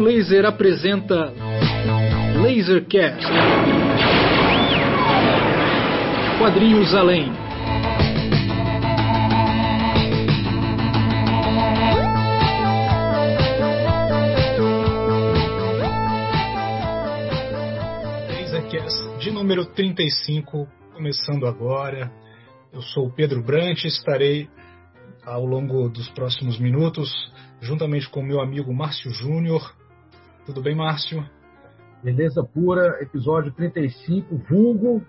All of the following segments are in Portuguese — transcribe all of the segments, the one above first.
Raio Laser apresenta Lasercast. Quadrinhos Além. Lasercast de número 35, começando agora. Eu sou o Pedro Brant, estarei ao longo dos próximos minutos, juntamente com meu amigo Márcio Júnior. Tudo bem, Márcio? Beleza pura, episódio 35, vulgo,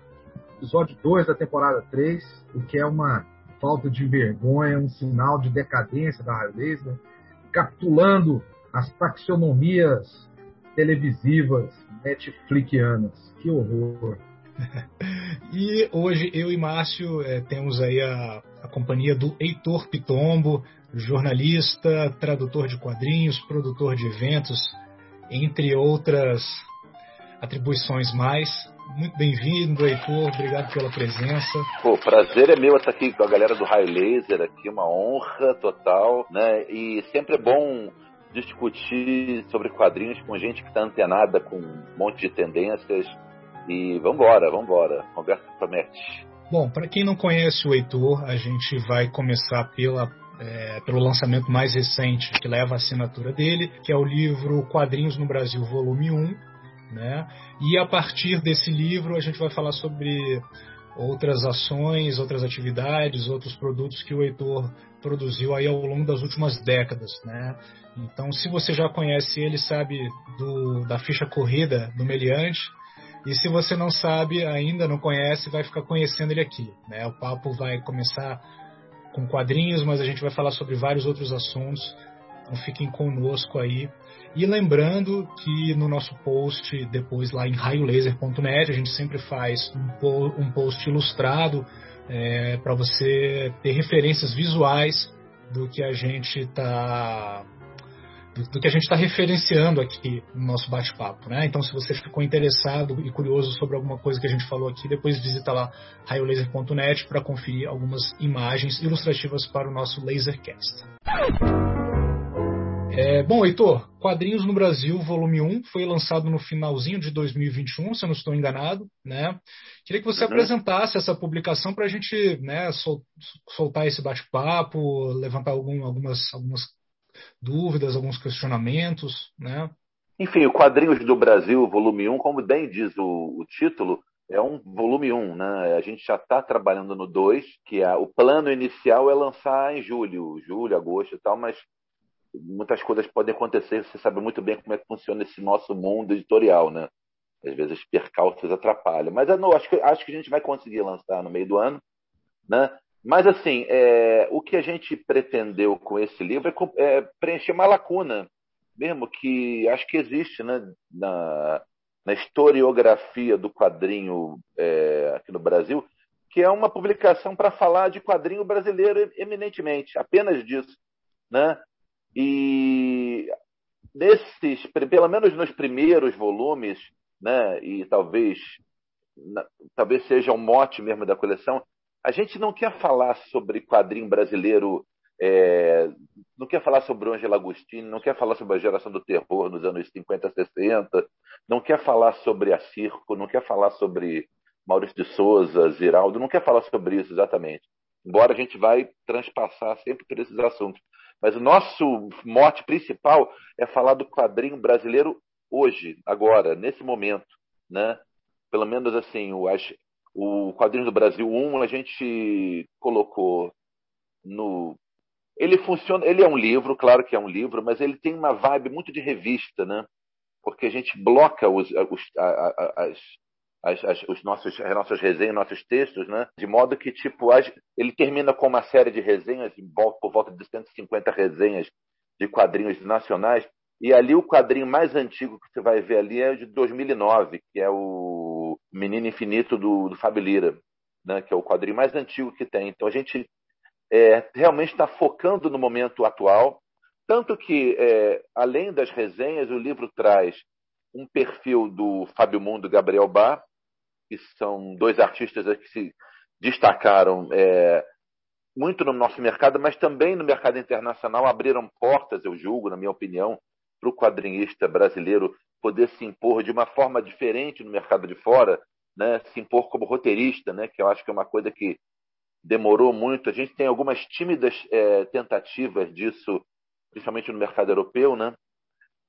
episódio 2 da temporada 3, o que é uma falta de vergonha, um sinal de decadência da Raio Laser, capitulando as taxonomias televisivas netflixianas. Que horror! e hoje eu e Márcio é, temos aí a, a companhia do Heitor Pitombo, jornalista, tradutor de quadrinhos, produtor de eventos, entre outras atribuições mais. Muito bem-vindo, Heitor. Obrigado pela presença. O prazer é meu estar aqui com a galera do Raio Laser, aqui uma honra total, né? E sempre é bom discutir sobre quadrinhos com gente que está antenada com um monte de tendências e vambora, vambora. Conversa promete. Bom, para quem não conhece o Heitor, a gente vai começar pela, é, pelo lançamento mais recente que leva a assinatura dele, que é o livro Quadrinhos no Brasil, volume 1. Né? E a partir desse livro a gente vai falar sobre outras ações, outras atividades, outros produtos que o Heitor produziu aí ao longo das últimas décadas, né? Então, se você já conhece ele, sabe do, da ficha corrida do Meliante, e se você não sabe, ainda não conhece, vai ficar conhecendo ele aqui. Né? O papo vai começar com quadrinhos, mas a gente vai falar sobre vários outros assuntos. Então fiquem conosco aí. E lembrando que no nosso post, depois lá em raiolaser.net, a gente sempre faz um, post ilustrado é, para você ter referências visuais do que a gente está do, que a gente está referenciando aqui no nosso bate-papo. Né? Então, se você ficou interessado e curioso sobre alguma coisa que a gente falou aqui, depois visita lá raiolaser.net para conferir algumas imagens ilustrativas para o nosso Lasercast. É, bom, Heitor, Quadrinhos no Brasil, volume 1, foi lançado no finalzinho de 2021, se eu não estou enganado. Né? Queria que você uhum. apresentasse essa publicação para a gente né, sol, soltar esse bate-papo, levantar algum, algumas, algumas dúvidas, alguns questionamentos, né? Enfim, o Quadrinhos do Brasil, volume 1, como bem diz o, o título, é um volume 1, né? A gente já está trabalhando no 2, que é, o plano inicial é lançar em julho, julho, agosto e tal, mas muitas coisas podem acontecer, você sabe muito bem como é que funciona esse nosso mundo editorial, né? Às vezes percalços atrapalham. Mas eu não, acho, que, acho que a gente vai conseguir lançar no meio do ano, né? Mas, assim, é, o que a gente pretendeu com esse livro é, é, preencher uma lacuna, mesmo que acho que existe né, na, na historiografia do quadrinho é, aqui no Brasil, que é uma publicação para falar de quadrinho brasileiro eminentemente, apenas disso. Né? E nesses, pelo menos nos primeiros volumes, né, e talvez, talvez seja um mote mesmo da coleção, a gente não quer falar sobre quadrinho brasileiro, é, não quer falar sobre o Angelo Agostini, não quer falar sobre a geração do terror nos anos 50, 60, não quer falar sobre a circo, não quer falar sobre Maurício de Souza, Ziraldo, não quer falar sobre isso exatamente. Embora a gente vai transpassar sempre por esses assuntos. Mas o nosso mote principal é falar do quadrinho brasileiro hoje, agora, nesse momento, né? Pelo menos assim, as, o Quadrinhos do Brasil 1 a gente colocou no. Ele funciona. Ele é um livro, claro que é um livro, mas ele tem uma vibe muito de revista, né? Porque a gente bloca os, os, as, as, as, os nossos, as nossas resenhas, nossos textos, né? De modo que, tipo, as, ele termina com uma série de resenhas, por volta de 150 resenhas de quadrinhos nacionais. E ali o quadrinho mais antigo que você vai ver ali é de 2009, que é o Menino Infinito do, do Fábio Lira, né, que é o quadrinho mais antigo que tem. Então a gente é, realmente está focando no momento atual, tanto que, é, além das resenhas, o livro traz um perfil do Fábio Mundo e Gabriel Bar, que são dois artistas que se destacaram é, muito no nosso mercado, mas também no mercado internacional abriram portas, eu julgo, na minha opinião, para o quadrinista brasileiro poder se impor de uma forma diferente no mercado de fora, né? se impor como roteirista, né? que eu acho que é uma coisa que demorou muito. A gente tem algumas tímidas é, tentativas disso, principalmente no mercado europeu, né?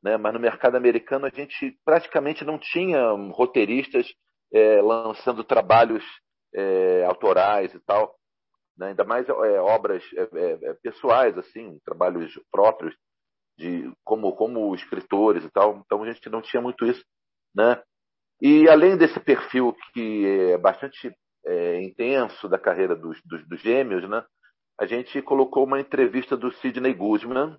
né? mas no mercado americano a gente praticamente não tinha roteiristas é, lançando trabalhos é, autorais e tal, né? ainda mais é, obras é, é, pessoais, assim, trabalhos próprios de como como escritores e tal. Então a gente não tinha muito isso, né? E além desse perfil que é bastante é, intenso da carreira dos, dos, dos, gêmeos, né? A gente colocou uma entrevista do Sidney Guzman,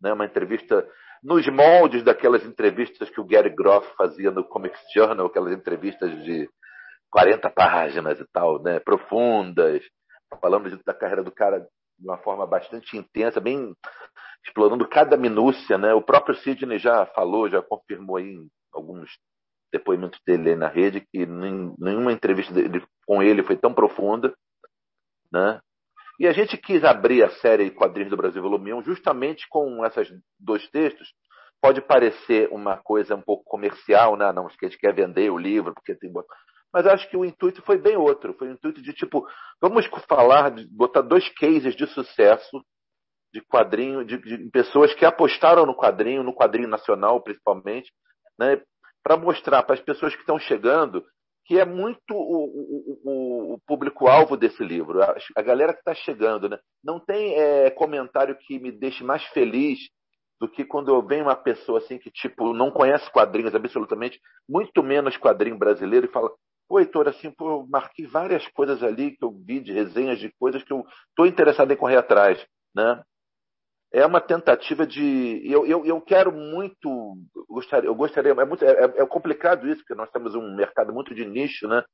né? Uma entrevista nos moldes daquelas entrevistas que o Gary Groff fazia no Comics Journal, aquelas entrevistas de 40 páginas e tal, né? Profundas, falando da carreira do cara de uma forma bastante intensa, bem explorando cada minúcia, né? O próprio Sidney já falou, já confirmou aí em alguns depoimentos dele na rede que nenhuma entrevista dele, com ele foi tão profunda, né? E a gente quis abrir a série Quadrinhos do Brasil Volume 1 justamente com esses dois textos. Pode parecer uma coisa um pouco comercial, né? Não, que a gente quer vender o livro, porque tem. Mas acho que o intuito foi bem outro. Foi o intuito de, tipo, vamos falar, botar dois cases de sucesso de quadrinho, de, de, pessoas que apostaram no quadrinho, no quadrinho nacional principalmente, né, para mostrar para as pessoas que estão chegando que é muito o, o, o público-alvo desse livro, a, a galera que está chegando. Né? Não tem é, comentário que me deixe mais feliz do que quando eu venho uma pessoa assim que tipo não conhece quadrinhos absolutamente, muito menos quadrinho brasileiro e fala, pô, Heitor, assim, pô, eu marquei várias coisas ali que eu vi de resenhas de coisas que eu estou interessado em correr atrás, né? É uma tentativa de. Eu, eu, eu quero muito. Gostaria, eu gostaria. É, muito, é, é, complicado isso, porque nós temos um mercado muito de nicho, né?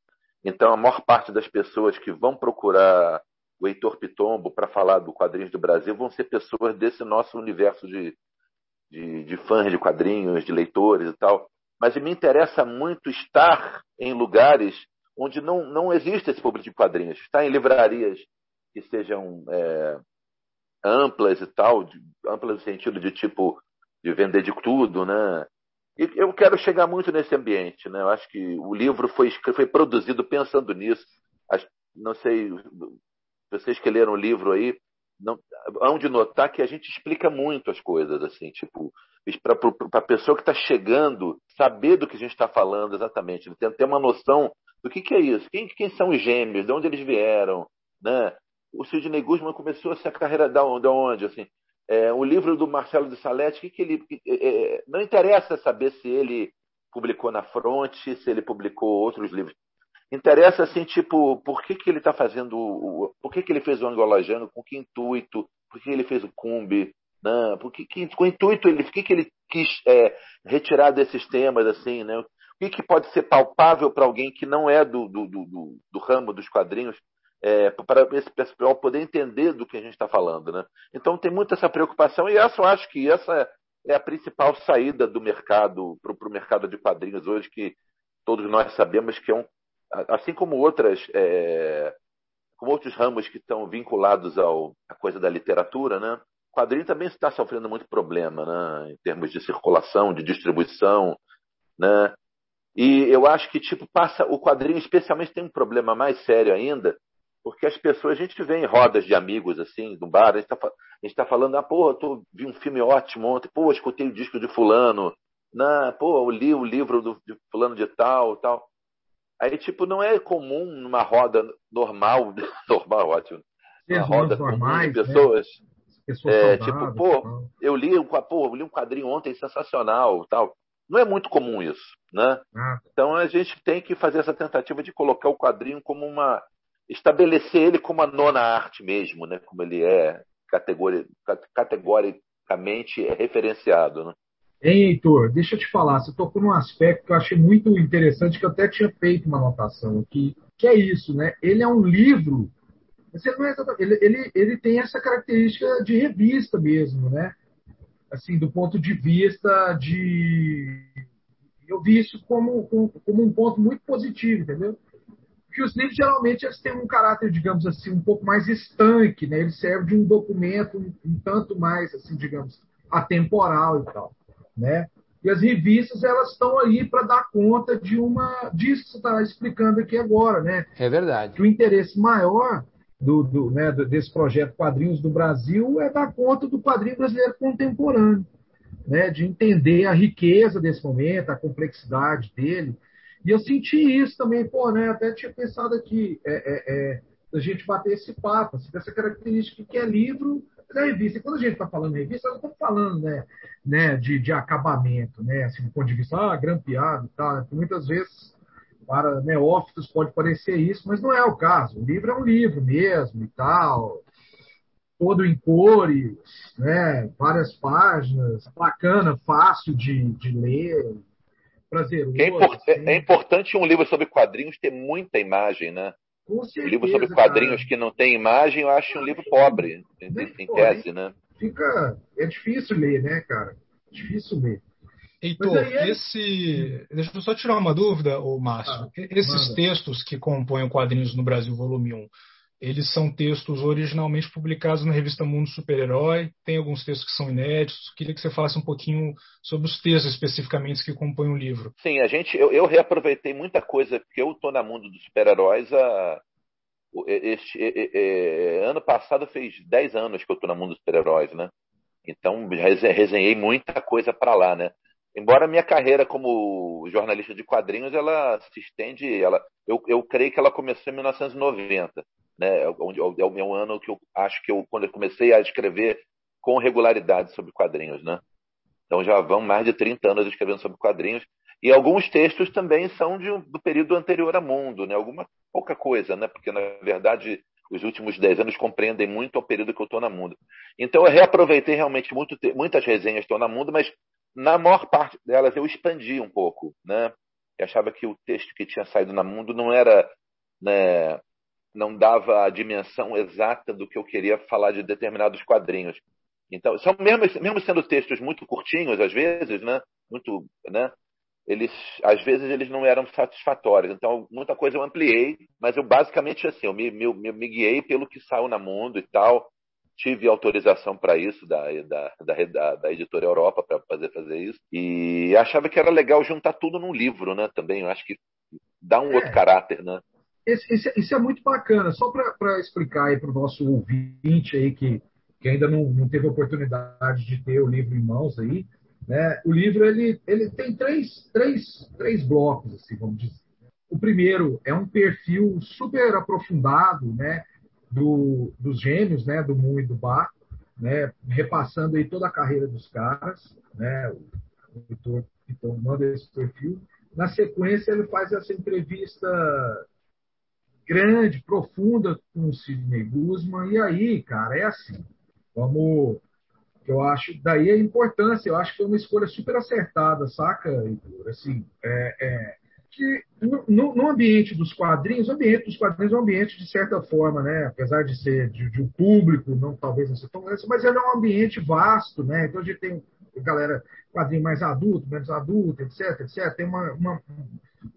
Então, a maior parte das pessoas que vão procurar o Heitor Pitombo para falar do Quadrinhos do Brasil vão ser pessoas desse nosso universo de, de, de fãs de quadrinhos, de leitores e tal. Mas me interessa muito estar em lugares onde não, não existe esse público de quadrinhos. Estar em livrarias que sejam é, amplas e tal, de, amplas no sentido de tipo de vender de tudo, né? E eu quero chegar muito nesse ambiente, né? Eu acho que o livro foi foi produzido pensando nisso. Não sei, vocês que leram o livro aí, não, hão de notar que a gente explica muito as coisas, assim, tipo, para a pessoa que está chegando saber do que a gente está falando exatamente, ter, ter uma noção do que, que é isso, quem, quem são os gêmeos, de onde eles vieram, né? O Sidney Guzman começou essa carreira da onde? Assim? É, o livro do Marcelo de Salete, que, que ele é, é, não interessa saber se ele publicou na Fronte, se ele publicou outros livros. Interessa assim, tipo, por que, que ele está fazendo, o, por que, que ele fez o Angolajano, com que intuito, por que ele fez o Cumbi, né? Por que, que, com intuito ele, por que, que ele quis é, retirar desses temas assim, né? O que, que pode ser palpável para alguém que não é do, do, do, do ramo dos quadrinhos é, para esse pessoal poder entender do que a gente está falando. Né? Então tem muita essa preocupação e essa eu acho que essa é a principal saída do mercado para o mercado de quadrinhos hoje, que todos nós sabemos que é um, assim como outras é, como outros ramos que estão vinculados ao, à coisa da literatura, né? O quadrinho também está sofrendo muito problema, né? Em termos de circulação, de distribuição, né? E eu acho que tipo passa o quadrinho especialmente tem um problema mais sério ainda, porque as pessoas, a gente vê em rodas de amigos, assim, no bar, a gente está tá falando, ah, pô, eu vi um filme ótimo ontem, pô, escutei o disco de fulano, na, pô, eu li o livro do, de fulano de tal, tal. Aí, tipo, não é comum numa roda normal, normal, ótimo, uma roda normais, de né? pessoas, né? é, tipo, pô, eu li, pô, eu li um quadrinho ontem sensacional, tal. Não é muito comum isso, né? Ah. Então a gente tem que fazer essa tentativa de colocar o quadrinho como uma estabelecer ele como a nona arte mesmo, né? como ele é categori categoricamente referenciado. Né? Hein, Heitor, deixa eu te falar, você tocou num aspecto que eu achei muito interessante, que eu até tinha feito uma anotação aqui, que é isso, né? Ele é um livro, é ele, ele, ele tem essa característica de revista mesmo, né? Assim, do ponto de vista de... Eu vi isso como, como, como um ponto muito positivo, entendeu? Porque os livros geralmente eles têm um caráter, digamos assim, um pouco mais estanque, né? Ele serve de um documento um, um tanto mais, assim, digamos, atemporal e tal. né? E as revistas elas estão aí para dar conta de uma disso que você está explicando aqui agora, né? É verdade. Que o interesse maior do, do, né, desse projeto Quadrinhos do Brasil é dar conta do quadrinho brasileiro contemporâneo, né? De entender a riqueza desse momento, a complexidade dele. E eu senti isso também, pô, né? Até tinha pensado aqui, é, é, é, a gente bater esse papo, assim, dessa característica que é livro da revista. E quando a gente está falando revista, nós estamos falando né, né, de, de acabamento, né, assim, do ponto de vista ah, grampeado e tal. Né, muitas vezes, para neófitos, pode parecer isso, mas não é o caso. O livro é um livro mesmo e tal. Todo em cores, né, várias páginas, bacana, fácil de, de ler, prazeroso. É, import assim. é importante um livro sobre quadrinhos ter muita imagem, né? Certeza, um livro sobre quadrinhos cara. que não tem imagem, eu acho um livro pobre, em, em tese, né? Fica. É difícil ler, né, cara? Difícil ler. Heitor, é... esse. Deixa eu só tirar uma dúvida, ô Márcio. Ah, Esses manda. textos que compõem o Quadrinhos no Brasil, volume 1, eles são textos originalmente publicados na revista Mundo Super-Herói. Tem alguns textos que são inéditos. Queria que você falasse um pouquinho sobre os textos especificamente que compõem o livro. Sim, a gente, eu, eu reaproveitei muita coisa porque eu estou na Mundo dos Super-Heróis este, ano passado fez 10 anos que eu estou na Mundo dos Super-Heróis, né? Então resenhei muita coisa para lá, né? Embora a minha carreira como jornalista de quadrinhos ela se estende, ela, eu, eu creio que ela começou em 1990 né? É, é o meu ano que eu acho que eu quando eu comecei a escrever com regularidade sobre quadrinhos, né? Então já vão mais de 30 anos escrevendo sobre quadrinhos e alguns textos também são de, do período anterior a Mundo, né? Alguma pouca coisa, né? Porque na verdade os últimos 10 anos compreendem muito o período que eu estou na Mundo. Então eu reaproveitei realmente muito, muitas resenhas estão na Mundo, mas na maior parte delas eu expandi um pouco, né? Eu achava que o texto que tinha saído na Mundo não era né, não dava a dimensão exata do que eu queria falar de determinados quadrinhos. Então, são mesmo, mesmo sendo textos muito curtinhos às vezes, né? Muito, né? Eles às vezes eles não eram satisfatórios. Então, muita coisa eu ampliei, mas eu basicamente assim, eu me, me, me guiei pelo que saiu na Mundo e tal. Tive autorização para isso da, da, da, da, editora Europa para fazer fazer isso e achava que era legal juntar tudo num livro, né? Também eu acho que dá um é. outro caráter, né? Esse, esse, isso é muito bacana. Só para explicar para o nosso ouvinte aí que, que ainda não, não teve oportunidade de ter o livro em mãos aí, né? O livro ele, ele tem três, três, três blocos, assim, vamos dizer. O primeiro é um perfil super aprofundado, né? Do, dos gêmeos, né? Do Moon e do Bar, né? Repassando aí toda a carreira dos caras, né? O editor então manda esse perfil. Na sequência ele faz essa entrevista grande, profunda com o Sidney Guzman. E aí, cara, é assim. Vamos. Eu acho, daí a importância, eu acho que foi uma escolha super acertada, saca, Heitor? Assim, é, é, que no, no, ambiente dos quadrinhos, o ambiente dos quadrinhos é um ambiente de certa forma, né? Apesar de ser de, de um público, não talvez não seja tão grande, mas ele é um ambiente vasto, né? Então a gente tem galera quadrinho mais adulto, menos adulto, etc, etc. Tem uma, uma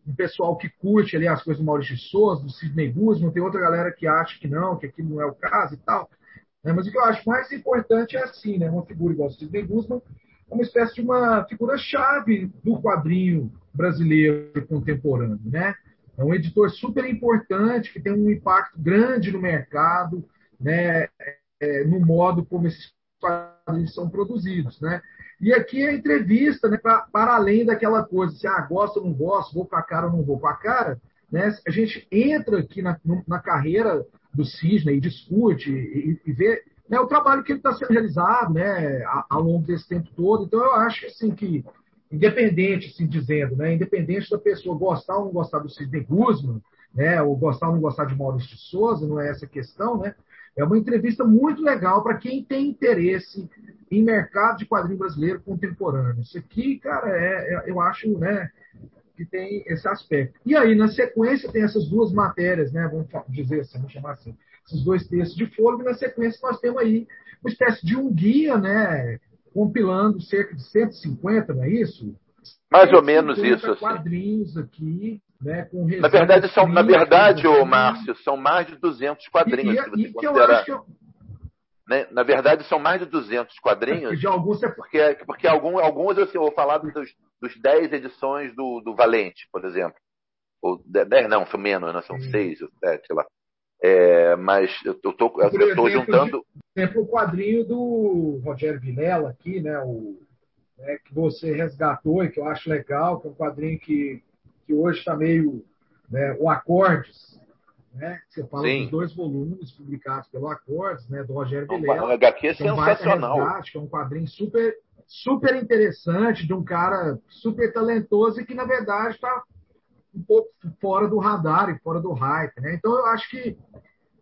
um pessoal que curte ali as coisas do Maurício de Souza, do Sidney Guzman, tem outra galera que acha que não, que aquilo não é o caso e tal. Né? Mas o que eu acho mais importante é assim, né? Uma figura igual o Sidney Guzman é uma espécie de uma figura-chave do quadrinho brasileiro contemporâneo, né? É um editor super importante, que tem um impacto grande no mercado, né? É, no modo como esses quadrinhos são produzidos, né? E aqui é a entrevista, né, pra, para além daquela coisa, se ah, gosto ou não gosto, vou com a cara ou não vou com a cara, né, a gente entra aqui na, na carreira do Cisne e discute e, e vê né, o trabalho que ele está sendo realizado né, ao longo desse tempo todo. Então, eu acho assim, que, independente, assim dizendo, né, independente da pessoa gostar ou não gostar do Sidney Guzman, né, ou gostar ou não gostar de Maurício de Souza, não é essa a questão, né? É uma entrevista muito legal para quem tem interesse em mercado de quadrinho brasileiro contemporâneo. Isso aqui, cara, é, é, eu acho, né, que tem esse aspecto. E aí, na sequência, tem essas duas matérias, né, vamos dizer assim, vamos chamar assim, esses dois textos de fôlego, e na sequência nós temos aí uma espécie de um guia, né, compilando cerca de 150, não é isso? Mais ou menos isso. quadrinhos assim. aqui, né, Na verdade, são, na verdade, ô, Márcio, são mais de 200 quadrinhos. E, e, e que eu acho que eu, né? Na verdade, são mais de 200 quadrinhos. De alguns você... Porque, porque alguns, alguns assim, eu vou falar dos, dos 10 edições do, do Valente, por exemplo. Ou 10, não, foi menos, né? são 6 ou 7, sei lá. É, mas eu estou juntando. Por exemplo, o quadrinho do Rogério Vilela aqui, né? O, né, que você resgatou e que eu acho legal, que é um quadrinho que, que hoje está meio. Né, o Acordes, né? Você fala Sim. dos dois volumes publicados pelo Acordes, né? Do Rogério Vilela. O HQ é sensacional. Resgate, que é um quadrinho super, super interessante de um cara super talentoso e que, na verdade, está um pouco fora do radar e fora do hype, né? Então eu acho que,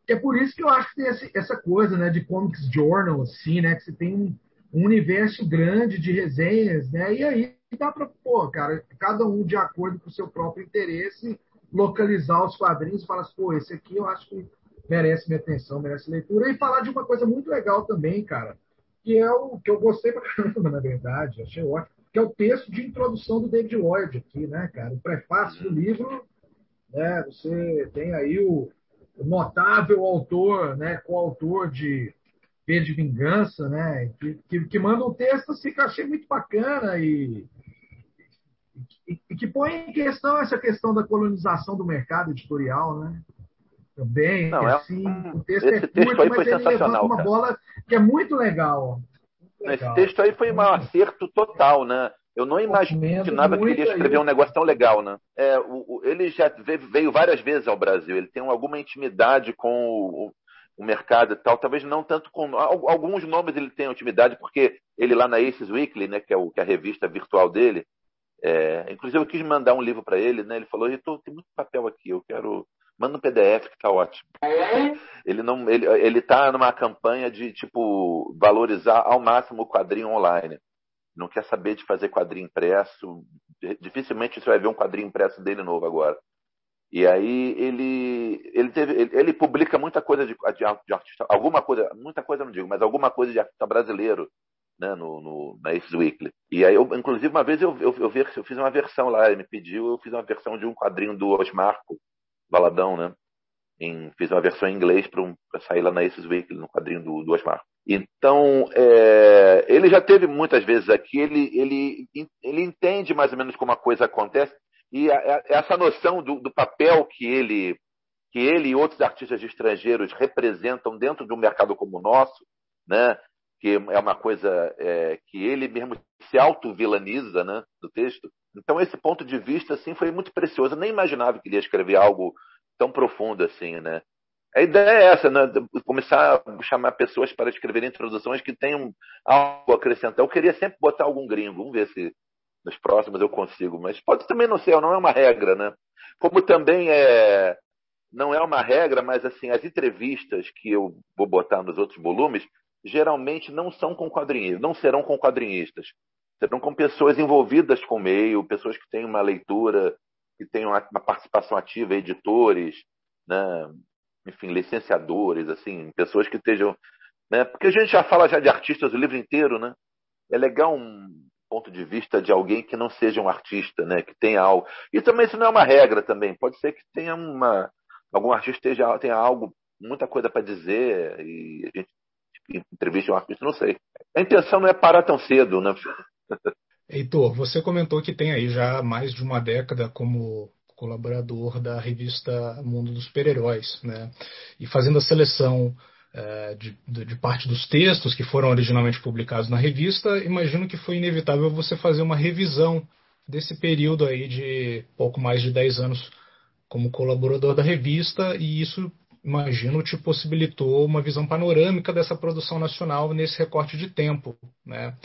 é por isso que eu acho que tem esse, essa coisa, né, de comics journal, assim, né, que você tem um, um universo grande de resenhas, né? E aí dá para, pô, cara, cada um de acordo com o seu próprio interesse, localizar os quadrinhos e falar assim, pô, esse aqui eu acho que merece minha atenção, merece leitura. E falar de uma coisa muito legal também, cara, que é o que eu gostei pra caramba, na verdade, achei ótimo que é o texto de introdução do David Lloyd aqui, né, cara? O prefácio do livro, né? Você tem aí o, o notável autor, né, coautor de V de Vingança, né, que, que, que, manda um texto assim que eu achei muito bacana e, e, que põe em questão essa questão da colonização do mercado editorial, né? Também, Não, é assim, o texto é curto, mas ele levanta uma cara. bola que é muito legal. Esse texto aí foi um acerto total, né? Eu não imaginava que ele ia escrever um negócio tão legal, né? É, o, o, ele já veio várias vezes ao Brasil, ele tem alguma intimidade com o, o, mercado e tal, talvez não tanto com. Alguns nomes ele tem intimidade, porque ele lá na Aces Weekly, né, que é, que é a revista virtual dele, é, inclusive eu quis mandar um livro para ele, né? Ele falou: tem muito papel aqui, eu quero Manda um PDF que tá ótimo. Ele não, ele, ele tá numa campanha de tipo valorizar ao máximo o quadrinho online. Não quer saber de fazer quadrinho impresso. Dificilmente você vai ver um quadrinho impresso dele novo agora. E aí ele ele teve ele, ele publica muita coisa de, de, de, artista, alguma coisa, muita coisa não digo, mas alguma coisa de artista brasileiro, né, no, no na Ace Weekly. E aí eu, inclusive uma vez eu, eu, eu, eu fiz uma versão lá, ele me pediu, eu fiz uma versão de um quadrinho do Osmarco, baladão, né? Em, fiz uma versão em inglês para um, sair lá na Aces Weekly, no quadrinho do, do Osmar. Então, é, ele já teve muitas vezes aqui, ele, ele, ele entende mais ou menos como a coisa acontece, e a, a, essa noção do, do, papel que ele, que ele e outros artistas estrangeiros representam dentro de um mercado como o nosso, né? Que é uma coisa é, que ele mesmo se auto-vilaniza né, do texto, então esse ponto de vista assim foi muito precioso. Eu nem imaginava que ele ia escrever algo tão profundo assim, né? A ideia é essa, né? Começar a chamar pessoas para escrever introduções que tenham algo a acrescentar. Eu queria sempre botar algum gringo. Vamos ver se nos próximos eu consigo. Mas pode também não ser, não é uma regra, né? Como também é, não é uma regra, mas assim, as entrevistas que eu vou botar nos outros volumes geralmente não são com quadrinhos, não serão com quadrinistas serão com pessoas envolvidas com o meio, pessoas que têm uma leitura, que têm uma, participação ativa, editores, né? enfim, licenciadores, assim, pessoas que estejam. Né? Porque a gente já fala já de artistas o livro inteiro, né? É legal um ponto de vista de alguém que não seja um artista, né? Que tenha algo. E também isso não é uma regra também. Pode ser que tenha uma algum artista tenha algo, muita coisa para dizer e a gente entrevista um artista, não sei. A intenção não é parar tão cedo, né? Heitor, você comentou que tem aí já mais de uma década como colaborador da revista Mundo dos Super-Heróis, né? E fazendo a seleção é, de, de, parte dos textos que foram originalmente publicados na revista, imagino que foi inevitável você fazer uma revisão desse período aí de pouco mais de 10 anos como colaborador da revista, e isso, imagino, te possibilitou uma visão panorâmica dessa produção nacional nesse recorte de tempo, né?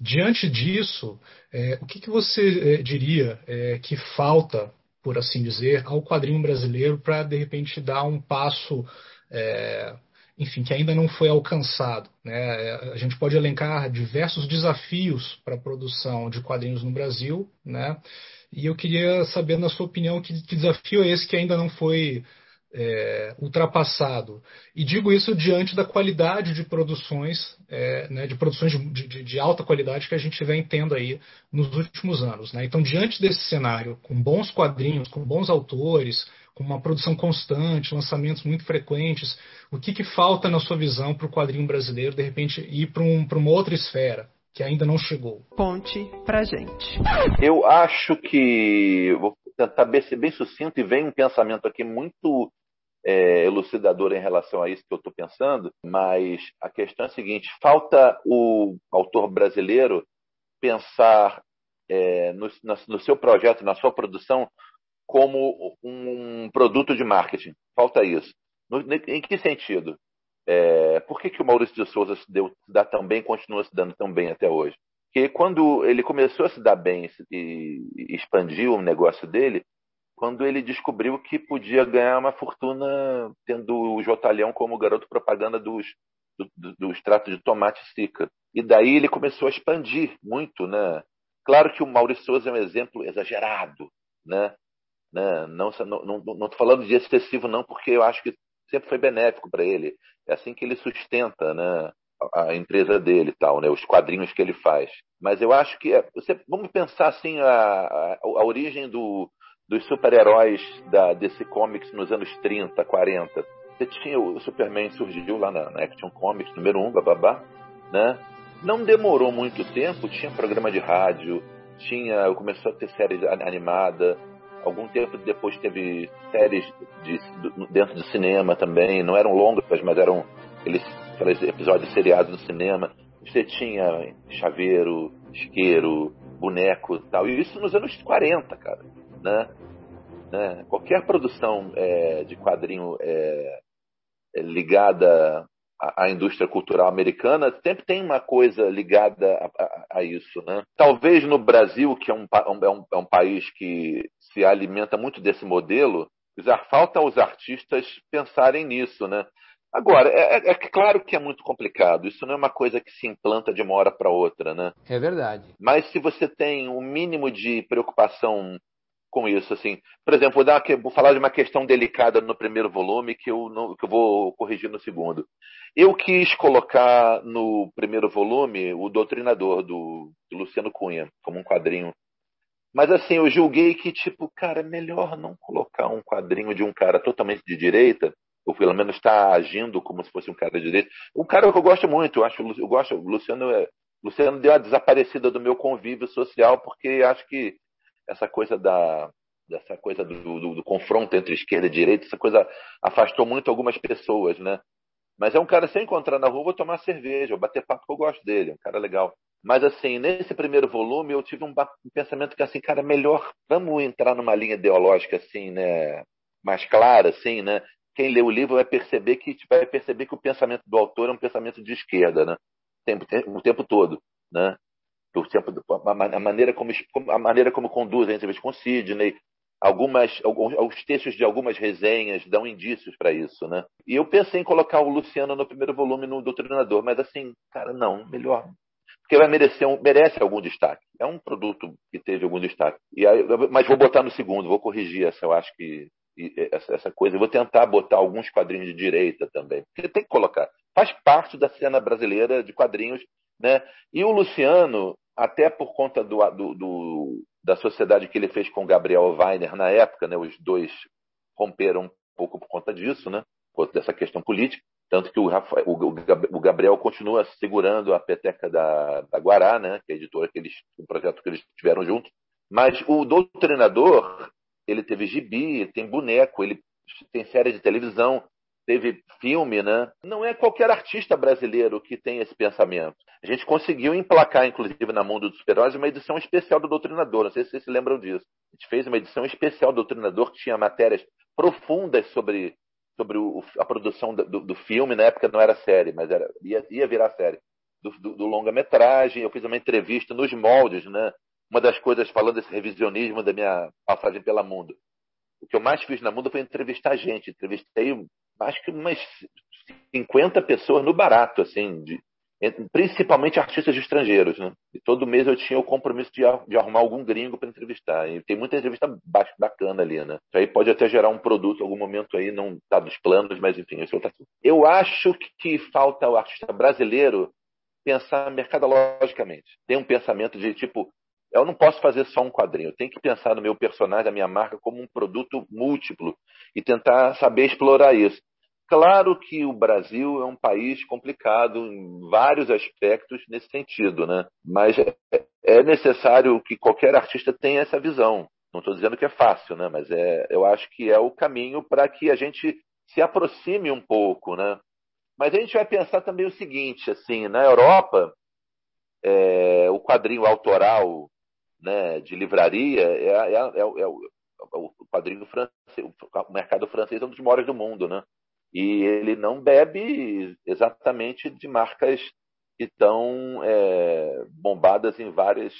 Diante disso, é, o que, que você é, diria é, que falta, por assim dizer, ao quadrinho brasileiro para, de repente, dar um passo, é, enfim, que ainda não foi alcançado? Né? É, a gente pode elencar diversos desafios para a produção de quadrinhos no Brasil, né? e eu queria saber, na sua opinião, que, que desafio é esse que ainda não foi é, ultrapassado. E digo isso diante da qualidade de produções, é, né, de produções de, de, de, alta qualidade que a gente vem tendo aí nos últimos anos. Né? Então, diante desse cenário, com bons quadrinhos, com bons autores, com uma produção constante, lançamentos muito frequentes. O que, que falta na sua visão para o quadrinho brasileiro, de repente, ir para um, uma outra esfera? que ainda não chegou. Ponte pra gente. Eu acho que vou tentar ser bem sucinto e vem um pensamento aqui muito é, elucidador em relação a isso que eu estou pensando, mas a questão é a seguinte: falta o autor brasileiro pensar é, no, no, seu projeto, na sua produção, como um produto de marketing. Falta isso. No, em que sentido? É, por que, que o Maurício de Souza se, deu, se dá tão bem continua se dando tão bem até hoje? Porque quando ele começou a se dar bem e, e expandiu o negócio dele, quando ele descobriu que podia ganhar uma fortuna tendo o Jotalhão como garoto propaganda dos, do, do, do extrato de tomate Sica. E daí ele começou a expandir muito, né? Claro que o Maurício Souza é um exemplo exagerado, né? né? Não estou não, não, não falando de excessivo, não, porque eu acho que sempre foi benéfico para ele. É assim que ele sustenta, né? a empresa dele tal, né? Os quadrinhos que ele faz. Mas eu acho que é, você, vamos pensar assim a, a, a origem do, dos super-heróis DC Comics nos anos 30, 40. Você tinha o Superman surgiu lá na, na Action Comics número 1, bababá, né? Não demorou muito tempo, tinha programa de rádio, tinha, começou a ter série animada. Algum tempo depois teve séries de, de, dentro do cinema também, não eram longas, mas eram eles episódios seriados no cinema. Você tinha chaveiro, isqueiro, boneco tal. E isso nos anos 40, cara né? né? Qualquer produção é, de quadrinho é, é ligada à, à, indústria cultural americana sempre tem uma coisa ligada a, a, a isso, né? Talvez no Brasil, que é um, é um, é um país que se alimenta muito desse modelo, falta aos artistas pensarem nisso, né? Agora, é, é, é, claro que é muito complicado. Isso não é uma coisa que se implanta de uma hora para outra, né? É verdade. Mas se você tem um mínimo de preocupação com isso. Assim, por exemplo, vou, dar, vou falar de uma questão delicada no primeiro volume que eu, não, que eu vou corrigir no segundo. Eu quis colocar no primeiro volume o Doutrinador do, do Luciano Cunha, como um quadrinho. Mas assim, eu julguei que, tipo, cara, é melhor não colocar um quadrinho de um cara totalmente de direita, ou pelo menos está agindo como se fosse um cara de direita. Um cara que eu gosto muito, eu acho, eu gosto, o Luciano é, Luciano deu a desaparecida do meu convívio social porque acho que essa coisa da dessa coisa do, do, do, confronto entre esquerda e direita, essa coisa afastou muito algumas pessoas, né? Mas é um cara, se eu encontrar na rua, vou tomar cerveja, vou bater papo eu gosto dele, é um cara legal. Mas assim, nesse primeiro volume eu tive um, um pensamento que assim, cara, melhor vamos entrar numa linha ideológica assim, né, mais clara assim, né? Quem lê o livro vai perceber que vai perceber que o pensamento do autor é um pensamento de esquerda, né? O tempo, o tempo todo, né? Do tempo, a maneira como, a maneira como conduz a entrevista com Sidney, algumas, alguns textos de algumas resenhas dão indícios para isso, né? E eu pensei em colocar o Luciano no primeiro volume no Doutrinador, mas assim, cara, não, melhor. Porque vai merecer um, merece algum destaque. É um produto que teve algum destaque. E aí, mas vou botar no segundo, vou corrigir essa, eu acho que essa coisa. Eu vou tentar botar alguns quadrinhos de direita também. Porque tem que colocar. Faz parte da cena brasileira de quadrinhos, né? E o Luciano, até por conta do, do, do, da sociedade que ele fez com Gabriel Weiner na época, né? Os dois romperam um pouco por conta disso, né? Por dessa questão política. Tanto que o, Rafael, o, Gabriel continua segurando a peteca da, da Guará, né? Que é a editora que eles, o projeto que eles tiveram juntos. Mas o doutrinador, ele teve gibi, tem boneco, ele tem série de televisão, teve filme, né? Não é qualquer artista brasileiro que tem esse pensamento. A gente conseguiu emplacar, inclusive, na Mundo dos Super-Heróis, uma edição especial do Doutrinador. Não sei se vocês se lembram disso. A gente fez uma edição especial do Doutrinador que tinha matérias profundas sobre, sobre o, a produção do, do, filme. Na época não era série, mas era, ia, ia virar série. Do, do, do longa-metragem. Eu fiz uma entrevista nos moldes, né? Uma das coisas falando desse revisionismo da minha passagem pela Mundo. O que eu mais fiz na Mundo foi entrevistar gente. Entrevistei acho que umas 50 pessoas no barato, assim, de, principalmente artistas estrangeiros, né? E todo mês eu tinha o compromisso de, de arrumar algum gringo para entrevistar. E tem muita entrevista bacana ali, né? Isso aí pode até gerar um produto em algum momento aí, não está nos planos, mas enfim, esse é outro assunto. Eu acho que falta o artista brasileiro pensar mercadologicamente. Tem um pensamento de tipo, eu não posso fazer só um quadrinho. Eu tenho que pensar no meu personagem, a minha marca, como um produto múltiplo e tentar saber explorar isso. Claro que o Brasil é um país complicado em vários aspectos nesse sentido, né? Mas é, é necessário que qualquer artista tenha essa visão. Não estou dizendo que é fácil, né? Mas é, eu acho que é o caminho para que a gente se aproxime um pouco, né? Mas a gente vai pensar também o seguinte, assim, na Europa, é, o quadrinho autoral, né, de livraria é, é, é, é o quadrinho francês, o mercado francês é um dos maiores do mundo, né? E ele não bebe exatamente de marcas que estão é, bombadas em várias,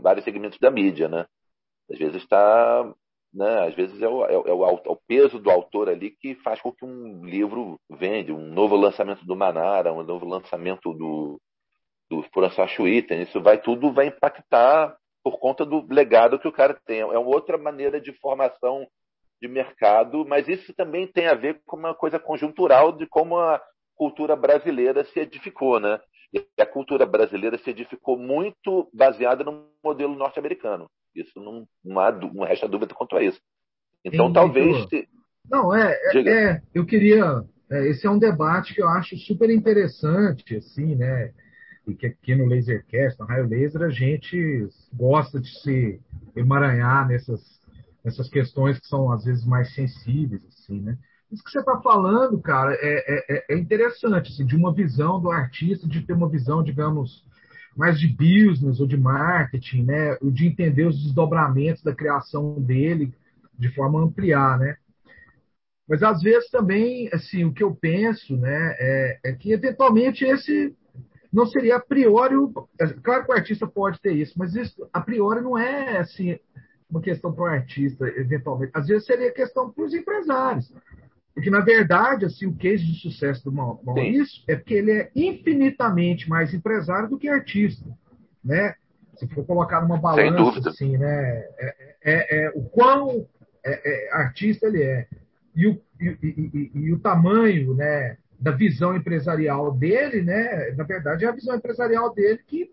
vários segmentos da mídia, né? Às vezes está, né? Às vezes é o, é, o, é o, peso do autor ali que faz com que um livro vende, um novo lançamento do Manara, um novo lançamento do, do François Schwitten, isso vai tudo vai impactar por conta do legado que o cara tem. É uma outra maneira de formação de mercado, mas isso também tem a ver com uma coisa conjuntural de como a cultura brasileira se edificou, né? E a cultura brasileira se edificou muito baseada no modelo norte-americano. Isso não, não, há, não resta dúvida quanto a isso. Então, Sim, talvez. Se... Não, é, é, é, Eu queria. É, esse é um debate que eu acho super interessante, assim, né? E que aqui no Lasercast, no Raio Laser, a gente gosta de se emaranhar nessas essas questões que são às vezes mais sensíveis, assim, né? Isso que você está falando, cara, é, é, é, interessante, assim, de uma visão do artista, de ter uma visão, digamos, mais de business ou de marketing, né? De entender os desdobramentos da criação dele de forma a ampliar, né? Mas às vezes também, assim, o que eu penso, né, é, é que eventualmente esse não seria a priori. É, claro que o artista pode ter isso, mas isso a priori não é assim uma questão para o artista, eventualmente. Às vezes seria questão para os empresários. Porque, na verdade, assim, o case de sucesso do Maurício Sim. é porque ele é infinitamente mais empresário do que artista. Né? Se for colocar numa balança, assim, né? É, é, é, o quão é, é, artista ele é. E o, e, e, e o tamanho né, da visão empresarial dele, né, na verdade, é a visão empresarial dele que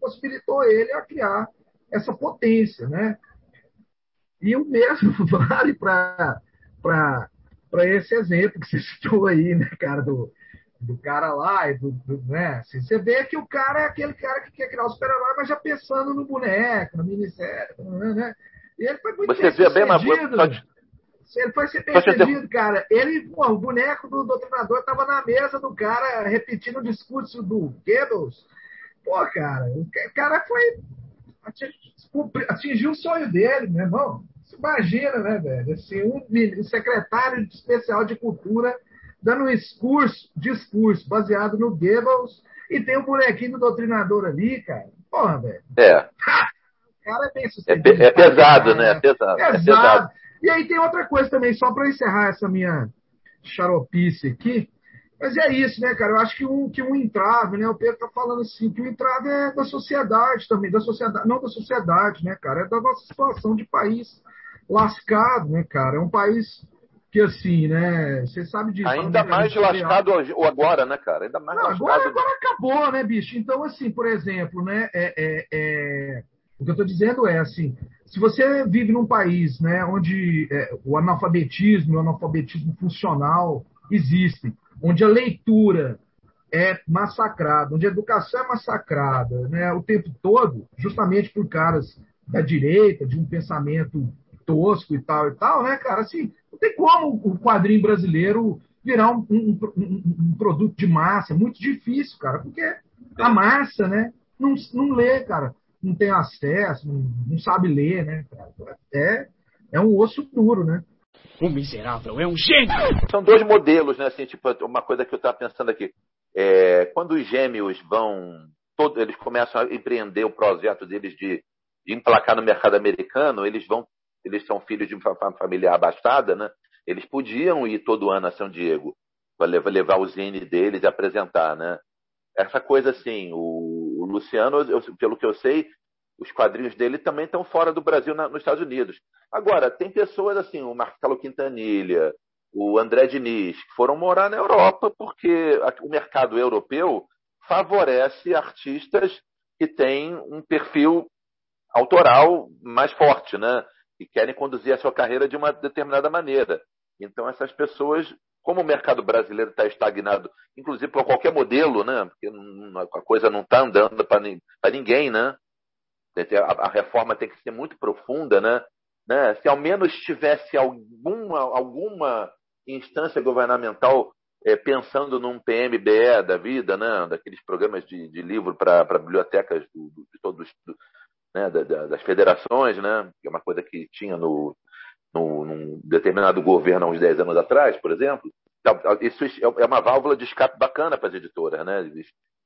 possibilitou ele a criar essa potência. Né? E o mesmo vale para esse exemplo que você citou aí, né, cara, do, do cara lá, e do, do, né? Assim, você vê que o cara é aquele cara que quer criar o super-herói, mas já pensando no boneco, na minissérie, né? E ele foi muito Você vê bem, mas ele foi ser percebido, cara. Ele, pô, o boneco do doutrinador tava na mesa do cara repetindo o discurso do Goebbels. Pô, cara, o cara foi atingiu o sonho dele, meu irmão. Você imagina, né, velho? Assim, um, secretário especial de cultura dando um discurso, discurso baseado no Goebbels e tem um bonequinho do doutrinador ali, cara. Porra, velho. É. o cara é bem é sucedido. É, é pesado, né? É pesado. pesado. É pesado. E aí tem outra coisa também, só para encerrar essa minha xaropice aqui. Mas é isso, né, cara? Eu acho que um, que um entrave, né? O Pedro está falando assim, que o entrave é da sociedade também, da sociedade, não da sociedade, né, cara? É da nossa situação de país lascado, né, cara? É um país que, assim, né? Você sabe disso. Ainda mais lascado agora, né, cara? Ainda mais não, agora, agora acabou, né, bicho? Então, assim, por exemplo, né? É, é, é... O que eu estou dizendo é assim: se você vive num país, né, onde é, o analfabetismo, o analfabetismo funcional existem onde a leitura é massacrada, onde a educação é massacrada né, o tempo todo, justamente por caras da direita, de um pensamento tosco e tal e tal, né, cara? Assim, não tem como o quadrinho brasileiro virar um, um, um, um produto de massa. É muito difícil, cara, porque a massa, né, não, não lê, cara. Não tem acesso, não, não sabe ler, né? É, é um osso duro, né? O miserável é um gênio! São dois modelos, né? Assim, tipo, uma coisa que eu estava pensando aqui. É, quando os gêmeos vão. Eles começam a empreender o projeto deles de, de emplacar no mercado americano, eles vão. Eles são filhos de uma família abastada, né? Eles podiam ir todo ano a São Diego para levar, levar o zine deles e apresentar, né? Essa coisa assim, o, o Luciano, eu, pelo que eu sei, os quadrinhos dele também estão fora do Brasil, na, nos Estados Unidos. Agora, tem pessoas assim, o Marcelo Quintanilha, o André Diniz, que foram morar na Europa porque o mercado europeu favorece artistas que têm um perfil autoral mais forte, né? E querem conduzir a sua carreira de uma determinada maneira. Então, essas pessoas, como o mercado brasileiro está estagnado, inclusive por qualquer modelo, né? Porque a coisa não está andando para ninguém, né? A reforma tem que ser muito profunda, né? né? Se ao menos tivesse alguma, alguma instância governamental é, pensando num PMBE da vida, né? daqueles programas de, de livro para bibliotecas do, do, de todos, do, né? Da, da, das federações, né? que é uma coisa que tinha no, no, num determinado governo há uns 10 anos atrás, por exemplo. Então, isso é uma válvula de escape bacana para as editoras, né?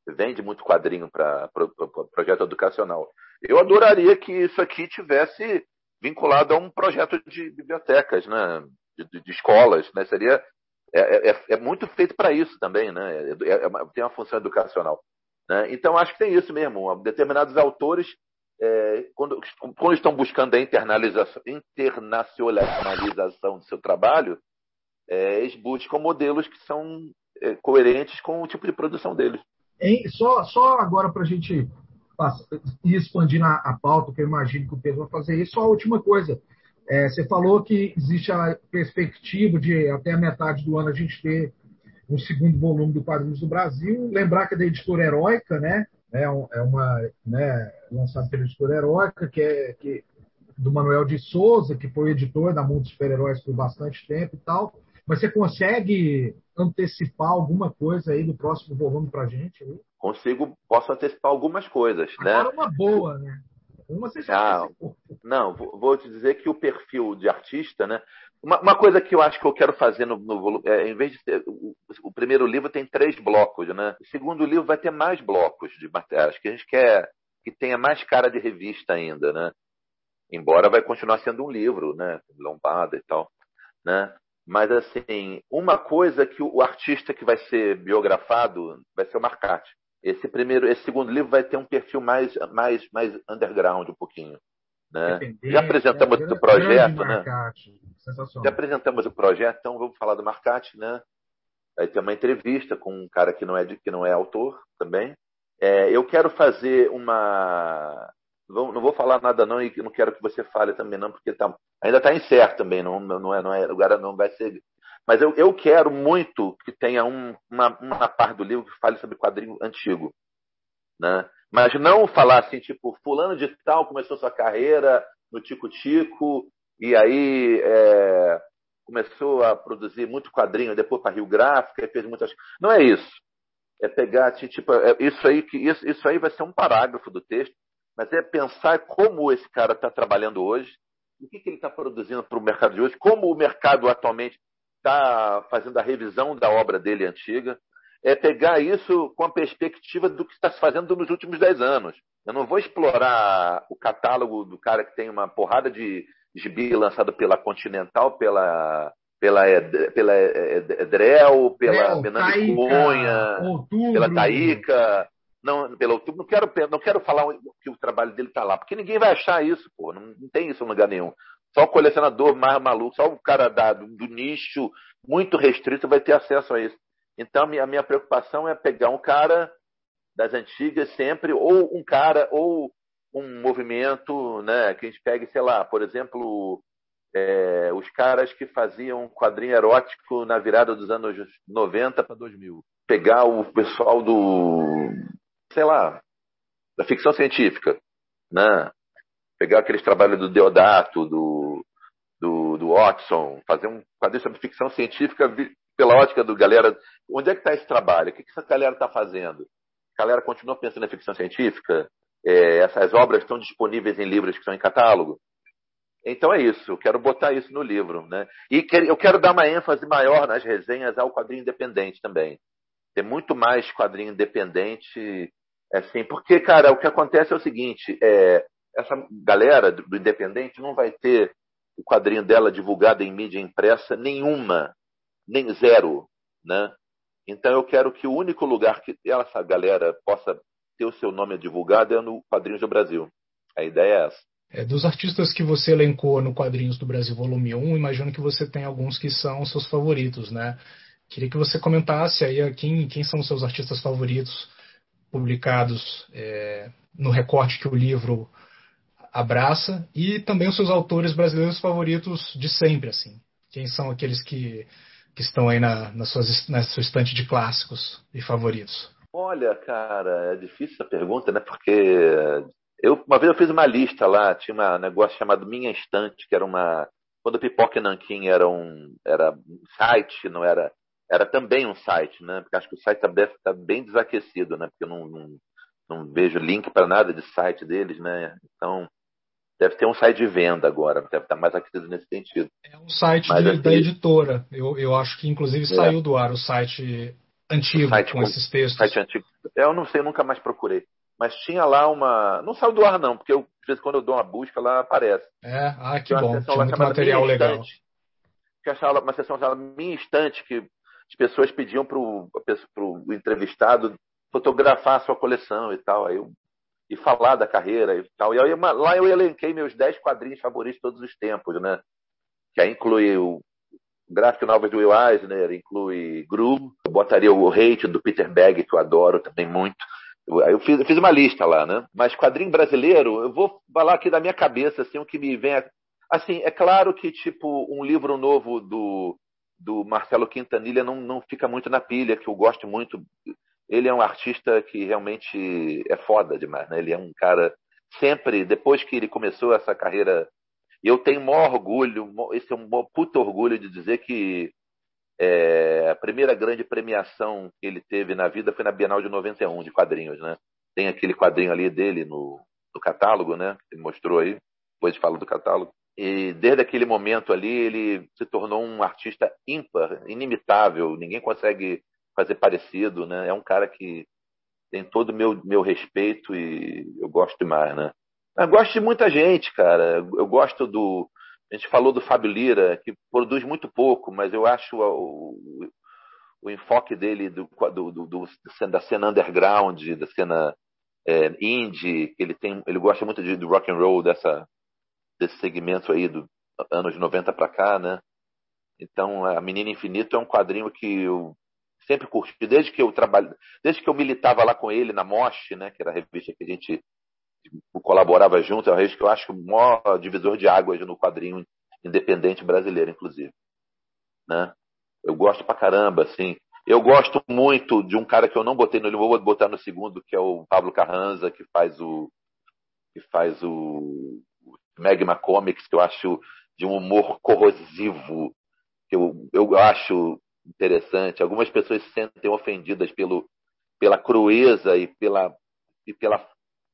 Vende muito quadrinho para pro, pro, projeto educacional. Eu adoraria que isso aqui tivesse vinculado a um projeto de bibliotecas, né? de, de escolas, né? Seria é, é, é muito feito para isso também, né? É, é, é tem uma função educacional. Né? Então acho que tem isso mesmo. Determinados autores é, quando, quando, estão buscando a internacionalização do seu trabalho, é, eles buscam modelos que são é, coerentes com o tipo de produção deles. Em, só, só agora para a gente ir expandindo a, a pauta, que eu imagino que o Pedro vai fazer isso, só a última coisa. É, você falou que existe a perspectiva de até a metade do ano a gente ter um segundo volume do Quadrinhos do Brasil. Lembrar que é da editora Heróica, né? É, é uma né, lançada pela editora Heróica, que é que, do Manuel de Souza, que foi editor da Mundo Super-Heróis por bastante tempo e tal. Mas você consegue antecipar alguma coisa aí do próximo volume para gente? Aí? Consigo, posso antecipar algumas coisas, Agora né? uma boa, né? Uma você já ah, Não, vou te dizer que o perfil de artista, né? Uma, uma, coisa que eu acho que eu quero fazer no, no volume, é, em vez de ter, o, o, primeiro livro tem três blocos, né? O segundo livro vai ter mais blocos de matérias, que a gente quer que tenha mais cara de revista ainda, né? Embora vai continuar sendo um livro, né? Lombada e tal, né? Mas assim, uma coisa que o artista que vai ser biografado vai ser o Marcati. Esse primeiro, esse segundo livro vai ter um perfil mais mais mais underground um pouquinho. Né? Já apresentamos é, o projeto, né? Já apresentamos o projeto, então vamos falar do Marcati, né? Vai ter uma entrevista com um cara que não é que não é autor também. É, eu quero fazer uma não, vou falar nada não e não quero que você fale também não porque tá, ainda está incerto também não não é não é não vai ser mas eu, eu quero muito que tenha um, uma, uma parte do livro que fale sobre quadrinho antigo né mas não falar assim, tipo, fulano de tal começou sua carreira no Tico-Tico e aí é, começou a produzir muito quadrinho, depois para Rio Gráfica e fez muitas Não é isso. É pegar, assim, tipo, é, isso aí que isso, isso aí vai ser um parágrafo do texto, mas é pensar como esse cara está trabalhando hoje, o que, que ele está produzindo para o mercado de hoje, como o mercado atualmente está fazendo a revisão da obra dele antiga, é pegar isso com a perspectiva do que está se fazendo nos últimos dez anos. Eu não vou explorar o catálogo do cara que tem uma porrada de gibi lançado pela Continental, pela pela pela Edrel, pela Menando Cunha, pela Taíca, não, pelo outubro, não quero, não quero falar que o trabalho dele está lá, porque ninguém vai achar isso, pô, não, não, tem isso em lugar nenhum. Só o colecionador mais maluco, só o cara da, do, do nicho muito restrito vai ter acesso a isso. Então, a minha, a minha preocupação é pegar um cara das antigas sempre, ou um cara, ou um movimento, né, que a gente pegue, sei lá, por exemplo, é, os caras que faziam quadrinho erótico na virada dos anos 90 para 2000. Pegar o pessoal do, sei lá, da ficção científica, né? Pegar aqueles trabalhos do Deodato, do, do, do Watson, fazer um quadrinho sobre ficção científica pela ótica do galera, onde é que está esse trabalho? O que, que essa galera está fazendo? A galera continua pensando em ficção científica? É, essas obras estão disponíveis em livros que estão em catálogo? Então é isso, eu quero botar isso no livro. Né? E eu quero dar uma ênfase maior nas resenhas ao quadrinho independente também. Ter muito mais quadrinho independente, assim, porque, cara, o que acontece é o seguinte, é, essa galera do, independente não vai ter o quadrinho dela divulgado em mídia impressa nenhuma nem zero, né? Então eu quero que o único lugar que essa galera possa ter o seu nome divulgado é no Quadrinhos do Brasil. A ideia é essa. É, dos artistas que você elencou no Quadrinhos do Brasil Volume 1, imagino que você tem alguns que são seus favoritos, né? Queria que você comentasse aí quem, quem são os seus artistas favoritos publicados é, no recorte que o livro abraça e também os seus autores brasileiros favoritos de sempre, assim. Quem são aqueles que, que estão aí na, na, suas, na sua estante de clássicos e favoritos? Olha, cara, é difícil essa pergunta, né? Porque eu, uma vez eu fiz uma lista lá, tinha um negócio chamado Minha Estante, que era uma. Quando o Pipoca e Nanquim era um, era um site, não era. Era também um site, né? Porque acho que o site está tá bem desaquecido, né? Porque eu não, não não vejo link para nada de site deles, né? Então, deve ter um site de venda agora, deve estar mais aquecido nesse sentido. É um site de, assim, da editora. Eu, eu acho que inclusive é. saiu do ar o site antigo o site com, esses textos. Site antigo. Eu não sei, eu nunca mais procurei. Mas tinha lá uma. Não saiu do ar, não, porque eu, às vezes quando eu dou uma busca, lá aparece. É, ah, que bom. Tinha muito material legal. Estante, que achava uma sessão chamada Minha Estante, que as pessoas pediam para o entrevistado fotografar a sua coleção e tal, aí eu, e falar da carreira e tal. E aí, lá eu elenquei meus 10 quadrinhos favoritos de todos os tempos, né? Que aí inclui o gráfico novas do Will Eisner, inclui Gru, eu botaria o Hate do Peter Bagg, que eu adoro também muito. Eu fiz, eu fiz uma lista lá, né? Mas quadrinho brasileiro, eu vou falar aqui da minha cabeça, assim, o que me vem. A... Assim, é claro que, tipo, um livro novo do, do Marcelo Quintanilha não, não fica muito na pilha, que eu gosto muito ele é um artista que realmente é foda demais, né? Ele é um cara sempre, depois que ele começou essa carreira, eu tenho maior orgulho, esse é um puto orgulho de dizer que é, a primeira grande premiação que ele teve na vida foi na Bienal de 91 de quadrinhos, né? Tem aquele quadrinho ali dele no, no catálogo, né? Ele mostrou aí, depois fala do catálogo. E desde aquele momento ali, ele se tornou um artista ímpar, inimitável. Ninguém consegue fazer parecido, né? É um cara que tem todo o meu, meu respeito e eu gosto demais, né? Eu gosto de muita gente, cara. Eu gosto do. A gente falou do Fábio Lira, que produz muito pouco, mas eu acho o, o, enfoque dele do, do, do, do, da cena underground, da cena é, indie, ele tem, ele gosta muito de, do rock and roll, dessa, desse segmento aí do anos 90 para cá, né? Então, a Menina Infinito é um quadrinho que eu sempre curti, desde que eu trabalho, desde que eu militava lá com ele na Mosh, né, que era a revista que a gente colaborava junto, é uma revista que eu acho o maior divisor de águas no quadrinho independente brasileiro, inclusive. Né? Eu gosto pra caramba, assim. Eu gosto muito de um cara que eu não botei no livro, vou botar no segundo, que é o Pablo Carranza, que faz o que faz o Magma Comics, que eu acho de um humor corrosivo, que eu, eu acho interessante. Algumas pessoas se sentem ofendidas pelo, pela crueza e pela, e pela,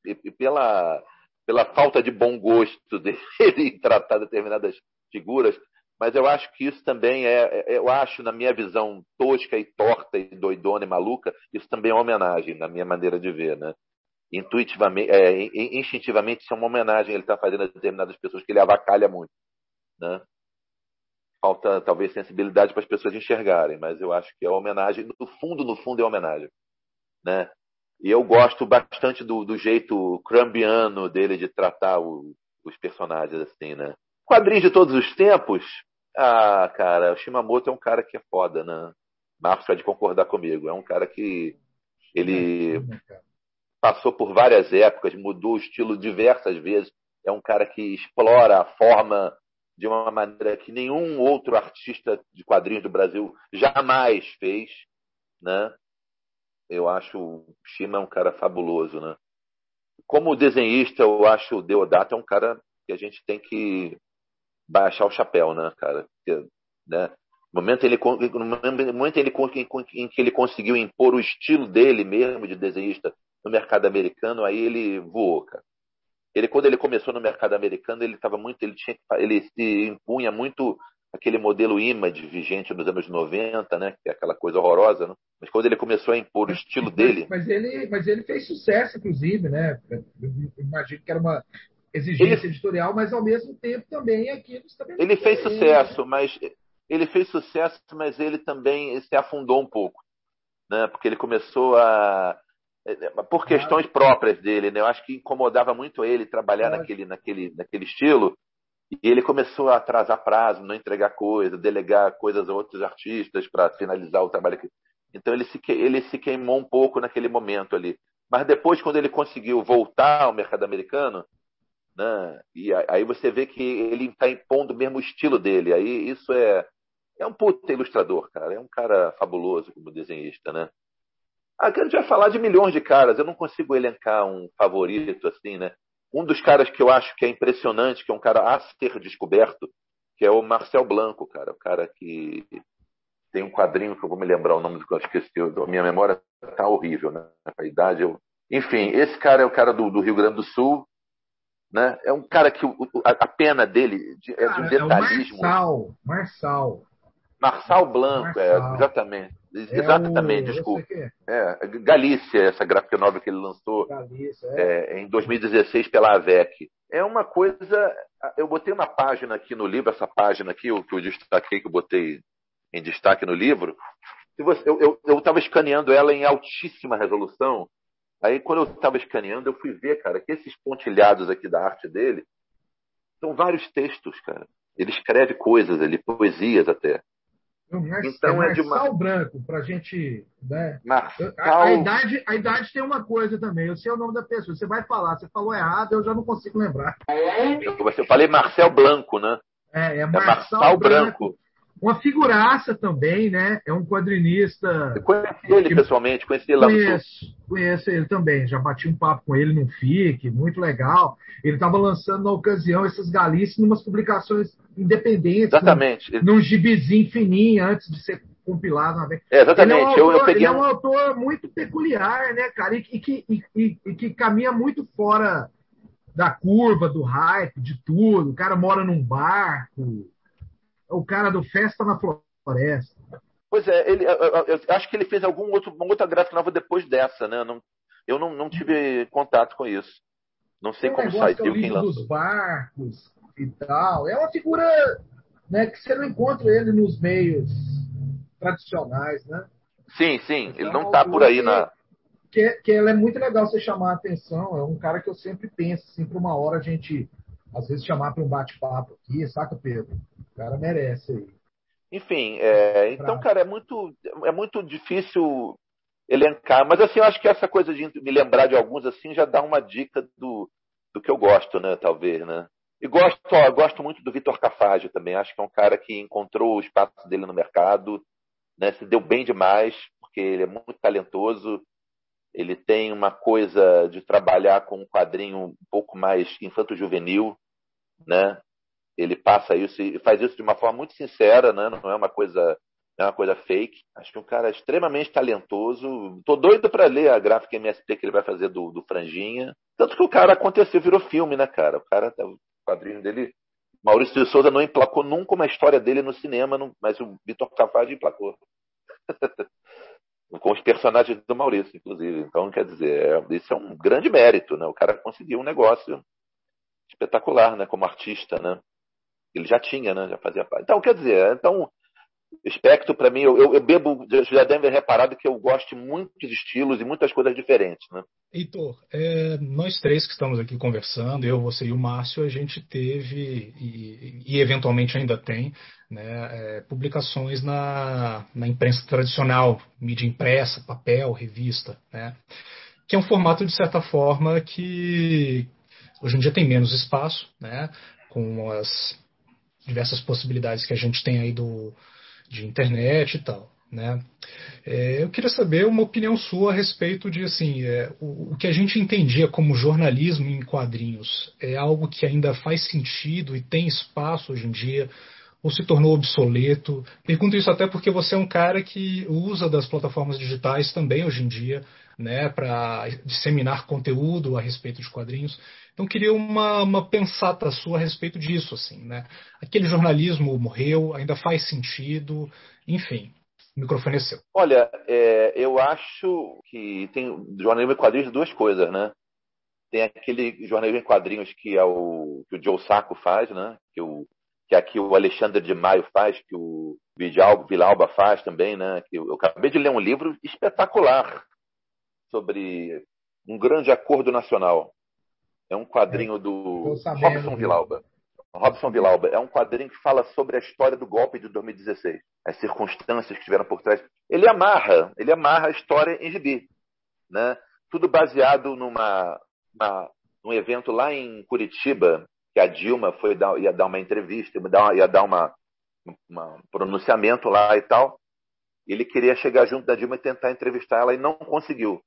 e pela, pela falta de bom gosto dele em tratar determinadas figuras. Mas eu acho que isso também é, é, eu acho, na minha visão tosca e torta e doidona e maluca, isso também é uma homenagem, na minha maneira de ver, né? Intuitivamente, é, instintivamente, isso é uma homenagem ele está fazendo a determinadas pessoas que ele avacalha muito, né? falta talvez sensibilidade para as pessoas enxergarem, mas eu acho que é homenagem, no fundo, no fundo é homenagem, né? E eu gosto bastante do, do jeito crambiano dele de tratar o, os personagens assim, né? Quadrinhos de todos os tempos, ah, cara, o Shimamoto é um cara que é foda, né? Marcos pode concordar comigo, é um cara que ele passou por várias épocas, mudou o estilo diversas vezes, é um cara que explora a forma de uma maneira que nenhum outro artista de quadrinhos do Brasil jamais fez, né? Eu acho o Shima um cara fabuloso, né? Como desenhista, eu acho o Deodato é um cara que a gente tem que baixar o chapéu, né, cara? Porque, né? No momento, ele, no momento ele, em que ele conseguiu impor o estilo dele mesmo de desenhista no mercado americano, aí ele voou, cara. Ele quando ele começou no mercado americano ele estava muito ele tinha ele se impunha muito aquele modelo image vigente nos anos 90 né que é aquela coisa horrorosa né? mas quando ele começou a impor o estilo dele mas ele mas ele fez sucesso inclusive né? Eu imagino que era uma exigência ele, editorial mas ao mesmo tempo também aquilo também ele fez sucesso mas ele fez sucesso mas ele também se afundou um pouco né? Porque ele começou a por questões próprias dele, né? Eu acho que incomodava muito ele trabalhar naquele, naquele, naquele estilo. E ele começou a atrasar prazo, não entregar coisa, delegar coisas a outros artistas para finalizar o trabalho. Então ele se, ele se queimou um pouco naquele momento ali. Mas depois, quando ele conseguiu voltar ao mercado americano, Né? E aí você vê que ele está impondo o mesmo estilo dele. Aí isso é é um puta ilustrador, cara. É um cara fabuloso como desenhista, né? Aqui a gente vai falar de milhões de caras. Eu não consigo elencar um favorito assim, né? Um dos caras que eu acho que é impressionante, que é um cara a ser descoberto, que é o Marcel Blanco, cara. O cara que tem um quadrinho que eu vou me lembrar o nome do que eu esqueci. A minha memória tá horrível, né? A idade eu... Enfim, esse cara é o cara do, do Rio Grande do Sul, né? É um cara que a, a pena dele é de um detalhismo. É o Marçal, Marçal. Marçal Blanco, Marçal. é, exatamente. Exatamente, é o... desculpa. É, Galícia, essa gráfica nova que ele lançou Galícia, é. É, em 2016 pela AVEC. É uma coisa. Eu botei uma página aqui no livro, essa página aqui, o que eu destaquei, que eu botei em destaque no livro. Eu estava escaneando ela em altíssima resolução. Aí, quando eu estava escaneando, eu fui ver, cara, que esses pontilhados aqui da arte dele são vários textos, cara. Ele escreve coisas ali, poesias até. Mar então é, é de uma... branco, para a gente. Né? Marçal... A, a, idade, a idade tem uma coisa também. Eu sei o nome da pessoa. Você vai falar, você falou errado, eu já não consigo lembrar. Eu falei Marcel Blanco, né? É, é, é Marçal, é Branco. Branco. Uma figuraça também, né? É um quadrinista. Eu conheci ele pessoalmente, conheci ele lá conheço, no Conheço ele também, já bati um papo com ele no FIC, muito legal. Ele estava lançando na ocasião essas galícias em umas publicações independentes. Exatamente. Num, num gibizinho fininho antes de ser compilado na vez. É, exatamente. Ele é, um autor, eu, eu peguei... ele é um autor muito peculiar, né, cara? E, e que, e, e, que caminha muito fora da curva, do hype, de tudo. O cara mora num barco o cara do Festa na Floresta. Pois é, ele, eu, eu, eu acho que ele fez algum outro, uma outra gráfica nova depois dessa, né? Não, eu não, não tive contato com isso. Não sei como saiu é quem lançou. dos barcos e tal. É uma figura né, que você não encontra ele nos meios tradicionais, né? Sim, sim. Então, ele não está por aí que, na. Que, que ela é muito legal você chamar a atenção. É um cara que eu sempre penso, assim, para uma hora a gente, às vezes, chamar para um bate-papo aqui, saca, Pedro? cara merece aí. Enfim, é, então, cara, é muito, é muito difícil elencar, mas assim, eu acho que essa coisa de me lembrar de alguns assim já dá uma dica do, do que eu gosto, né, talvez, né? E gosto, ó, gosto muito do Vitor Cafage também, acho que é um cara que encontrou o espaço dele no mercado, né, se deu bem demais, porque ele é muito talentoso, ele tem uma coisa de trabalhar com um quadrinho um pouco mais infanto-juvenil, né? ele passa isso e faz isso de uma forma muito sincera, né? não é uma coisa é uma coisa fake. Acho que um cara extremamente talentoso. Tô doido para ler a gráfica MSP que ele vai fazer do, do Franjinha. Tanto que o cara aconteceu, virou filme, né, cara? O cara, o quadrinho dele. Maurício de Souza não emplacou nunca uma história dele no cinema, mas o Vitor Cafage emplacou. Com os personagens do Maurício, inclusive. Então, quer dizer, é, isso é um grande mérito, né? O cara conseguiu um negócio espetacular, né? Como artista, né? Ele já tinha, né? Já fazia parte. Então, quer dizer, então, espectro para mim, eu, eu, bebo, já deve ter reparado que eu gosto de estilos e muitas coisas diferentes, né? Heitor, é, nós três que estamos aqui conversando, eu, você e o Márcio, a gente teve e, e eventualmente ainda tem né, é, publicações na, na imprensa tradicional, mídia impressa, papel, revista, né? Que é um formato, de certa forma, que hoje em dia tem menos espaço, né? Com as diversas possibilidades que a gente tem aí do, de internet e tal. Né? É, eu queria saber uma opinião sua a respeito de assim, é, o, o, que a gente entendia como jornalismo em quadrinhos é algo que ainda faz sentido e tem espaço hoje em dia ou se tornou obsoleto? Pergunto isso até porque você é um cara que usa das plataformas digitais também hoje em dia, né, para disseminar conteúdo a respeito de quadrinhos. Então queria uma, uma pensata sua a respeito disso, assim, né? Aquele jornalismo morreu, ainda faz sentido, enfim. O microfone é seu. Olha, é, eu acho que tem jornalismo em quadrinhos duas coisas, né? Tem aquele jornalismo em quadrinhos que é o que o Joe Sacco faz, né? Que, o, que aqui o Alexandre de Maio faz, que o Villalba faz também, né? Que eu, eu acabei de ler um livro espetacular sobre um grande acordo nacional. É um quadrinho é, do Robson Vilauba. Robson Vilauba é um quadrinho que fala sobre a história do golpe de 2016, as circunstâncias que estiveram por trás. Ele amarra, ele amarra a história em gibi, né? Tudo baseado numa, num evento lá em Curitiba, que a Dilma foi dar, ia dar uma entrevista, ia dar, uma, ia dar uma, uma pronunciamento lá e tal. Ele queria chegar junto da Dilma e tentar entrevistar ela e não conseguiu.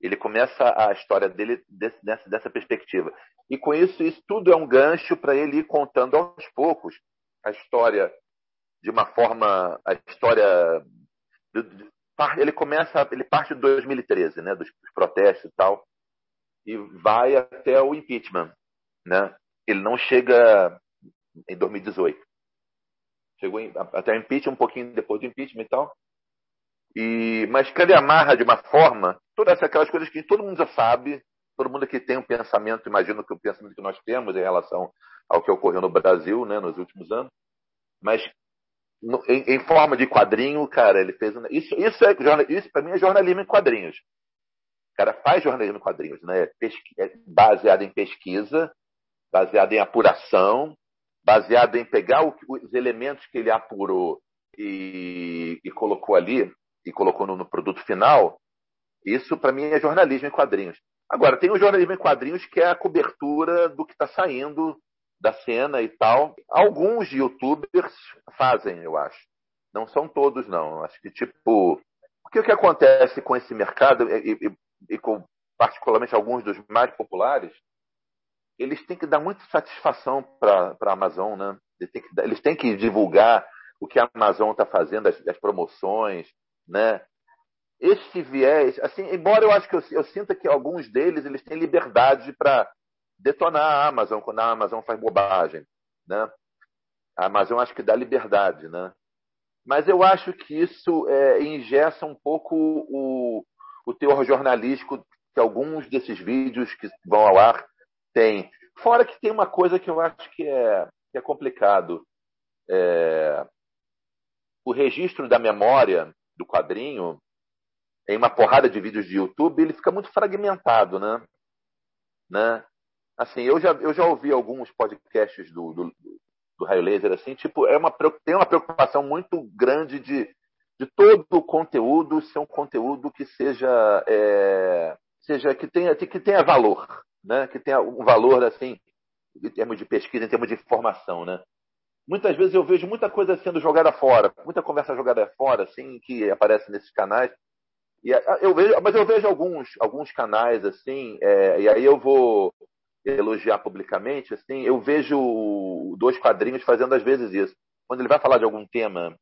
Ele começa a história dele desse, dessa, dessa perspectiva. E com isso, isso tudo é um gancho para ele ir contando aos poucos a história de uma forma, a história ele começa, ele parte de 2013, né, dos protestos e tal, e vai até o impeachment, né? Ele não chega em 2018. Chegou em, até o impeachment, um pouquinho depois do impeachment e tal. E, mas ele amarra de uma forma todas aquelas coisas que todo mundo já sabe, todo mundo que tem um pensamento, imagino que o pensamento que nós temos em relação ao que ocorreu no Brasil, né, nos últimos anos, mas no, em, em, forma de quadrinho, cara, ele fez isso, isso é isso para mim é jornalismo em quadrinhos. O cara faz jornalismo em quadrinhos, né? Pesqui, é baseado em pesquisa, baseado em apuração, baseado em pegar o, os elementos que ele apurou e, e colocou ali e colocou no, no produto final. Isso para mim é jornalismo em quadrinhos. Agora tem o jornalismo em quadrinhos que é a cobertura do que está saindo da cena e tal. Alguns youtubers fazem, eu acho. Não são todos, não. Acho que, tipo. O que acontece com esse mercado, e, e, e com particularmente alguns dos mais populares, eles têm que dar muita satisfação para a Amazon, né? Eles têm, que, eles têm, que, divulgar o que a Amazon está fazendo, as, as, promoções, né? Esse viés, assim, embora eu acho que eu, eu sinta que alguns deles eles têm liberdade para detonar a Amazon quando a Amazon faz bobagem, né? A Amazon acho que dá liberdade, né? Mas eu acho que isso é, ingessa um pouco o, o teor jornalístico que alguns desses vídeos que vão ao ar têm. Fora que tem uma coisa que eu acho que é, que é complicado. É, o registro da memória do quadrinho em uma porrada de vídeos de YouTube, ele fica muito fragmentado, né? né? assim, eu já, eu já ouvi alguns podcasts do, do, do Raio Laser, assim, tipo, é uma, tem uma preocupação muito grande de, de todo o conteúdo ser um conteúdo que seja, é, seja que tenha, que tenha valor, né? Que tenha um valor, assim, em termos de pesquisa, em termos de informação, né? Muitas vezes eu vejo muita coisa sendo jogada fora, muita conversa jogada fora, assim, que aparece nesses canais. E eu vejo, mas eu vejo alguns, alguns canais assim, é, e aí eu vou elogiar publicamente, assim, eu vejo dois quadrinhos fazendo às vezes isso. Quando ele vai falar de algum tema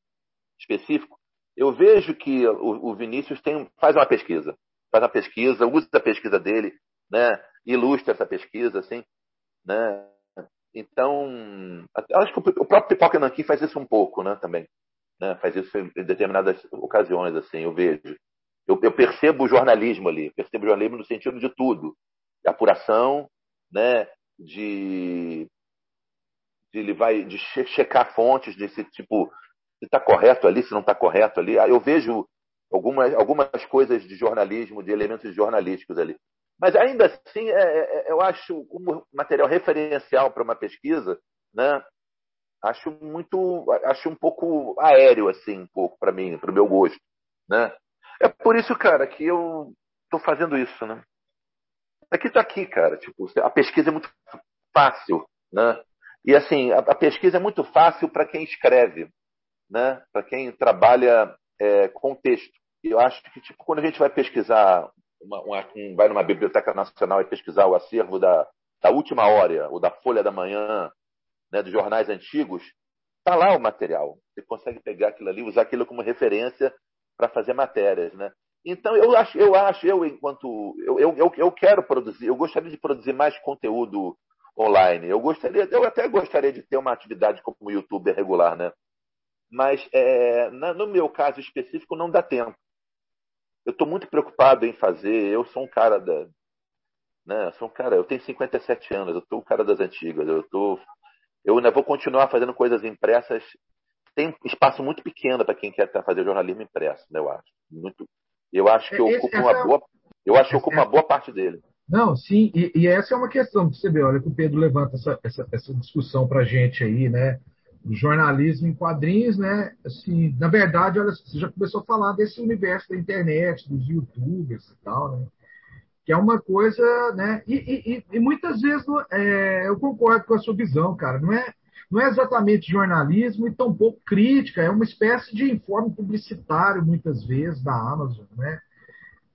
específico, eu vejo que o, o Vinícius tem, faz uma pesquisa, faz uma pesquisa, usa a pesquisa dele, né, ilustra essa pesquisa, assim, né. Então, acho que o próprio Pipoca Nanquim faz isso um pouco, né, também, né, faz isso em determinadas ocasiões, assim, eu vejo. Eu, eu percebo o jornalismo ali, percebo o jornalismo no sentido de tudo, de apuração, né, de, de ele vai de checar fontes desse tipo se está correto ali, se não está correto ali. Eu vejo algumas, algumas coisas de jornalismo, de elementos jornalísticos ali. Mas ainda assim, é, é, é eu acho como material referencial para uma pesquisa, né? Acho muito, acho um pouco aéreo assim, um pouco para mim, para o meu gosto, né? É por isso, cara, que eu estou fazendo isso, né? Aqui tá aqui, cara. Tipo, a pesquisa é muito fácil, né? E assim, a, a pesquisa é muito fácil para quem escreve, né? Para quem trabalha é, com texto. Eu acho que, tipo, quando a gente vai pesquisar, uma, uma, um, vai numa biblioteca nacional e pesquisar o acervo da, da última hora, ou da Folha da Manhã, né, dos jornais antigos, tá lá o material. Você consegue pegar aquilo ali, usar aquilo como referência para fazer matérias, né? Então, eu acho, eu acho, eu enquanto. Eu, eu, eu quero produzir, eu gostaria de produzir mais conteúdo online. Eu gostaria, eu até gostaria de ter uma atividade como youtuber regular, né? Mas é, na, no meu caso específico não dá tempo. Eu estou muito preocupado em fazer. Eu sou um cara da, né? Sou um cara. Eu tenho 57 anos. Eu sou um cara das antigas. Eu tô, eu ainda vou continuar fazendo coisas impressas. Tem espaço muito pequeno para quem quer fazer jornalismo impresso, né? Eu acho muito eu acho que Esse, ocupa uma é boa, eu acho que ocupa uma boa parte dele. Não, sim, e, e, essa é uma questão que você vê, olha que o Pedro levanta essa, essa, essa discussão para a gente aí, né? Do jornalismo em quadrinhos, né? Assim, na verdade, olha, você já começou a falar desse universo da internet, dos youtubers e tal, né? que é uma coisa, né? E, e, e muitas vezes é, eu concordo com a sua visão, cara. Não é, não é exatamente jornalismo e tampouco crítica, é uma espécie de informe publicitário, muitas vezes, da Amazon, né?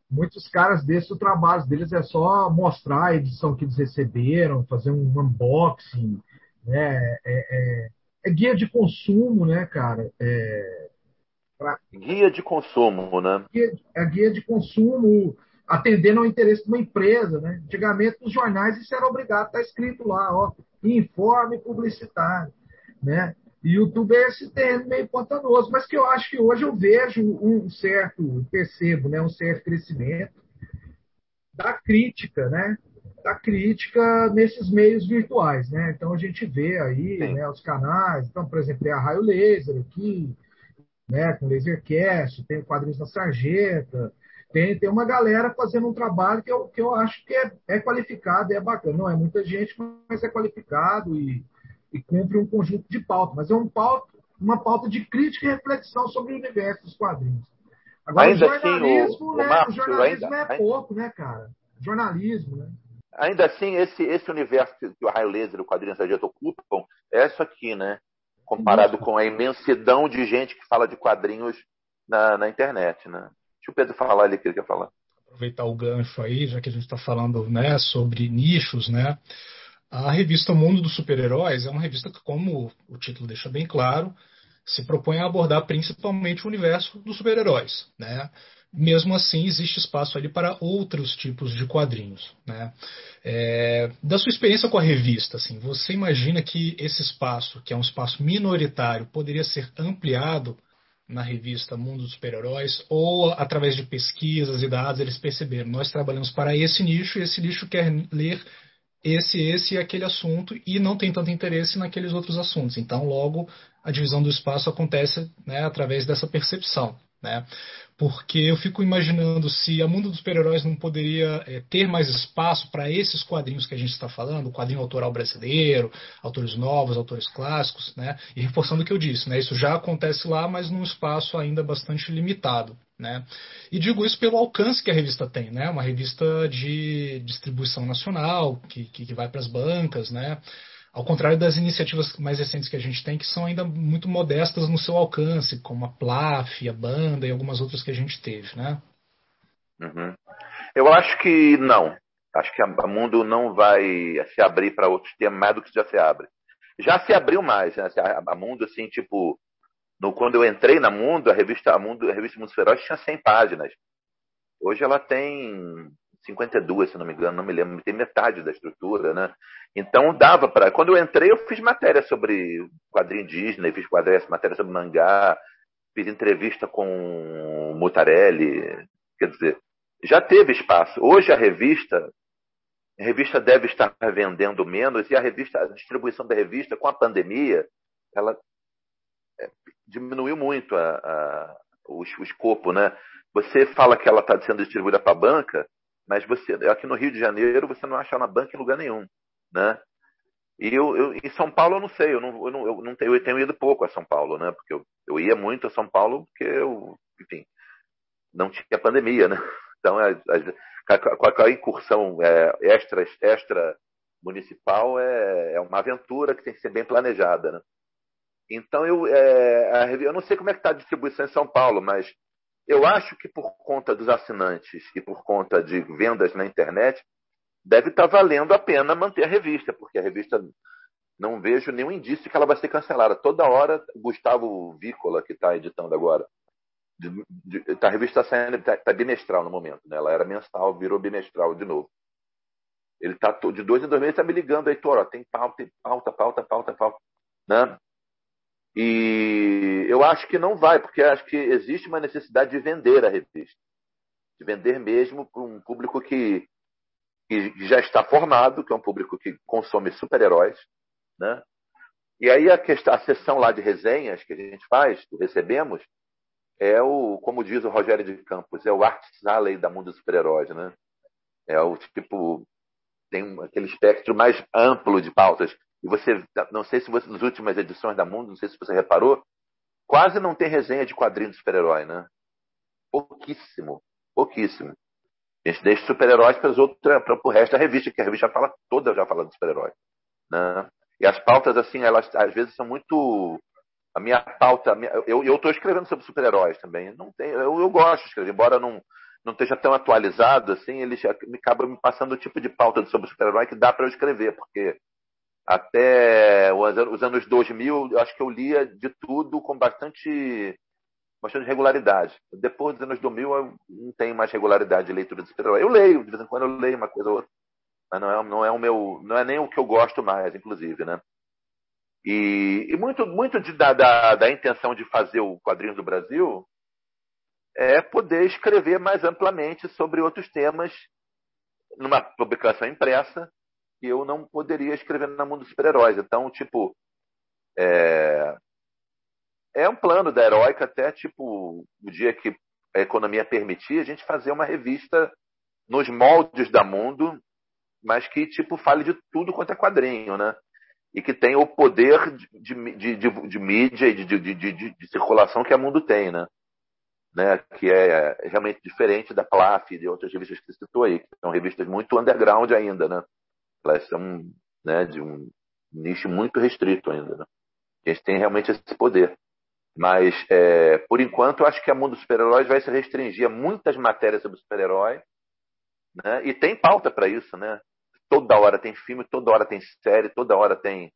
Muitos caras desses, o trabalho deles é só mostrar a edição que eles receberam, fazer um unboxing, né? É, é, é guia de consumo, né, cara? É, pra... Guia de consumo, né? Guia, é guia de consumo atendendo ao interesse de uma empresa, né? Antigamente, nos jornais, isso era obrigado, está escrito lá, ó, informe publicitário, né? E o YouTube é esse terreno meio pantanoso, mas que eu acho que hoje eu vejo um certo, percebo, né, um certo crescimento da crítica, né? Da crítica nesses meios virtuais, né? Então a gente vê aí, né, os canais, então, por exemplo, tem a Raio Laser aqui, né, com Lasercast, tem o Quadrinhos da Sarjeta, tem, tem uma galera fazendo um trabalho que eu, que eu acho que é, é qualificado, é bacana. Não é muita gente, mas é qualificado e, e cumpre um conjunto de pautas. Mas é um pauta, uma pauta de crítica e reflexão sobre o universo dos quadrinhos. Agora, ainda o assim, jornalismo, assim, o, né, o, jornalismo ainda, é ainda, pouco, né, cara? Jornalismo, né? Ainda assim, esse, esse universo que o Raio Laser e o Quadrinho Sargento ocupam é isso aqui, né? Comparado com a imensidão de gente que fala de quadrinhos na, na internet, né? Deixa o Pedro falar ali que ele quer falar. Aproveitar o gancho aí, já que a gente está falando né, sobre nichos, né? A revista Mundo dos Super-Heróis é uma revista que, como o título deixa bem claro, se propõe a abordar principalmente o universo dos super-heróis, né? Mesmo assim, existe espaço ali para outros tipos de quadrinhos, né? É, da sua experiência com a revista, assim, você imagina que esse espaço, que é um espaço minoritário, poderia ser ampliado na revista Mundo dos Super-Heróis, ou através de pesquisas e dados, eles perceberam, nós trabalhamos para esse nicho e esse nicho quer ler esse, esse e aquele assunto e não tem tanto interesse naqueles outros assuntos. Então, logo, a divisão do espaço acontece né, através dessa percepção. Né? Porque eu fico imaginando se a Mundo dos Super-Heróis não poderia é, ter mais espaço para esses quadrinhos que a gente está falando, o quadrinho autoral brasileiro, autores novos, autores clássicos, né? E reforçando o que eu disse, né? Isso já acontece lá, mas num espaço ainda bastante limitado. Né? E digo isso pelo alcance que a revista tem, né? Uma revista de distribuição nacional, que, que vai para as bancas, né? Ao contrário das iniciativas mais recentes que a gente tem, que são ainda muito modestas no seu alcance, como a PLAF, a Banda e algumas outras que a gente teve, né? Uhum. Eu acho que não. Acho que a Mundo não vai se abrir para outros temas mais do que já se abre. Já se abriu mais, né? A Mundo, assim, tipo, no, quando eu entrei na Mundo, a revista, a Mundo, a revista Mundo Feroz tinha 100 páginas. Hoje ela tem 52, se não me engano, não me lembro, tem metade da estrutura, né? Então dava para. Quando eu entrei, eu fiz matéria sobre quadrinho Disney, fiz quadrinho, matéria sobre mangá, fiz entrevista com Mutarelli, quer dizer, já teve espaço. Hoje a revista, a revista deve estar vendendo menos e a revista, a distribuição da revista com a pandemia, ela é, diminuiu muito a, a, o, o escopo, né? Você fala que ela está sendo distribuída para a banca, mas você aqui no Rio de Janeiro você não acha na banca em lugar nenhum, né? E eu, eu em São Paulo eu não sei, eu não, eu não, eu não tenho, eu tenho ido pouco a São Paulo, né? Porque eu, eu ia muito a São Paulo porque eu, enfim, não tinha pandemia, né? Então com a, incursão é, extra extra municipal é, é uma aventura que tem que ser bem planejada, né? Então eu, é, eu não sei como é que está a distribuição em São Paulo, mas eu acho que por conta dos assinantes e por conta de vendas na internet, deve estar tá valendo a pena manter a revista, porque a revista não vejo nenhum indício que ela vai ser cancelada. Toda hora, Gustavo Vícola, que está editando agora, de, de, tá, a revista está saindo, está tá bimestral no momento, né? ela era mensal, virou bimestral de novo. Ele está de dois em dois meses, está me ligando, Heitor, ó, tem pauta, pauta, pauta, pauta, pauta. Né? E eu acho que não vai, porque acho que existe uma necessidade de vender a revista. De vender mesmo para um público que, que já está formado, que é um público que consome super-heróis. Né? E aí a, questão, a sessão lá de resenhas que a gente faz, que recebemos, é o, como diz o Rogério de Campos, é o Arts Alley da mundo dos super-heróis. Né? É o tipo, tem aquele espectro mais amplo de pautas e você, não sei se você, nas últimas edições da Mundo, não sei se você reparou, quase não tem resenha de quadrinhos de super-herói, né? Pouquíssimo, pouquíssimo. A gente deixa super-heróis para o resto da revista, que a revista fala toda já fala de super-herói. Né? E as pautas, assim, elas às vezes são muito. A minha pauta. A minha... eu estou escrevendo sobre super-heróis também. Não tem, eu, eu gosto de escrever, embora não, não esteja tão atualizado, assim, ele me acaba me passando o tipo de pauta sobre super-herói que dá para eu escrever, porque até os anos 2000, eu acho que eu lia de tudo com bastante bastante regularidade. Depois dos anos 2000, eu não tenho mais regularidade de leitura de super-herói. Eu leio, de vez em quando eu leio uma coisa ou outra, mas não é, não é o meu, não é nem o que eu gosto mais, inclusive, né? E, e muito, muito de, da, da, da, intenção de fazer o quadrinho do Brasil é poder escrever mais amplamente sobre outros temas numa publicação impressa que eu não poderia escrever na Mundo dos Super-Heróis. Então, tipo, é, é um plano da Heróica até, tipo, o dia que a economia permitir, a gente fazer uma revista nos moldes da Mundo, mas que, tipo, fale de tudo quanto é quadrinho, né? E que tenha o poder de, de, de, de mídia e de, circulação que a Mundo tem, né? né? Que é realmente diferente da Plaf e de outras revistas que você citou aí, que são revistas muito underground ainda, né? Elas são né, de um nicho muito restrito ainda, né? A gente tem realmente esse poder. Mas, é, por enquanto, eu acho que a Mundo dos Super-Heróis vai se restringir a muitas matérias sobre super-herói. Né? E tem pauta para isso, né? Toda hora tem filme, toda hora tem série, toda hora tem,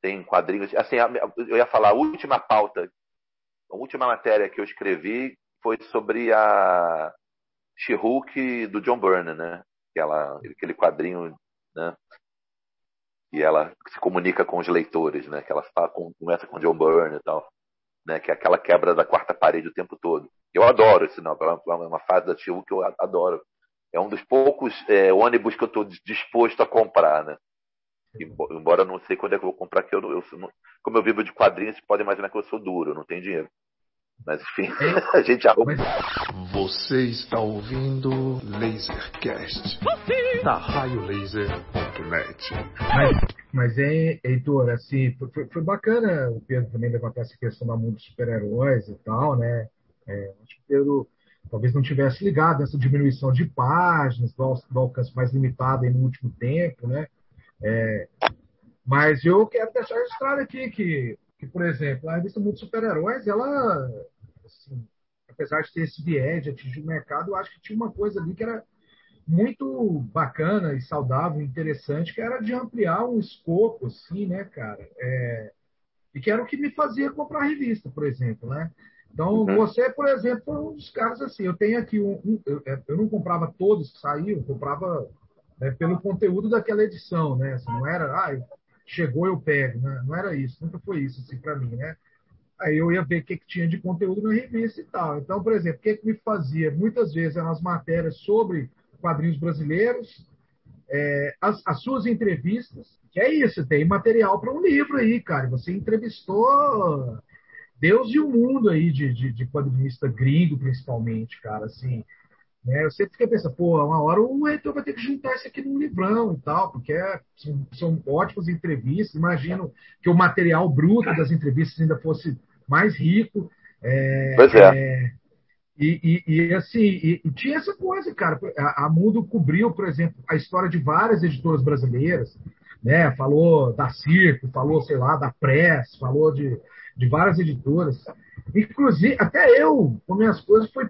tem quadrinhos. Assim, eu ia falar, a última pauta, a última matéria que eu escrevi foi sobre a She-Hulk do John Byrne, né? Aquela, aquele quadrinho, né? E ela se comunica com os leitores, né? Que ela fala, começa com John Byrne e tal né? Que é aquela quebra da quarta parede o tempo todo. Eu adoro esse não, é uma fase da Tio que eu adoro. É um dos poucos é, ônibus que eu estou disposto a comprar, né? Embora eu não sei quando é que eu vou comprar, que eu, eu, como eu vivo de quadrinhos, vocês podem imaginar que eu sou duro, não tenho dinheiro. Mas enfim, a gente arruma. Você está ouvindo Lasercast da raiolaser.net. Mas, mas é, Heitor, assim, foi, foi, bacana o Pedro também levantar essa questão do mundo dos super-heróis e tal, né? É, acho que o Pedro talvez não tivesse ligado nessa diminuição de páginas, do, do alcance mais limitado no último tempo, né? É, mas eu quero deixar registrado aqui que que, por exemplo, a revista Mundo Super-Heróis, ela, assim, apesar de ter esse viés de atingir o mercado, eu acho que tinha uma coisa ali que era muito bacana e saudável, interessante, que era de ampliar um escopo, assim, né, cara? É, e que era o que me fazia comprar a revista, por exemplo, né? Então, uhum. você, por exemplo, foi um dos casos assim. Eu tenho aqui um. um eu, eu, não comprava todos que saíam, eu comprava né, pelo conteúdo daquela edição, né? Assim, não era, ah, chegou, eu pego. Né? Não era isso, nunca foi isso assim, para mim, né? Aí eu ia ver o que, que, tinha de conteúdo na revista e tal. Então, por exemplo, o que, que me fazia? Muitas vezes eram as matérias sobre quadrinhos brasileiros, é, as, as, suas entrevistas, que é isso, tem material para um livro aí, cara. Você entrevistou Deus e o mundo aí de, de, de quadrinista gringo, principalmente, cara. Assim, né? Eu sempre fiquei pensando, pô, uma hora o reitor vai ter que juntar isso aqui num livrão e tal, porque é, são, são ótimas entrevistas. Imagino que o material bruto das entrevistas ainda fosse mais rico. É, pois é. é e, e, e, assim, e, e, tinha essa coisa, cara. A, a Mundo cobriu, por exemplo, a história de várias editoras brasileiras, né? Falou da Circo, falou, sei lá, da Press, falou de, de várias editoras. Inclusive, até eu, com minhas coisas, fui,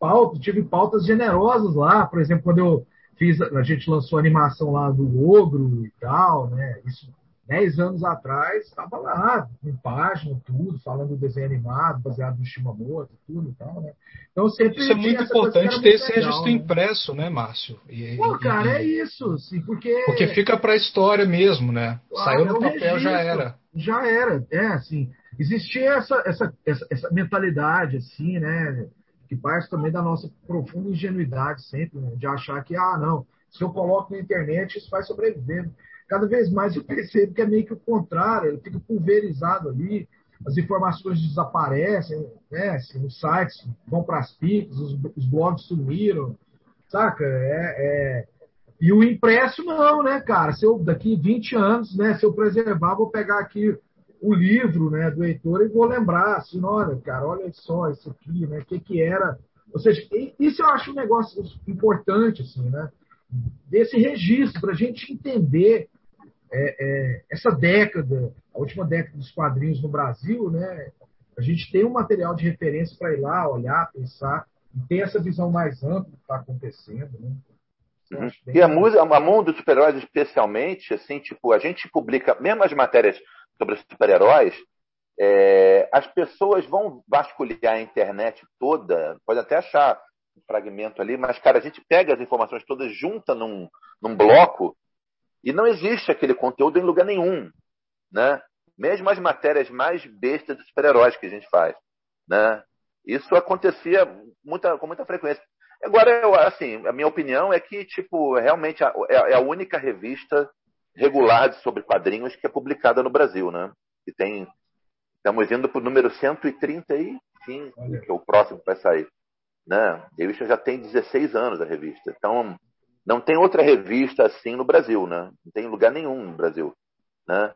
pauta, tive pautas generosas lá, por exemplo, quando eu fiz, a gente lançou a animação lá do Ogro e tal, né? Isso dez anos atrás, estava lá, com página, tudo, falando do desenho animado, baseado no Shimamoto, tudo e tal, né? Então sempre Isso é muito importante ter esse legal, registro né? impresso, né, Márcio? E, Pô, cara, e, é isso, sim, porque... Porque fica para a história mesmo, né? Saiu no é papel, registro, já era. Já era, é, assim, existia essa, essa, essa, essa mentalidade, assim, né? Que parte também da nossa profunda ingenuidade sempre, né? de achar que, ah, não, se eu coloco na internet, isso vai sobreviver. Cada vez mais eu percebo que é meio que o contrário, ele fica pulverizado ali, as informações desaparecem, né? Assim, os sites vão para as piques, os, os, blogs sumiram, saca? É, é, E o impresso não, né, cara? Se eu, daqui 20 anos, né, se eu preservar, vou pegar aqui o livro né, do Heitor e vou lembrar, assim, olha, cara, olha só isso aqui, né? O que, que era Ou seja, isso eu acho um negócio importante, assim, né? Desse registro, para a gente entender é, é, essa década, a última década dos quadrinhos no Brasil, né? A gente tem um material de referência para ir lá, olhar, pensar, e ter essa visão mais ampla do que está acontecendo, né? E a música, a mundo dos super-heróis especialmente, assim, tipo, a gente publica, mesmo as matérias sobre super-heróis, é, as pessoas vão vasculhar a internet toda, pode até achar um fragmento ali, mas, cara, a gente pega as informações todas, junta num, num bloco e não existe aquele conteúdo em lugar nenhum, né? Mesmo as matérias mais bestas de super-heróis que a gente faz, né? Isso acontecia muita, com muita frequência. Agora, eu, assim, a minha opinião é que, tipo, realmente é, é a única revista regular sobre quadrinhos que é publicada no Brasil, né? Que tem Estamos indo para o número 135, Olha. que é o próximo que vai sair. Né? A revista já tem 16 anos, a revista. Então, não tem outra revista assim no Brasil, né? Não tem lugar nenhum no Brasil, né?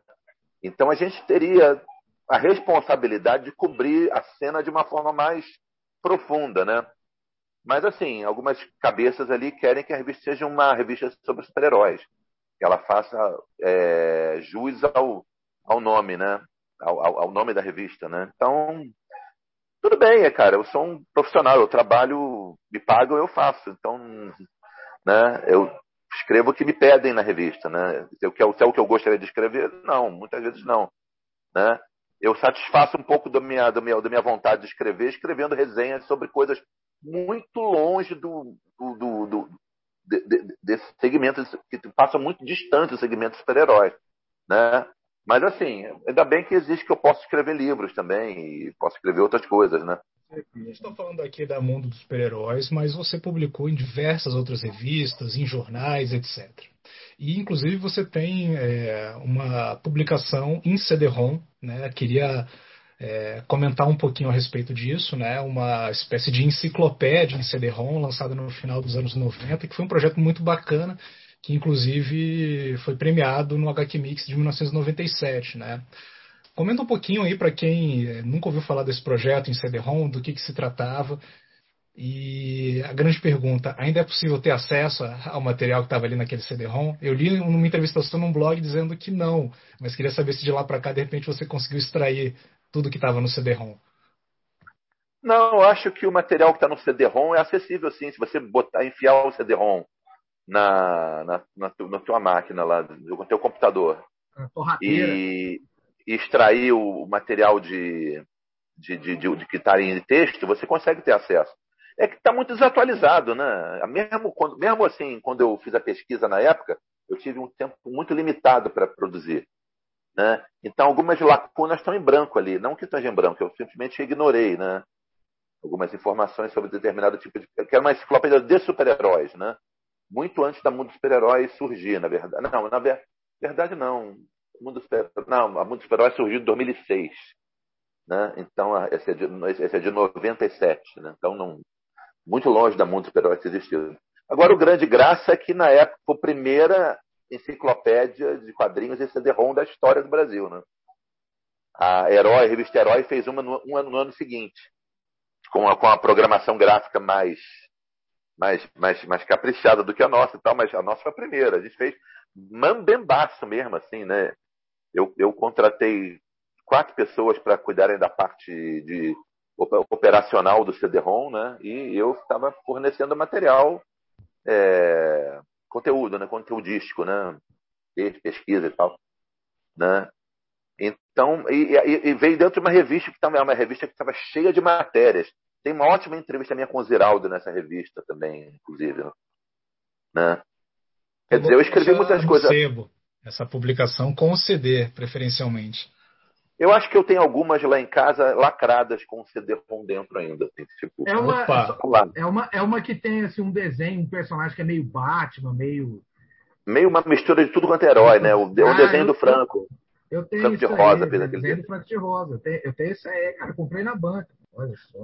Então, a gente teria a responsabilidade de cobrir a cena de uma forma mais profunda, né? Mas, assim, algumas cabeças ali querem que a revista seja uma revista sobre super-heróis. Que ela faça é, jus ao, ao nome, né? ao, ao, nome da revista, né? Então, tudo bem, é, cara, eu sou um profissional, eu trabalho, me pagam, eu faço. Então, né, eu escrevo o que me pedem na revista, né? Se, eu, se é o que eu gostaria de escrever, não, muitas vezes não, né? Eu satisfaço um pouco da minha, da minha, da minha vontade de escrever, escrevendo resenhas sobre coisas muito longe do, do, do, do de, de, desse segmento que passa muito distante do segmento super-heróis, né? Mas assim, ainda bem que existe que eu posso escrever livros também e posso escrever outras coisas, né? Gente está falando aqui da Mundo dos Super-Heróis, mas você publicou em diversas outras revistas, em jornais, etc. E, inclusive, você tem é, uma publicação em CD-ROM, né? Queria é, comentar um pouquinho a respeito disso, né? Uma espécie de enciclopédia em CD-ROM, lançada no final dos anos 90, que foi um projeto muito bacana que inclusive foi premiado no HQ Mix de 1997, né? Comenta um pouquinho aí para quem eh, nunca ouviu falar desse projeto em CD-ROM, do que, que se tratava. E a grande pergunta, ainda é possível ter acesso ao material que estava ali naquele CD-ROM? Eu li numa entrevista sua num blog dizendo que não, mas queria saber se de lá para cá, de repente, você conseguiu extrair tudo que estava no CD-ROM. Não, eu acho que o material que está no CD-ROM é acessível sim. Se você botar, enfiar o CD-ROM na, na, na, na tua máquina lá, no teu computador. E, e, extrair o material de, de, de, de, de que está em texto, você consegue ter acesso. É que está muito desatualizado, né? Mesmo, quando, mesmo assim, quando eu fiz a pesquisa na época, eu tive um tempo muito limitado para produzir. Né? Então, algumas lacunas estão em branco ali. Não que estejam em branco, eu simplesmente ignorei né? algumas informações sobre determinado tipo de. que era uma enciclopédia de super-heróis. Né? muito antes da Mundo Super-Herói surgir, na verdade. Não, na ver... verdade não. Mundo Super... Não, a Mundo Super-Herói surgiu em 2006. Né? Então, esse é de, esse é de 97. Né? Então, não, muito longe da Mundo Super-Herói ter existido. Agora, o grande graça é que, na época, a primeira enciclopédia de quadrinhos e CD-ROM da história do Brasil. Né? A Herói, a revista Herói, fez uma no, uma no ano seguinte, com a, com a programação gráfica mais mais, mais, mais caprichada do que a nossa e tal, mas a nossa foi a primeira. A gente fez mambembaço mesmo, assim, né? Eu, eu contratei quatro pessoas para cuidarem da parte de operacional do CD-ROM, né? E eu estava fornecendo material, é, conteúdo, né? Conteudístico, né? Pesquisa e tal, né? Então, e, e, e veio dentro de uma revista que estava uma revista que estava cheia de matérias. Tem uma ótima entrevista minha com o Ziraldo nessa revista também, inclusive. Né? Quer dizer, eu escrevi muitas coisas. Sebo, essa publicação com o CD, preferencialmente. Eu acho que eu tenho algumas lá em casa lacradas com o CD com dentro ainda. Assim, tipo, é, uma, é, uma, é uma que tem assim, um desenho, um personagem que é meio Batman, meio. Meio uma mistura de tudo quanto é herói, né? O, ah, o desenho eu, do Franco. Eu tenho Franco de Rosa, aí, fez aquele desenho do Franco de Rosa. Eu tenho, eu tenho isso aí, cara. Comprei na banca.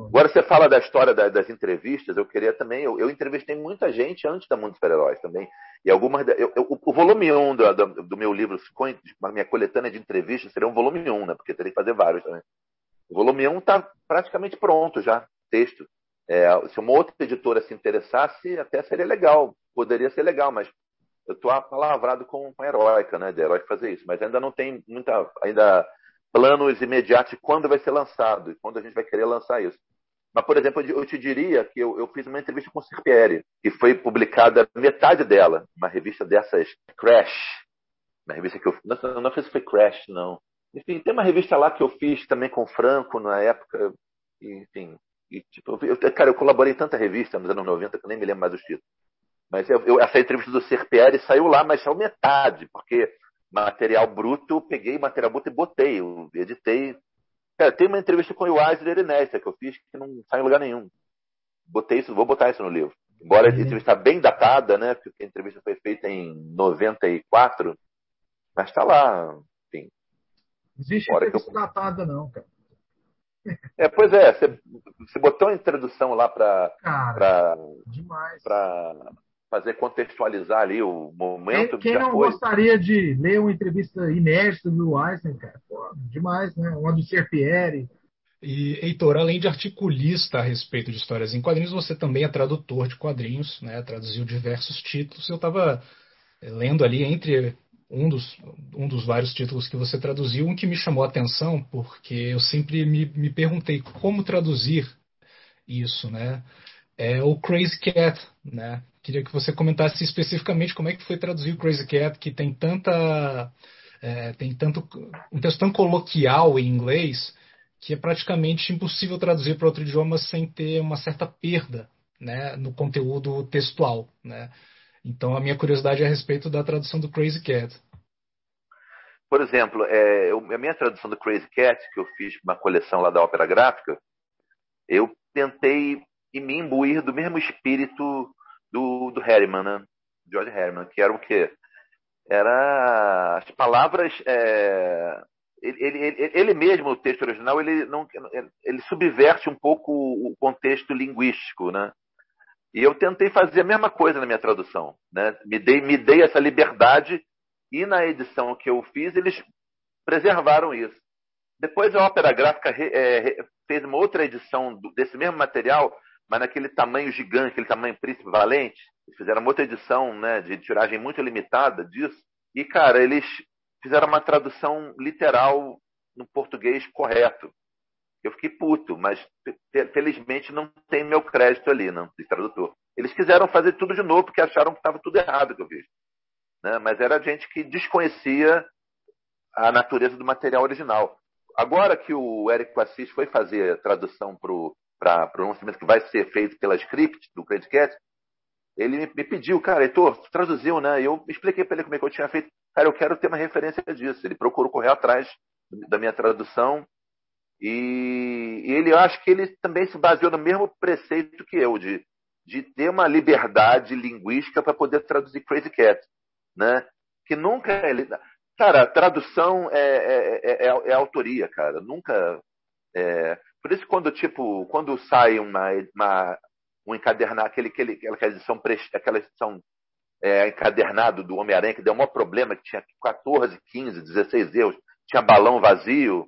Agora você fala da história da, das entrevistas, eu queria também. Eu, eu, entrevistei muita gente antes da Mundo Super-Heróis também. E algumas. Eu, eu, o volume 1 do, do, do, meu livro, a minha coletânea de entrevistas, seria um volume 1, né? Porque teria que fazer vários também. O volume 1 está praticamente pronto já, texto. É, se uma outra editora se interessasse, até seria legal, poderia ser legal, mas eu estou apalavrado com, com a Heroica, né, de Heroica fazer isso, mas ainda não tem muita, ainda planos imediatos de quando vai ser lançado e quando a gente vai querer lançar isso. Mas, por exemplo, eu te diria que eu, eu fiz uma entrevista com o Serpieri, que foi publicada metade dela, uma revista dessas Crash, uma revista que eu não, não sei se foi Crash, não. Enfim, tem uma revista lá que eu fiz também com o Franco na época, enfim. E, tipo, eu, cara, eu colaborei em tanta revista nos anos 90 que eu nem me lembro mais os títulos. Mas eu, eu, essa entrevista do Serpieri saiu lá, mas saiu metade, porque material bruto, peguei material bruto e botei, eu editei. Cara, tem uma entrevista com o Eisner e Nesta que eu fiz que não sai em lugar nenhum. Botei isso, vou botar isso no livro. Embora a uhum. entrevista bem datada, né? Porque a entrevista foi feita em 94, mas está lá, enfim. Existe entrevista eu... datada não, cara. É, pois é, você, você botou uma introdução lá para para fazer contextualizar ali o momento. Quem, quem não foi. gostaria de ler uma entrevista inédita do Einstein, cara? Pô, demais, né? Uma do Serpieri. E, Heitor, além de articulista a respeito de histórias em quadrinhos, você também é tradutor de quadrinhos, né? Traduziu diversos títulos. Eu estava eh, lendo ali entre um dos, um dos vários títulos que você traduziu, um que me chamou a atenção, porque eu sempre me, me perguntei como traduzir isso, né? É o Crazy Cat, né? Queria que você comentasse especificamente como é que foi traduzir o Crazy Cat, que tem tanta. É, tem tanto. um texto tão coloquial em inglês que é praticamente impossível traduzir para outro idioma sem ter uma certa perda né, no conteúdo textual. Né? Então, a minha curiosidade é a respeito da tradução do Crazy Cat. Por exemplo, é, eu, a minha tradução do Crazy Cat, que eu fiz uma coleção lá da Ópera Gráfica, eu tentei me imbuir do mesmo espírito do, do Harriman, né? George Harriman, que era o quê? Era as palavras. É, ele, ele, ele, mesmo, o texto original, ele, não, ele subverte um pouco o contexto linguístico, né? E eu tentei fazer a mesma coisa na minha tradução, né? Me dei, me dei essa liberdade e na edição que eu fiz eles preservaram isso. Depois a Ópera Gráfica é, fez uma outra edição desse mesmo material mas naquele tamanho gigante, aquele tamanho príncipe valente. Eles fizeram outra edição né, de tiragem muito limitada disso. E, cara, eles fizeram uma tradução literal no português correto. Eu fiquei puto, mas felizmente não tem meu crédito ali, não, de tradutor. Eles quiseram fazer tudo de novo porque acharam que estava tudo errado que eu fiz. Né? Mas era gente que desconhecia a natureza do material original. Agora que o Érico Assis foi fazer a tradução para o para o lançamento que vai ser feito pela script do Credit Cat, ele me, me pediu, cara, Heitor, traduziu, né? Eu expliquei para ele como é que eu tinha feito. Cara, eu quero ter uma referência disso. Ele procurou correr atrás da minha tradução e, e ele, eu acho que ele também se baseou no mesmo preceito que eu, de, de ter uma liberdade linguística para poder traduzir Crazy Cat, né? Que nunca ele, cara, tradução é, é, é, é, autoria, cara. Nunca é, por isso, quando, tipo, quando sai uma, uma um encadernado, aquele, aquele, aquela edição, aquela edição é, encadernado do Homem-Aranha, que deu um maior problema, que tinha 14, 15, 16 erros, tinha balão vazio.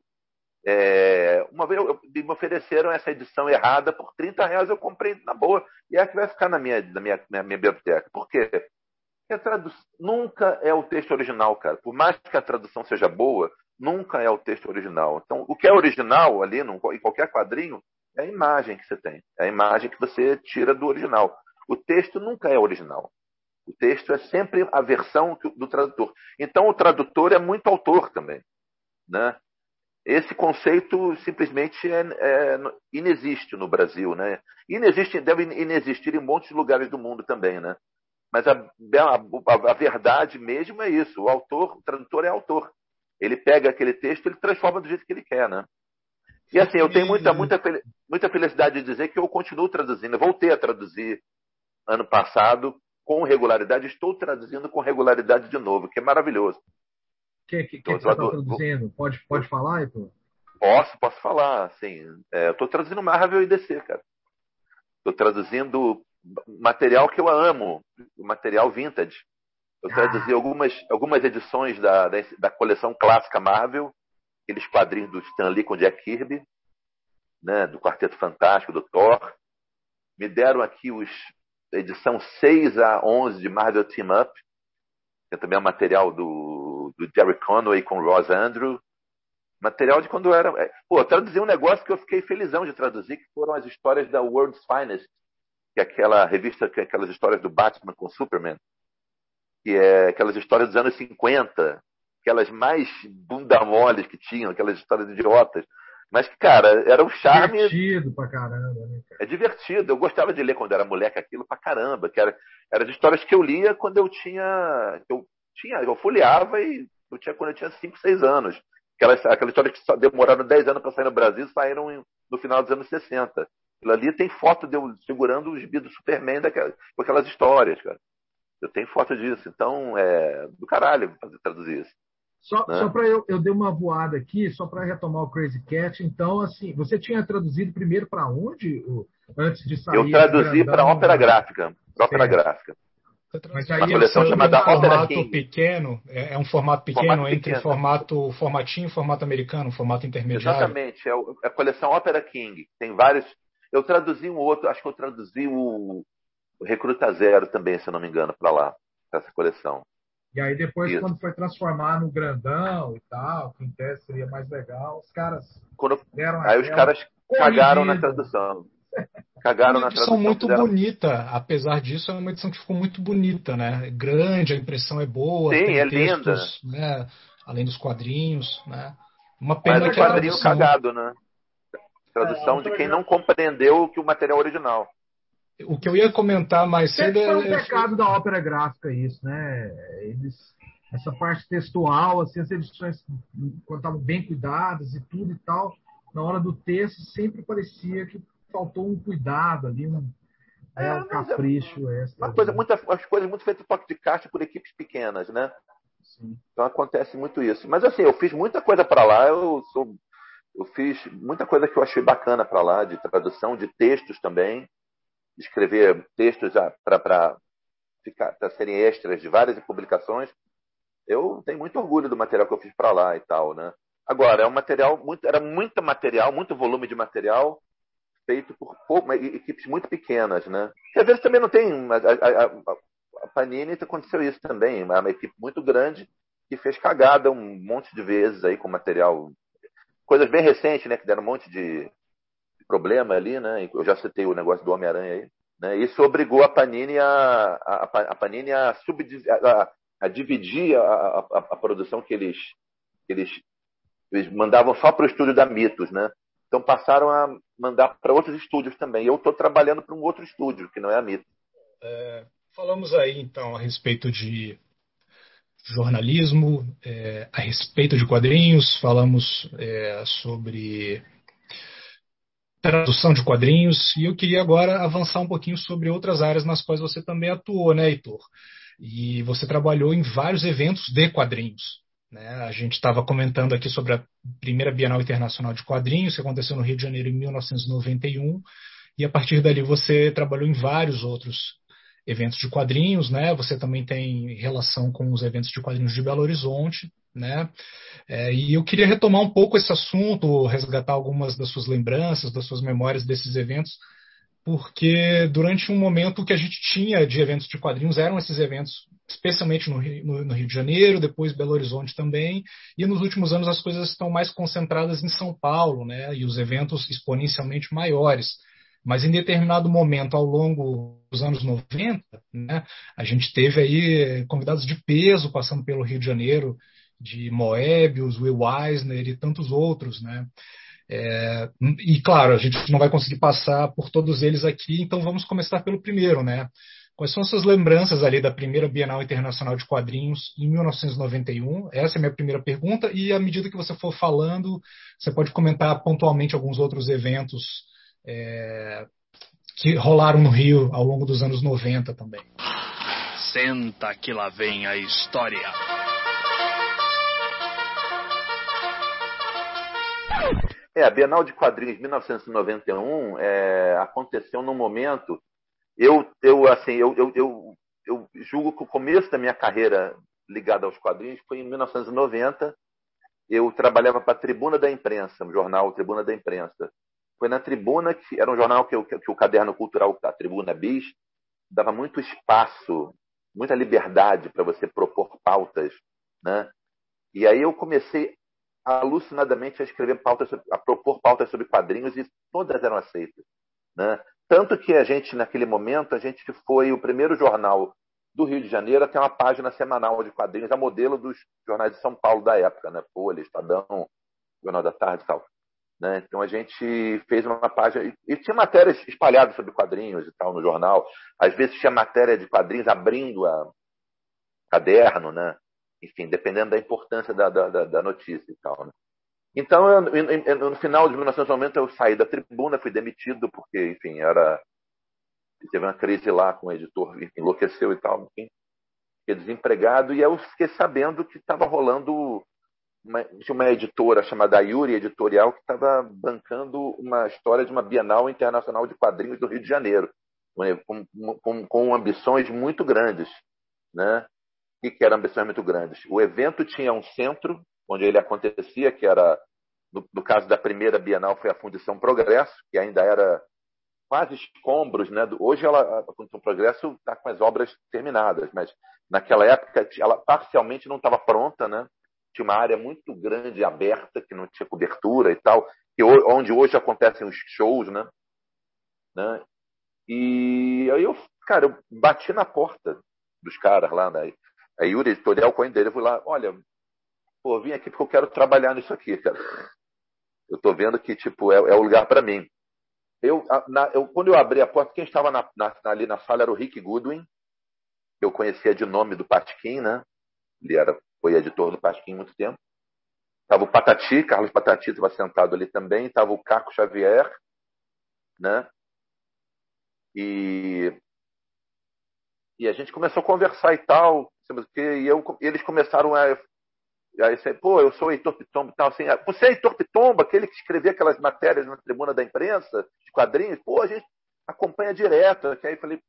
É, uma vez eu, me ofereceram essa edição errada por 30 reais, eu comprei na boa, e é a que vai ficar na minha, na minha, na minha biblioteca. Por quê? Porque a tradução nunca é o texto original, cara. Por mais que a tradução seja boa, nunca é o texto original. Então, o que é original ali, num, em qualquer quadrinho, é a imagem que você tem. É a imagem que você tira do original. O texto nunca é original. O texto é sempre a versão do tradutor. Então, o tradutor é muito autor também. Né? Esse conceito simplesmente é, é, inexiste no Brasil. Né? Inexiste, deve inexistir em muitos lugares do mundo também. Né? Mas a, a, a verdade mesmo é isso. O autor, o tradutor é autor. Ele pega aquele texto e ele transforma do jeito que ele quer, né? E assim, eu tenho muita, muita, muita felicidade de dizer que eu continuo traduzindo. Eu voltei a traduzir ano passado com regularidade, estou traduzindo com regularidade de novo, que é maravilhoso. O que, que, que você está traduzindo? Pode, pode falar, Heitor? Posso, posso falar. Assim, é, eu estou traduzindo Marvel e DC, cara. Estou traduzindo material que eu amo, material vintage. Eu ah. traduzi algumas, algumas edições da, da, da, coleção clássica Marvel, aqueles quadrinhos do Stan Lee com Jack Kirby, né, do Quarteto Fantástico, do Thor. me deram aqui os edição 6 a 11 de Marvel Team Up, que é também é um material do, do Jerry Conway com Ross Andrew. Material de quando era. É, pô, eu traduzi um negócio que eu fiquei felizão de traduzir, que foram as histórias da World's Finest, que é aquela revista, que é aquelas histórias do Batman com Superman, que é aquelas histórias dos anos 50, aquelas mais bunda moles que tinham, aquelas histórias idiotas. Mas que, cara, era um charme. Divertido pra caramba, né, cara? É divertido. Eu gostava de ler quando era moleque aquilo pra caramba. Que era, era de histórias que eu lia quando eu tinha. Eu tinha, eu folheava e eu tinha quando eu tinha 5, 6 anos. Aquelas, aquelas histórias que só demoraram 10 anos para sair no Brasil saíram no final dos anos 60. Aquilo ali tem foto de eu segurando o gibi do Superman daquelas, com aquelas histórias, cara. Eu tenho foto disso. Então, é do caralho fazer, traduzir isso. Só, né? só para eu, eu dei uma voada aqui, só para retomar o Crazy Cat. Então, assim, você tinha traduzido primeiro para onde antes de sair? Eu traduzi para ópera gráfica. Ópera gráfica. Mas aí uma coleção chamada um formato King. pequeno, é, é, um formato pequeno formato entre pequeno. formato formatinho e formato americano, formato intermediário. Exatamente, é, é a coleção Opera King. Tem vários. Eu traduzi um outro, acho que eu traduzi o, o Recruta Zero também, se eu não me engano, para lá, para essa coleção. E aí depois, Isso. quando foi transformar no grandão e tal, que em tese seria mais legal, os caras quando... deram Aí os caras cagaram na tradução. Cagaram na tradução. muito fizeram... bonita, apesar disso, é uma edição que ficou muito bonita, né? Grande, a impressão é boa. Sim, é textos, linda. Né? Além dos quadrinhos, né? Uma pena Mas que o quadrinho tradução... cagado, né? Tradução é, de quem não compreendeu que o material original. O que eu ia comentar mais cedo é. um pecado da ópera gráfica, isso, né? Eles, essa parte textual, assim, as edições, quando estavam bem cuidadas e tudo e tal, na hora do texto sempre parecia que faltou um cuidado ali, um, é, é um capricho é, extra. Uma coisa, né? muita, as coisas muito feitas toque de caixa por equipes pequenas, né? Sim. Então acontece muito isso. Mas assim, eu fiz muita coisa para lá, eu sou eu fiz muita coisa que eu achei bacana para lá, de tradução, de textos também escrever textos para serem extras de várias publicações. Eu tenho muito orgulho do material que eu fiz para lá e tal, né? Agora, é um material muito, era muito material, muito volume de material feito por equipes muito pequenas, né? E às vezes também não tem. A, a, a, Panini aconteceu isso também, uma equipe muito grande que fez cagada um monte de vezes aí com material. Coisas bem recentes, né? Que deram um monte de problema ali, né? Eu já citei o negócio do Homem-Aranha aí. Né? Isso obrigou a Panini a, a, a Panini a, a, a dividir a, a, produção que eles, eles, eles mandavam só para o estúdio da Mitos, né? Então passaram a mandar para outros estúdios também. Eu estou trabalhando para um outro estúdio, que não é a Mitos. É, falamos aí então a respeito de jornalismo, é, a respeito de quadrinhos, falamos é, sobre tradução de quadrinhos, e eu queria agora avançar um pouquinho sobre outras áreas nas quais você também atuou, né, Heitor? E você trabalhou em vários eventos de quadrinhos. Né? A gente estava comentando aqui sobre a primeira Bienal Internacional de Quadrinhos, que aconteceu no Rio de Janeiro em 1991, e a partir dali você trabalhou em vários outros eventos de quadrinhos, né? Você também tem relação com os eventos de quadrinhos de Belo Horizonte, né? É, e eu queria retomar um pouco esse assunto, resgatar algumas das suas lembranças, das suas memórias desses eventos, porque durante um momento que a gente tinha de eventos de quadrinhos eram esses eventos, especialmente no Rio, no, no Rio de Janeiro, depois Belo Horizonte também, e nos últimos anos as coisas estão mais concentradas em São Paulo, né? E os eventos exponencialmente maiores. Mas em determinado momento, ao longo dos anos 90, né, a gente teve aí convidados de peso passando pelo Rio de Janeiro, de Moebius, Will Eisner e tantos outros, né? É, e claro, a gente não vai conseguir passar por todos eles aqui, então vamos começar pelo primeiro, né? Quais são suas lembranças ali da primeira Bienal Internacional de Quadrinhos em 1991? Essa é a minha primeira pergunta, e à medida que você for falando, você pode comentar pontualmente alguns outros eventos é, que rolaram no Rio ao longo dos anos 90 também. Senta que lá vem a história. É, a Bienal de Quadrinhos de 1991 é, aconteceu num momento. Eu, eu assim, eu, eu, eu, eu julgo que o começo da minha carreira ligada aos quadrinhos foi em 1990. Eu trabalhava para a Tribuna da Imprensa, o jornal Tribuna da Imprensa. Foi na Tribuna, que era um jornal que, que, que o Caderno Cultural, a Tribuna Bis, dava muito espaço, muita liberdade para você propor pautas, né? E aí eu comecei alucinadamente a escrever pautas, a propor pautas sobre quadrinhos e todas eram aceitas, né? Tanto que a gente naquele momento a gente foi o primeiro jornal do Rio de Janeiro a ter uma página semanal de quadrinhos a modelo dos jornais de São Paulo da época, né? Folha, Estadão, Jornal da Tarde e tal. Né? Então a gente fez uma página e tinha matérias espalhadas sobre quadrinhos e tal no jornal. Às vezes tinha matéria de quadrinhos abrindo a caderno, né? Enfim, dependendo da importância da, da, da notícia e tal. Né? Então, eu, no final de 1990, eu saí da tribuna, fui demitido, porque, enfim, era. Teve uma crise lá com o editor, enlouqueceu e tal, enfim. Fiquei desempregado e eu fiquei sabendo que estava rolando uma, tinha uma editora chamada Yuri Editorial que estava bancando uma história de uma Bienal Internacional de Quadrinhos do Rio de Janeiro, com, com, com ambições muito grandes. Né? O que eram ambições muito grandes? O evento tinha um centro onde ele acontecia, que era, no, no caso da primeira Bienal, foi a Fundição Progresso, que ainda era quase escombros. Né? Hoje ela, a Fundição Progresso está com as obras terminadas, mas naquela época ela parcialmente não estava pronta, né? Tinha uma área muito grande aberta que não tinha cobertura e tal, que onde hoje acontecem os shows, né? né? E aí eu, cara, eu bati na porta dos caras lá, né? A Yuri Editorial dele, eu fui lá, olha, pô, vim aqui porque eu quero trabalhar nisso aqui, cara. Eu tô vendo que, tipo, é, é o lugar para mim. Eu, na, eu, quando eu abri a porta, quem estava na, na, ali na sala era o Rick Goodwin, que eu conhecia de nome do Patkin, né? Ele era foi editor do Pasquim muito tempo. Estava o Patati, Carlos Patati estava sentado ali também, estava o Caco Xavier, né? E, e a gente começou a conversar e tal, e eu, eles começaram a Aí você, pô, eu sou Heitor Pitomba e tal, assim, ah, você é Heitor Pitomba, aquele que escrevia aquelas matérias na tribuna da imprensa, de quadrinhos, pô, a gente acompanha direto. Que aí falei,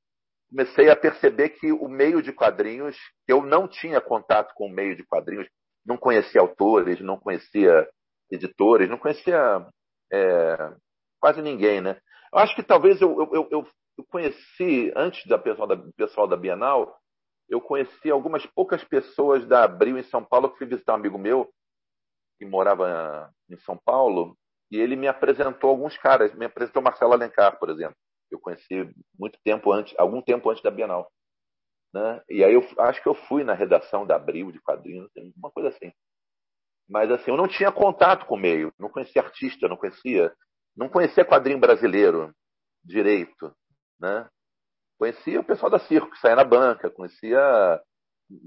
comecei a perceber que o meio de quadrinhos, eu não tinha contato com o meio de quadrinhos, não conhecia autores, não conhecia editores, não conhecia é, quase ninguém, né? Eu acho que talvez eu, eu, eu, eu conheci, antes da pessoal da, pessoal da Bienal, eu conheci algumas poucas pessoas da Abril em São Paulo, que fui visitar um amigo meu, que morava em São Paulo, e ele me apresentou alguns caras, me apresentou Marcelo Alencar, por exemplo eu conheci muito tempo antes, algum tempo antes da Bienal. Né? E aí eu acho que eu fui na redação da Abril de quadrinhos, uma coisa assim. Mas assim, eu não tinha contato com o meio, não conhecia artista, não conhecia, não conhecia quadrinho brasileiro direito, né? Conhecia o pessoal da circo que saía na banca, conhecia a,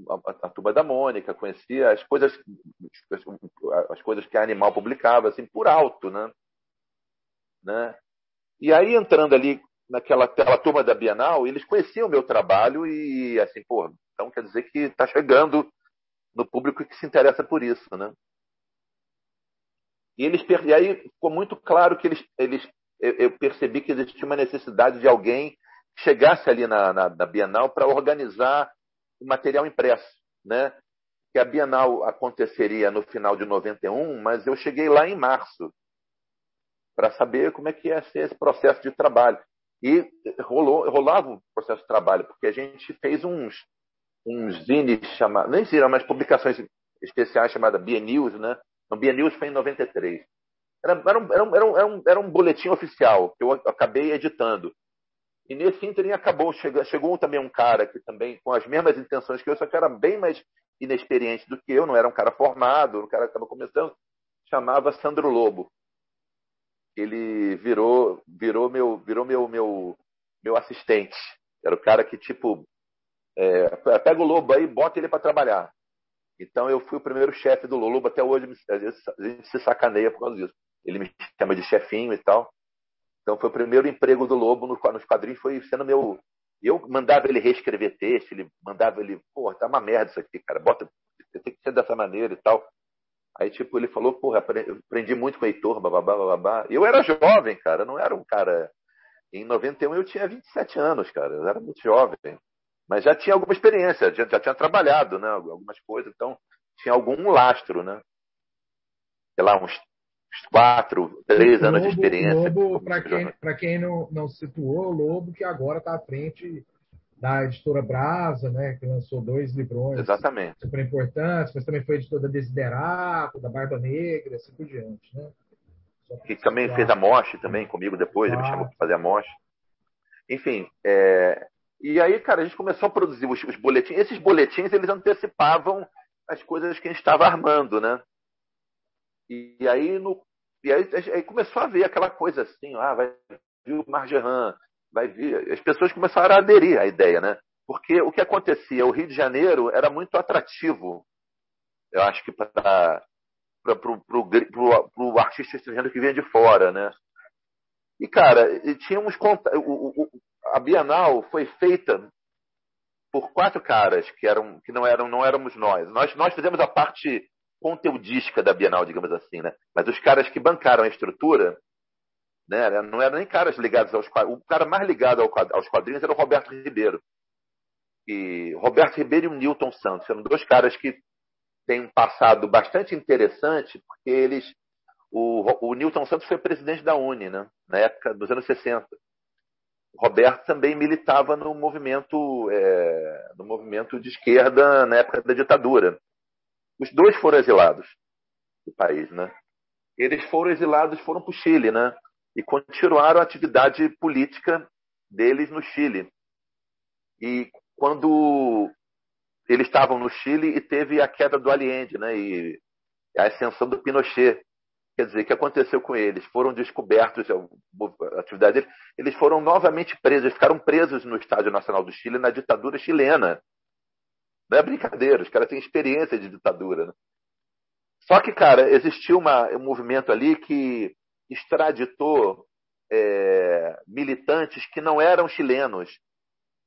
a, a da Mônica, conhecia as coisas as, as coisas que a Animal publicava assim por alto, né? né? E aí entrando ali naquela, naquela turma da Bienal, eles conheciam o meu trabalho e, assim, pô, então quer dizer que está chegando no público que se interessa por isso, né? E, eles, e aí ficou muito claro que eles, eles eu percebi que existia uma necessidade de alguém que chegasse ali na, na, na Bienal para organizar o material impresso, né? Que a Bienal aconteceria no final de 91, mas eu cheguei lá em março para saber como é que ia ser esse processo de trabalho. E rolou, rolava o processo de trabalho, porque a gente fez uns, uns zines chamados, nem zines, mas publicações especiais chamadas BNews, né? O BNews foi em 93. Era, era, um, era, um, era, um, era um boletim oficial que eu acabei editando. E nesse ínterim acabou, chegou, chegou também um cara que também, com as mesmas intenções que eu, só que era bem mais inexperiente do que eu, não era um cara formado, um cara que estava começando, chamava Sandro Lobo ele virou virou meu virou meu meu meu assistente. Era o cara que tipo é, pega o lobo aí, bota ele para trabalhar. Então eu fui o primeiro chefe do Lobo até hoje a gente se sacaneia por causa disso. Ele me chama de chefinho e tal. Então foi o primeiro emprego do Lobo nos quadrinhos foi sendo meu eu mandava ele reescrever texto, ele mandava ele, pô, tá uma merda isso aqui, cara, bota, tem que ser dessa maneira e tal. Aí, tipo, ele falou, porra, aprendi muito com o Heitor, bababá, bababá. Eu era jovem, cara, não era um cara. Em 91 eu tinha 27 anos, cara, eu era muito jovem. Mas já tinha alguma experiência, já, já tinha trabalhado, né, algumas coisas, então tinha algum lastro, né. Sei lá, uns quatro, três anos de experiência. Lobo, para quem, quem não, não situou, Lobo que agora está à frente da editora Brasa, né, que lançou dois livrões Exatamente. super importantes, mas também foi editor da Desiderato, da Barba Negra, assim por diante. Né? Que também fez a Moche também comigo depois, ele me chamou para fazer a Moche. Enfim, é... e aí, cara, a gente começou a produzir os, os boletins. Esses boletins, eles antecipavam as coisas que a gente estava armando, né? E, e aí, no, e aí, aí, começou a ver aquela coisa assim, ah, vai vir o Margeran, vai vir. As pessoas começaram a aderir à ideia, né? Porque o que acontecia, o Rio de Janeiro era muito atrativo, eu acho que para o artista estrangeiro que vinha de fora, né? E, cara, tínhamos. O, o, a Bienal foi feita por quatro caras que eram que não eram não éramos nós. Nós nós fizemos a parte conteudística da Bienal, digamos assim, né? Mas os caras que bancaram a estrutura, né? Não eram nem caras ligados aos quadrinhos. O cara mais ligado aos quadrinhos era o Roberto Ribeiro. E Roberto Ribeiro e o Newton Santos eram dois caras que têm um passado bastante interessante, porque eles o, o Newton Santos foi presidente da Uni, né? Na época dos anos 60. Roberto também militava no movimento, é, no movimento de esquerda na época da ditadura. Os dois foram exilados do país, né? Eles foram exilados, foram para o Chile, né? E continuaram a atividade política deles no Chile. E quando eles estavam no Chile e teve a queda do Allende, né? E a ascensão do Pinochet. Quer dizer, o que aconteceu com eles? Foram descobertos, a atividade deles, eles foram novamente presos, ficaram presos no Estádio Nacional do Chile na ditadura chilena. Não é brincadeira, os caras têm experiência de ditadura. Né? Só que, cara, existiu uma, um movimento ali que extraditou é, militantes que não eram chilenos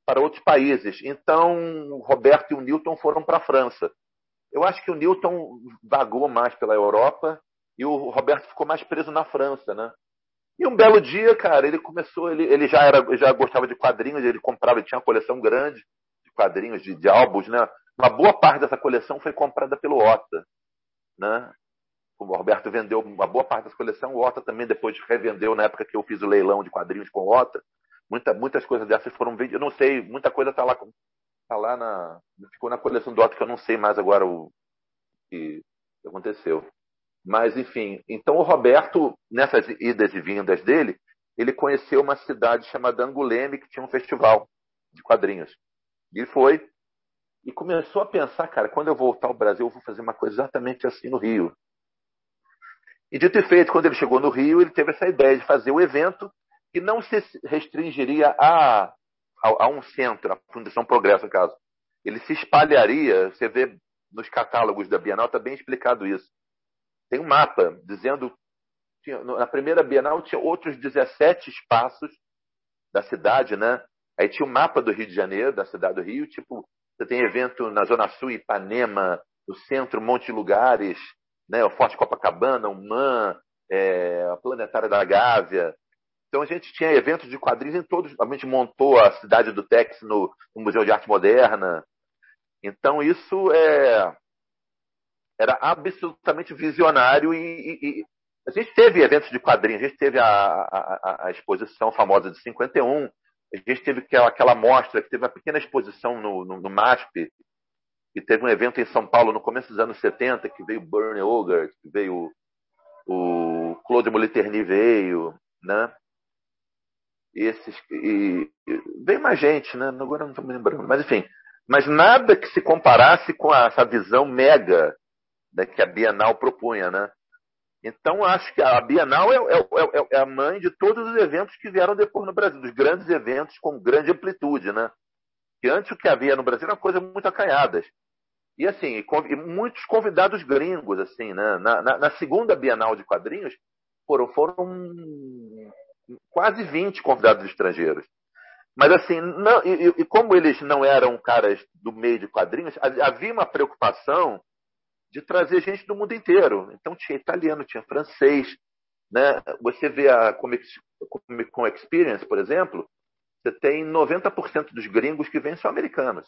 para outros países. Então, o Roberto e o Newton foram para a França. Eu acho que o Newton vagou mais pela Europa e o Roberto ficou mais preso na França, né? E um belo dia, cara, ele começou, ele, ele já era, já gostava de quadrinhos, ele comprava, ele tinha uma coleção grande de quadrinhos, de, de álbuns, né? Uma boa parte dessa coleção foi comprada pelo Ota, né? O Roberto vendeu uma boa parte dessa coleção, o Ota também depois revendeu na época que eu fiz o leilão de quadrinhos com o Ota. Muita, muitas coisas dessas foram vendidas, eu não sei, muita coisa tá lá, tá lá na, ficou na coleção do Ota que eu não sei mais agora o que aconteceu. Mas, enfim, então o Roberto, nessas idas e vindas dele, ele conheceu uma cidade chamada Anguleme, que tinha um festival de quadrinhos. E foi e começou a pensar, cara, quando eu voltar ao Brasil, eu vou fazer uma coisa exatamente assim no Rio. E dito e feito, quando ele chegou no Rio, ele teve essa ideia de fazer o um evento que não se restringiria a, a, a um centro, a Fundação Progresso, no caso. Ele se espalharia, você vê nos catálogos da Bienal, está bem explicado isso tem um mapa dizendo tinha, na primeira Bienal tinha outros 17 espaços da cidade, né? Aí tinha o um mapa do Rio de Janeiro, da cidade do Rio, tipo, você tem evento na Zona Sul, Ipanema, no centro, um monte de lugares, né? O Forte Copacabana, o MAN, é, a Planetária da Gávea. Então a gente tinha eventos de quadrinhos em todos. A gente montou a cidade do Tex no, no Museu de Arte Moderna. Então isso é era absolutamente visionário e, e, e, a gente teve eventos de quadrinhos, a gente teve a, a, a, exposição famosa de 51, a gente teve aquela, aquela mostra, que teve uma pequena exposição no, no, no MASP, e teve um evento em São Paulo no começo dos anos 70, que veio Bernie Ogert, que veio o Claude Moliterni veio, né? Esses, e, e veio mais gente, né? Agora não estou me lembrando, mas enfim. Mas nada que se comparasse com essa visão mega né, que a Bienal propunha, né? Então, acho que a Bienal é, é, é, é, a mãe de todos os eventos que vieram depois no Brasil, dos grandes eventos com grande amplitude, né? Que antes o que havia no Brasil era coisa muito acanhadas. E assim, e muitos convidados gringos, assim, né? Na, na, na, segunda Bienal de quadrinhos, foram, foram quase 20 convidados estrangeiros. Mas assim, não, e, e como eles não eram caras do meio de quadrinhos, havia uma preocupação de trazer gente do mundo inteiro. Então tinha italiano, tinha francês. Né? Você vê a Comic Con Experience, por exemplo, você tem 90% dos gringos que vêm são americanos.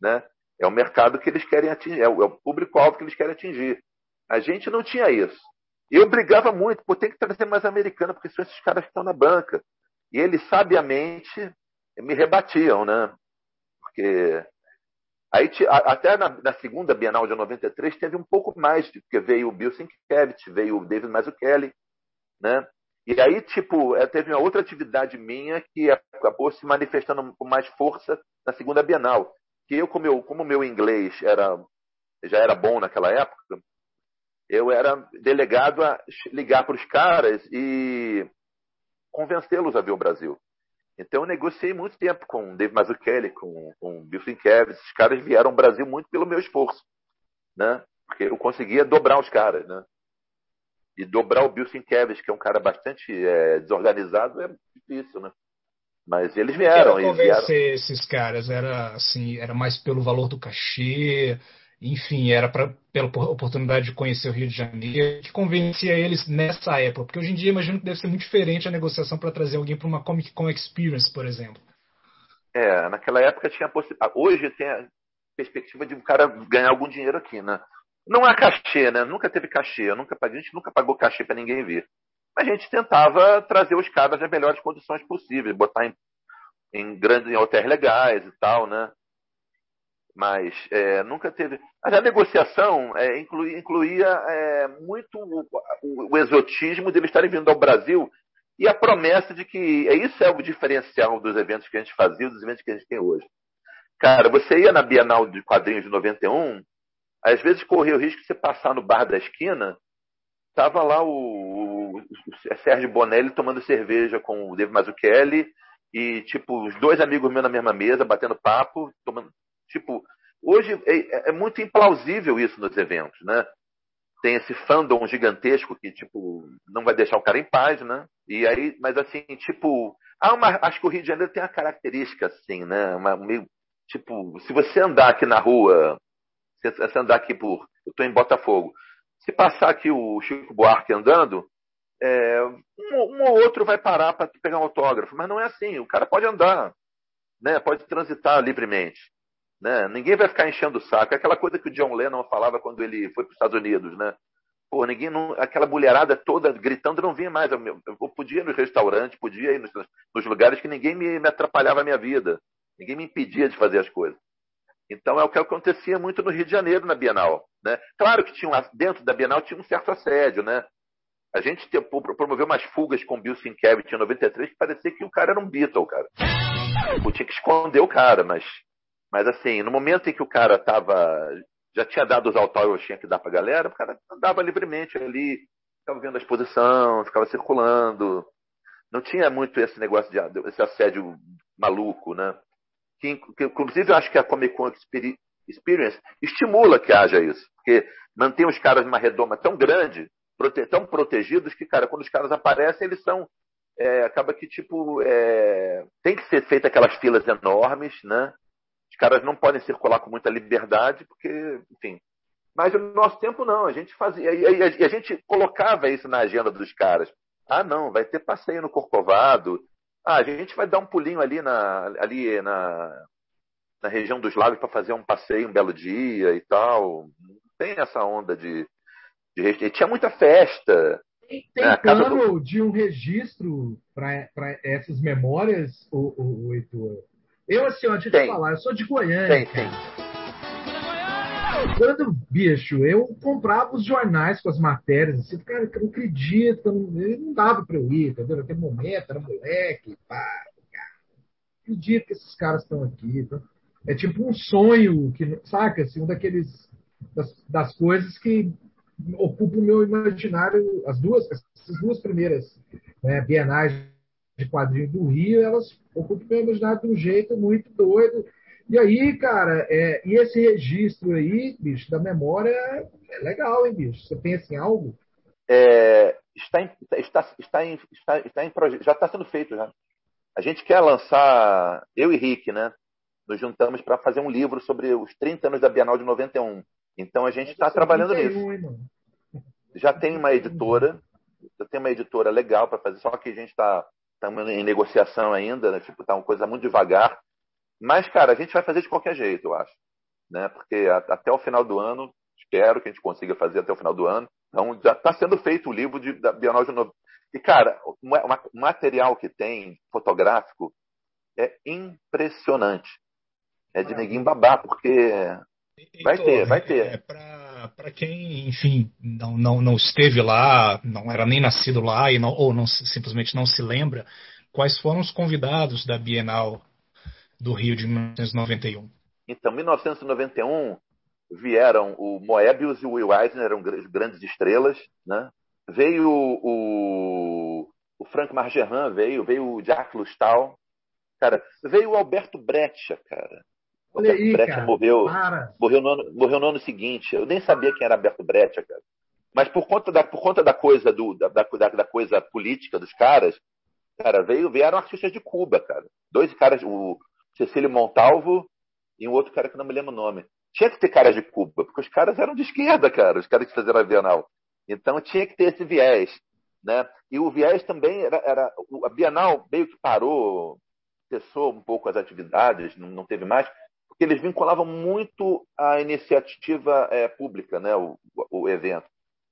Né? É o mercado que eles querem atingir, é o, é o público-alvo que eles querem atingir. A gente não tinha isso. Eu brigava muito, por ter que trazer mais americano, porque são esses caras que estão na banca. E eles sabiamente me rebatiam, né? Porque aí até na, na, segunda Bienal de 93 teve um pouco mais, porque veio o Bill Sienkiewicz, veio o David Mazzucchelli, né? E aí, tipo, é, teve uma outra atividade minha que acabou se manifestando com mais força na segunda Bienal. Que eu, como, eu, como meu inglês era, já era bom naquela época, eu era delegado a ligar para os caras e convencê-los a ver o Brasil. Então eu negociei muito tempo com Dave Mazzucchelli, com, com Bill Sienkiewicz. Esses caras vieram ao Brasil muito pelo meu esforço, né? Porque eu conseguia dobrar os caras, né? E dobrar o Bill Sienkiewicz, que é um cara bastante é, desorganizado, é difícil, né? Mas eles vieram. Eles vieram... esses caras era assim, era mais pelo valor do cachê, enfim, era pra, pela oportunidade de conhecer o Rio de Janeiro, que convencia eles nessa época. Porque hoje em dia imagino que deve ser muito diferente a negociação para trazer alguém para uma Comic Con Experience, por exemplo. É, naquela época tinha a possibilidade. Hoje tem a perspectiva de um cara ganhar algum dinheiro aqui, né? Não há cachê, né? Nunca teve cachê. Eu nunca, a gente nunca pagou cachê para ninguém vir. A gente tentava trazer os caras nas melhores condições possíveis, botar em, em grandes em hotéis legais e tal, né? mas é, nunca teve. Mas a negociação é, incluía, é, muito o, o, o, exotismo deles estarem vindo ao Brasil e a promessa de que é isso é o diferencial dos eventos que a gente fazia, dos eventos que a gente tem hoje. Cara, você ia na Bienal de Quadrinhos de 91, às vezes corria o risco de você passar no bar da esquina, tava lá o, o Sérgio Bonelli tomando cerveja com o David Mazzucchelli e tipo os dois amigos meus na mesma mesa batendo papo, tomando Tipo, hoje é, é, muito implausível isso nos eventos, né? Tem esse fandom gigantesco que, tipo, não vai deixar o cara em paz, né? E aí, mas assim, tipo, há uma, acho que o Rio de Janeiro tem uma característica assim, né? Uma, meio, tipo, se você andar aqui na rua, se você andar aqui por, eu estou em Botafogo, se passar aqui o Chico Buarque andando, é, um, um, ou outro vai parar para pegar um autógrafo, mas não é assim. O cara pode andar, né? Pode transitar livremente. Né? Ninguém vai ficar enchendo o saco. É aquela coisa que o John Lennon falava quando ele foi para os Estados Unidos, né? Pô, ninguém não, aquela mulherada toda gritando não vinha mais. Eu, eu podia ir nos restaurantes, podia ir nos, nos lugares que ninguém me, me, atrapalhava a minha vida. Ninguém me impedia de fazer as coisas. Então é o que acontecia muito no Rio de Janeiro na Bienal, né? Claro que tinha dentro da Bienal tinha um certo assédio, né? A gente te, promoveu umas fugas com Bill Sienkiewicz em 93 que parecia que o cara era um Beatle, cara. Eu tinha que esconder o cara, mas mas assim, no momento em que o cara tava, já tinha dado os autógrafos, tinha que dar pra galera, o cara andava livremente ali, ficava vendo a exposição, ficava circulando. Não tinha muito esse negócio de esse assédio maluco, né? Que, que, inclusive eu acho que a Comic Con Experience estimula que haja isso, porque mantém os caras numa redoma tão grande, prote, tão protegidos que, cara, quando os caras aparecem, eles são é, acaba que tipo é, tem que ser feita aquelas filas enormes, né? Os caras não podem circular com muita liberdade, porque, enfim. Mas no nosso tempo, não. A gente fazia. E a, gente colocava isso na agenda dos caras. Ah, não, vai ter passeio no Corcovado. Ah, a gente vai dar um pulinho ali na, ali na, na região dos lagos para fazer um passeio um belo dia e tal. Tem essa onda de. De tinha muita festa. Tem, tem né? plano do... de um registro para essas memórias, o, o, o Heitor? Eu, assim, eu te falar, eu sou de Goiânia. Tem, tem. Quando, bicho, eu comprava os jornais com as matérias, assim, cara, eu não acredito, não, não dava pra eu ir, entendeu? Naquele momento, era moleque, pá, cara. Acredito que esses caras estão aqui. Então, é tipo um sonho, que, saca? Assim, um daqueles. Das, das coisas que ocupam o meu imaginário, as duas, essas duas primeiras né, bienais de quadrinho do Rio, elas ocupam o imaginário de um jeito muito doido. E aí, cara, é, e esse registro aí, bicho, da memória é legal, hein, bicho? Você pensa em algo? É, está, em, está, está, em, está, está em projeto, já está sendo feito já. A gente quer lançar, eu e Rick, né? Nos juntamos para fazer um livro sobre os 30 anos da Bienal de 91. Então a gente está trabalhando nisso. Hein, já tem uma editora, já tem uma editora legal para fazer, só que a gente está estamos em negociação ainda, né? tipo, tá uma coisa muito devagar. Mas, cara, a gente vai fazer de qualquer jeito, eu acho. Né? Porque a, até o final do ano, espero que a gente consiga fazer até o final do ano. Então, já está sendo feito o livro de, da Bienal de Novo. E, cara, o material que tem fotográfico é impressionante. É de neguinho babá, porque vai ter, vai ter. É, para quem, enfim, não, não, não esteve lá, não era nem nascido lá, e não, ou não, simplesmente não se lembra, quais foram os convidados da Bienal do Rio de 1991? Então, 1991 vieram o Moebius e o Will Eisner, eram grandes estrelas, né? Veio o, o Frank Margerin, veio, veio o Jacques Lustal, cara, veio o Alberto Breccia, cara. O Olha Alberto aí, Breccia cara, morreu, morreu no, ano, morreu no ano seguinte. Eu nem sabia quem era Alberto Breccia, cara. Mas por conta da, por conta da coisa do, da, da, da coisa política dos caras, cara, veio, vieram artistas de Cuba, cara. Dois caras, o Cecílio Montalvo e um outro cara que não me lembro o nome. Tinha que ter caras de Cuba, porque os caras eram de esquerda, cara, os caras que fizeram a Bienal. Então tinha que ter esse viés. Né? E o viés também era, era a Bienal meio que parou, cessou um pouco as atividades, não, não teve mais, porque eles vinculavam muito a iniciativa é, pública, né, o, o, evento.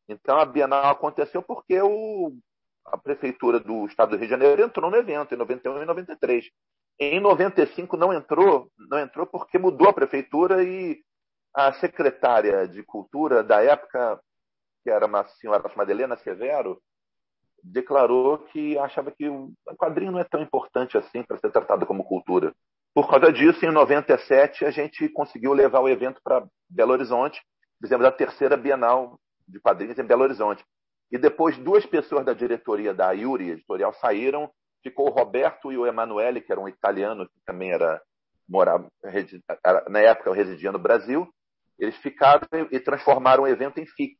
Então a Bienal aconteceu porque o, a prefeitura do Estado do Rio de Janeiro entrou no evento em 91 e 93. Em 95 não entrou, não entrou porque mudou a prefeitura e a secretária de cultura da época, que era uma senhora chamada Helena Severo, declarou que achava que o quadrinho não é tão importante assim para ser tratado como cultura. Por causa disso, em 97, a gente conseguiu levar o evento para Belo Horizonte. Fizemos a terceira Bienal de quadrinhos em Belo Horizonte. E depois, duas pessoas da diretoria da Yuri Editorial saíram. Ficou o Roberto e o Emanuele, que era um italiano que também era morava, na época residia no Brasil. Eles ficaram e transformaram o evento em FIC,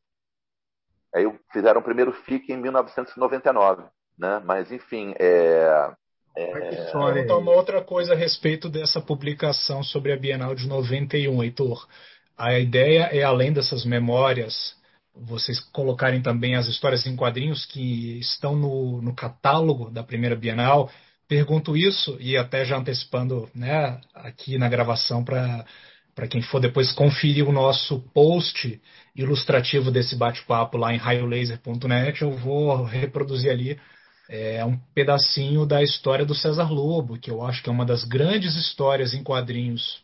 Aí fizeram o primeiro FIC em 1999, né? Mas enfim, é, é... Então, uma outra coisa a respeito dessa publicação sobre a Bienal de 91, Heitor. A ideia é, além dessas memórias, vocês colocarem também as histórias em quadrinhos que estão no, no catálogo da primeira Bienal. Pergunto isso, e até já antecipando né, aqui na gravação para para quem for depois conferir o nosso post ilustrativo desse bate-papo lá em raiolaser.net, eu vou reproduzir ali é, um pedacinho da história do César Lobo, que eu acho que é uma das grandes histórias em quadrinhos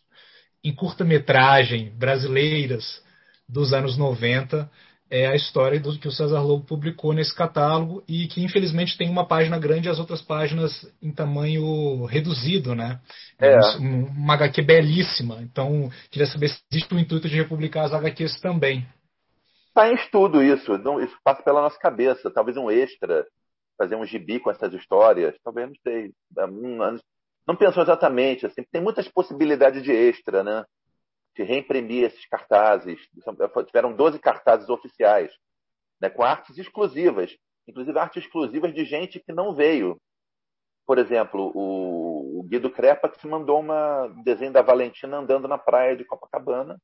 em curta-metragem brasileiras dos anos 90. É a história do que o César Lobo publicou nesse catálogo e que infelizmente tem uma página grande e as outras páginas em tamanho reduzido, né? É. Uma HQ belíssima. Então, queria saber se existe o intuito de republicar as HQs também. Está em estudo isso, não, isso passa pela nossa cabeça, talvez um extra, fazer um gibi com essas histórias, talvez não sei, não pensou exatamente, assim, tem muitas possibilidades de extra, né? De reimprimir esses cartazes, tiveram 12 cartazes oficiais, né, com artes exclusivas, inclusive artes exclusivas de gente que não veio. Por exemplo, o, Guido Crepa que se mandou um desenho da Valentina andando na praia de Copacabana,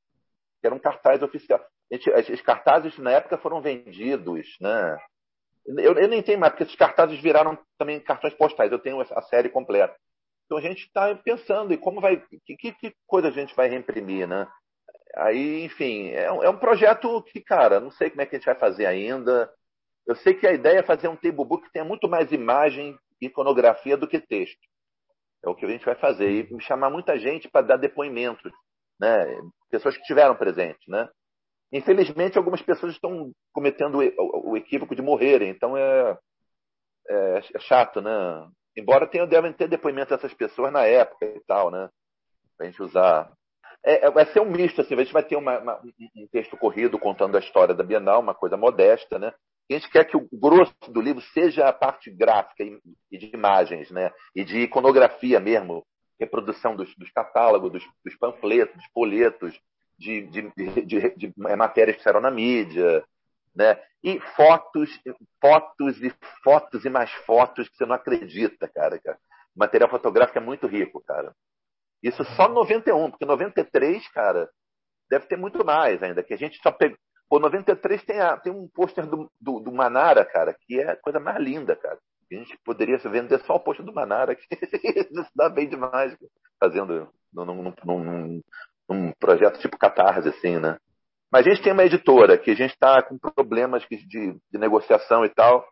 que era um cartaz oficial. Gente, esses cartazes na época foram vendidos, né? Eu, eu nem tenho mais, porque esses cartazes viraram também cartões postais. Eu tenho a série completa. Então a gente está pensando em como vai, que, que, coisa a gente vai reimprimir, né? Aí, enfim, é, é, um projeto que, cara, não sei como é que a gente vai fazer ainda. Eu sei que a ideia é fazer um table book que tenha muito mais imagem e iconografia do que texto. É o que a gente vai fazer. E chamar muita gente para dar depoimentos né? pessoas que estiveram presentes. Né? Infelizmente, algumas pessoas estão cometendo o equívoco de morrerem, então é, é, é chato, né? Embora tenha, devem ter depoimentos dessas pessoas na época e tal, né? Pra gente usar. É, é, vai ser um misto, assim, a gente vai ter uma, uma, um texto corrido contando a história da Bienal, uma coisa modesta, né? A gente quer que o grosso do livro seja a parte gráfica e de imagens, né? E de iconografia mesmo, reprodução dos, dos catálogos, dos, dos, panfletos, dos folhetos, de, de, de, de, matérias que saíram na mídia, né? E fotos, fotos e fotos e mais fotos que você não acredita, cara. cara. O material fotográfico é muito rico, cara. Isso só 91, porque 93, cara, deve ter muito mais ainda, que a gente só pegou. Pô, 93 tem, a, tem um pôster do, do, do Manara, cara, que é a coisa mais linda, cara. A gente poderia vender só o posto do Manara, que isso dá bem demais, fazendo num, num, num, num, projeto tipo Catarse, assim, né? Mas a gente tem uma editora que a gente está com problemas de, de, negociação e tal.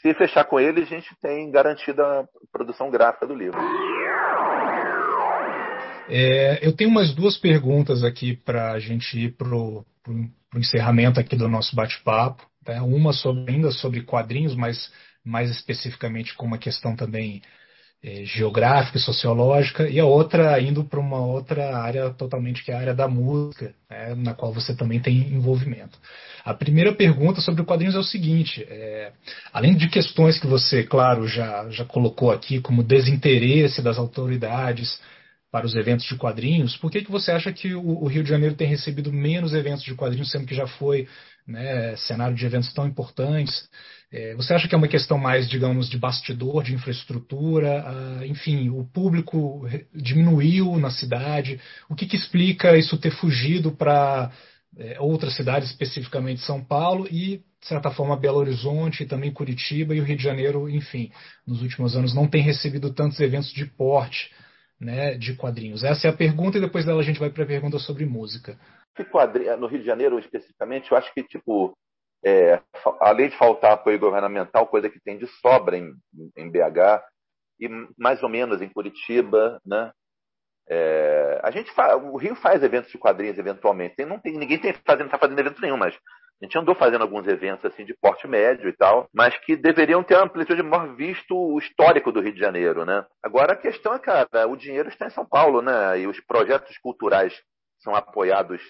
Se fechar com eles, a gente tem garantida a produção gráfica do livro. É, eu tenho umas duas perguntas aqui para a gente ir para o encerramento aqui do nosso bate-papo. Né? Uma sobre, ainda sobre quadrinhos, mas mais especificamente com uma questão também geográfica e sociológica, e a outra indo para uma outra área totalmente que é a área da música, né, na qual você também tem envolvimento. A primeira pergunta sobre quadrinhos é o seguinte: é, além de questões que você, claro, já, já colocou aqui, como desinteresse das autoridades para os eventos de quadrinhos, por que, que você acha que o, o Rio de Janeiro tem recebido menos eventos de quadrinhos, sendo que já foi né, cenário de eventos tão importantes? É, você acha que é uma questão mais, digamos, de bastidor, de infraestrutura? Ah, enfim, o público diminuiu na cidade. O que, que explica isso ter fugido para é, outras cidades, especificamente São Paulo e, de certa forma, Belo Horizonte e também Curitiba e o Rio de Janeiro, enfim, nos últimos anos não tem recebido tantos eventos de porte né, de quadrinhos? Essa é a pergunta e depois dela a gente vai para a pergunta sobre música. No Rio de Janeiro, especificamente, eu acho que, tipo, é, além de faltar apoio governamental, coisa que tem de sobra em, em BH e mais ou menos em Curitiba, né? É, a gente o Rio faz eventos de quadrinhos eventualmente. Tem, não tem, ninguém tem fazendo, tá fazendo evento nenhum, mas a gente andou fazendo alguns eventos assim de porte médio e tal, mas que deveriam ter uma amplitude maior visto o histórico do Rio de Janeiro, né? Agora a questão é, cara, o dinheiro está em São Paulo, né? E os projetos culturais são apoiados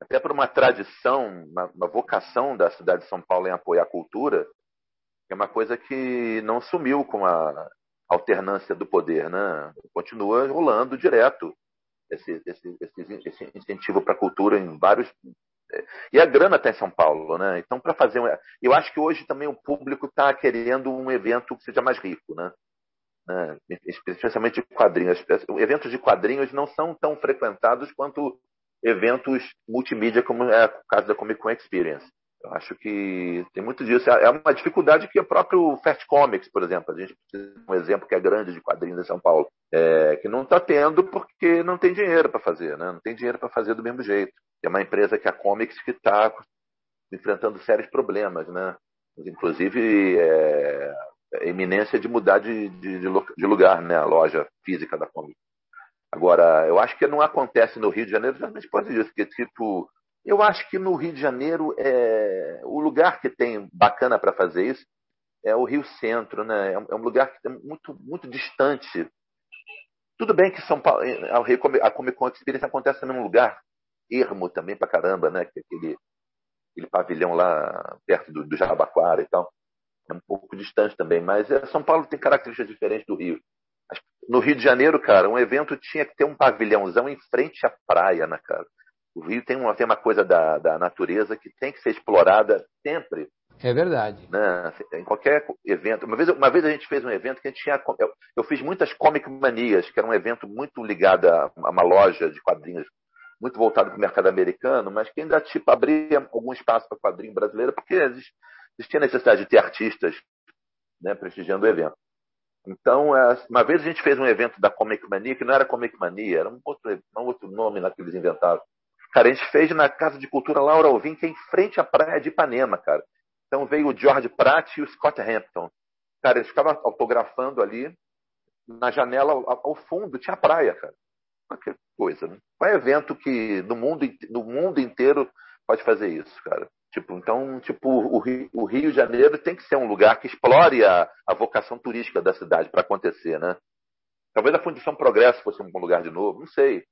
até por uma tradição, uma, uma, vocação da cidade de São Paulo em apoiar a cultura, é uma coisa que não sumiu com a alternância do poder, né? Continua rolando direto esse, esse, esse, esse incentivo para a cultura em vários é, e a grana está em São Paulo, né? Então, para fazer um... Eu acho que hoje também o público está querendo um evento que seja mais rico, né? né? Especialmente de quadrinhos. Eventos de quadrinhos não são tão frequentados quanto eventos multimídia, como é o caso da Comic Con Experience. Eu acho que tem muito disso. É uma dificuldade que o próprio Fast Comics, por exemplo, a gente precisa de um exemplo que é grande de quadrinhos em São Paulo, é, que não está tendo porque não tem dinheiro para fazer, né? não tem dinheiro para fazer do mesmo jeito. É uma empresa que é a Comics que está enfrentando sérios problemas, né? Inclusive é, a iminência de mudar de, de, de, lugar, né? A loja física da Comics. Agora, eu acho que não acontece no Rio de Janeiro exatamente por causa disso, porque, tipo, eu acho que no Rio de Janeiro, é, o lugar que tem bacana para fazer isso é o Rio Centro, né? É um lugar que é muito, muito distante. Tudo bem que São Paulo, a Comic Con Experience acontece num lugar ermo também pra caramba, né? Que é aquele, aquele pavilhão lá perto do, do Jabaquara e tal. É um pouco distante também, mas é, São Paulo tem características diferentes do Rio. No Rio de Janeiro, cara, um evento tinha que ter um pavilhãozão em frente à praia, né, cara? O Rio tem uma, tem uma coisa da, da natureza que tem que ser explorada sempre. É verdade. Né? Em qualquer evento. Uma vez, uma vez a gente fez um evento que a gente tinha. Eu, eu fiz muitas Comic Manias, que era um evento muito ligado a, a uma loja de quadrinhos, muito voltado para o mercado americano, mas que ainda tipo, abria algum espaço para quadrinho brasileiro, porque existia necessidade de ter artistas né, prestigiando o evento. Então, é, uma vez a gente fez um evento da Comic Mania, que não era Comic Mania, era um outro, um outro nome lá que eles inventaram. Cara, a gente fez na Casa de Cultura Laura Alvim, que é em frente à praia de Ipanema, cara. Então veio o George Pratt e o Scott Hampton. Cara, eles ficavam autografando ali. Na janela, ao fundo, tinha praia, cara. Que coisa, né? Qual é evento que no mundo, no mundo inteiro pode fazer isso, cara? Tipo, então, tipo, o Rio, o Rio de Janeiro tem que ser um lugar que explore a, a vocação turística da cidade para acontecer, né? Talvez a Fundição Progresso fosse um bom lugar de novo, não sei.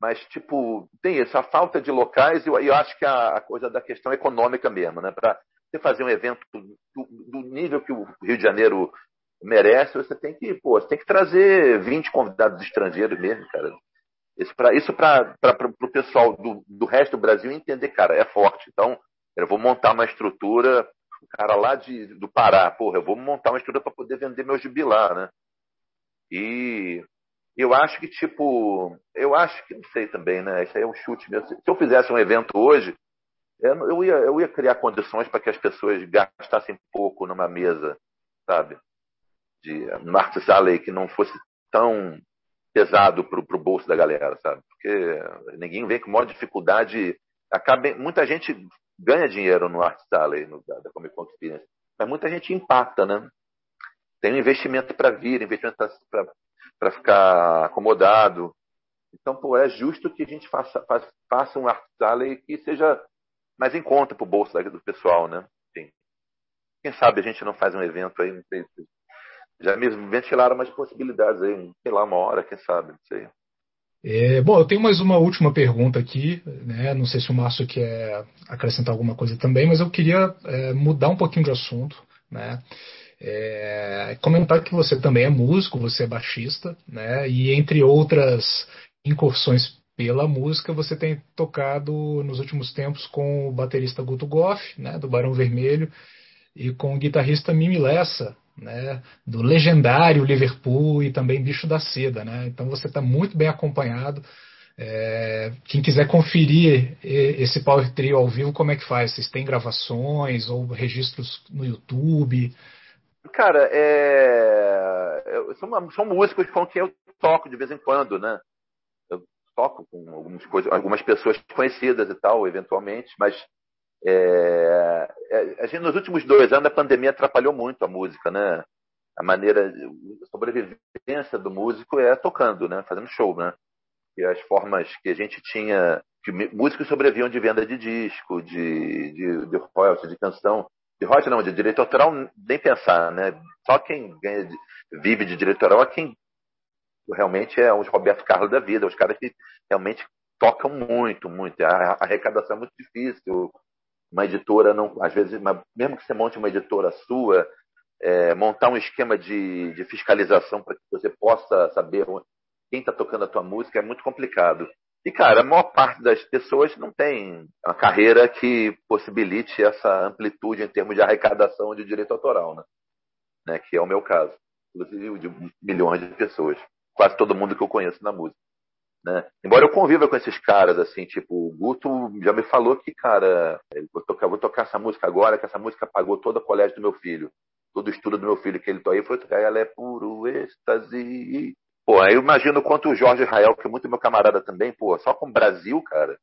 Mas, tipo, tem isso, a falta de locais, e eu, eu, acho que a, a, coisa da questão econômica mesmo, né? Para você fazer um evento do, do, nível que o Rio de Janeiro merece, você tem que, pô, tem que trazer 20 convidados estrangeiros mesmo, cara. Isso para isso o pessoal do, do resto do Brasil entender, cara, é forte. Então, eu vou montar uma estrutura, o cara lá de, do Pará, porra, eu vou montar uma estrutura para poder vender meu gibi lá, né? E eu acho que, tipo, eu acho que, não sei também, né? Isso aí é um chute mesmo. Se eu fizesse um evento hoje, eu ia, eu ia criar condições para que as pessoas gastassem pouco numa mesa, sabe? De Marcus Alley que não fosse tão pesado pro, pro bolso da galera, sabe? Porque ninguém vem com maior dificuldade acaba, muita gente ganha dinheiro no Art Alley, no, da Comic Con Experience, mas muita gente empata, né? Tem um investimento para vir, investimento para ficar acomodado. Então, pô, é justo que a gente faça, faça, faça um Art Alley que seja mais em conta para o bolso do pessoal, né? Enfim. Quem sabe a gente não faz um evento aí, não sei. Já me ventilaram umas possibilidades aí, sei lá, uma hora, quem sabe, não sei. É, bom, eu tenho mais uma última pergunta aqui, né? Não sei se o Márcio quer acrescentar alguma coisa também, mas eu queria é, mudar um pouquinho de assunto, né? É, comentar que você também é músico, você é baixista, né? E entre outras incursões pela música, você tem tocado nos últimos tempos com o baterista Guto Goff, né? Do Barão Vermelho, e com o guitarrista Mimi Lessa, né, do legendário Liverpool e também Bicho da Seda. Né? Então você está muito bem acompanhado. É, quem quiser conferir esse Power Trio ao vivo, como é que faz? Vocês têm gravações ou registros no YouTube? Cara, é... são, são músicos com eu toco de vez em quando, né? Eu toco com algumas, coisas, algumas pessoas conhecidas e tal, eventualmente, mas é, é, a gente, nos últimos dois anos, a pandemia atrapalhou muito a música, né? A maneira, a sobrevivência do músico é tocando, né? Fazendo show, né? E as formas que a gente tinha, que músicos sobreviviam de venda de disco, de, de, de de canção. De royalties não, de direito autoral, nem pensar, né? Só quem ganha, vive de direito autoral é quem realmente é os Roberto Carlos da vida, os caras que realmente tocam muito, muito. A arrecadação é muito difícil, uma editora não, às vezes, mesmo que você monte uma editora sua, é, montar um esquema de, de fiscalização para que você possa saber quem está tocando a tua música é muito complicado. E, cara, a maior parte das pessoas não tem uma carreira que possibilite essa amplitude em termos de arrecadação de direito autoral, né? né? Que é o meu caso. Inclusive de milhões de pessoas. Quase todo mundo que eu conheço na música. Né? Embora eu conviva com esses caras, assim, tipo, o Guto já me falou que, cara, vou tocar, vou tocar essa música agora, que essa música pagou todo o colégio do meu filho. Todo o estudo do meu filho que ele tô aí foi tocar, ela é puro êxtase. Pô, aí eu imagino quanto o Jorge Israel, que é muito meu camarada também, pô, só com o Brasil, cara,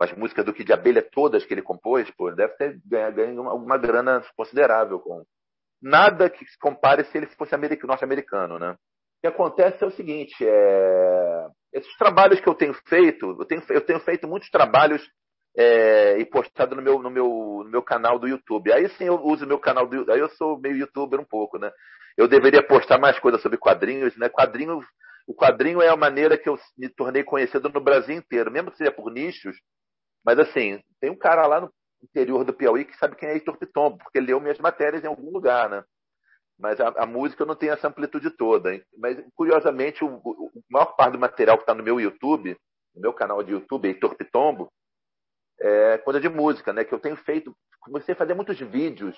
as músicas do que de abelha todas que ele compôs, pô, deve ter ganho, ganho alguma grana considerável com. Nada que se compare se ele fosse norte-americano, né? O que acontece é o seguinte, é esses trabalhos que eu tenho feito, eu tenho, eu tenho feito muitos trabalhos é, e postado no meu, no, meu, no meu canal do YouTube. Aí sim eu uso meu canal do Aí eu sou meio youtuber um pouco, né? Eu deveria postar mais coisas sobre quadrinhos, né? Quadrinho, o quadrinho é a maneira que eu me tornei conhecido no Brasil inteiro, mesmo que seja por nichos. Mas assim, tem um cara lá no interior do Piauí que sabe quem é Heitor Pitombo, porque leu minhas matérias em algum lugar, né? Mas a, a, música não tem essa amplitude toda. Hein? Mas, curiosamente, o, o, maior parte do material que está no meu YouTube, no meu canal de YouTube, Heitor Pitombo, é coisa de música, né? Que eu tenho feito, comecei a fazer muitos vídeos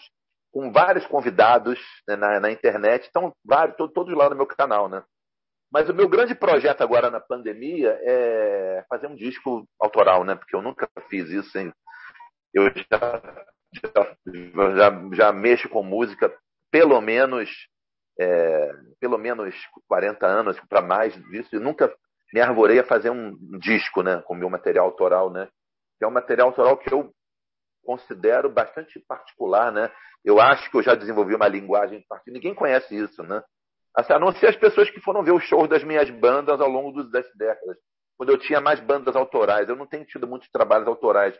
com vários convidados né, na, na, internet, estão vários, todos, todos lá no meu canal, né? Mas o meu grande projeto agora na pandemia é fazer um disco autoral, né? Porque eu nunca fiz isso, hein? Eu já, já, já, já mexo com música pelo menos é, pelo menos 40 anos para mais disso, eu nunca me arvorei a fazer um disco, né, com meu material autoral, né, que é um material autoral que eu considero bastante particular, né. Eu acho que eu já desenvolvi uma linguagem particular. Ninguém conhece isso, né. Assim, a não ser as pessoas que foram ver os shows das minhas bandas ao longo das décadas, quando eu tinha mais bandas autorais. Eu não tenho tido muitos trabalhos autorais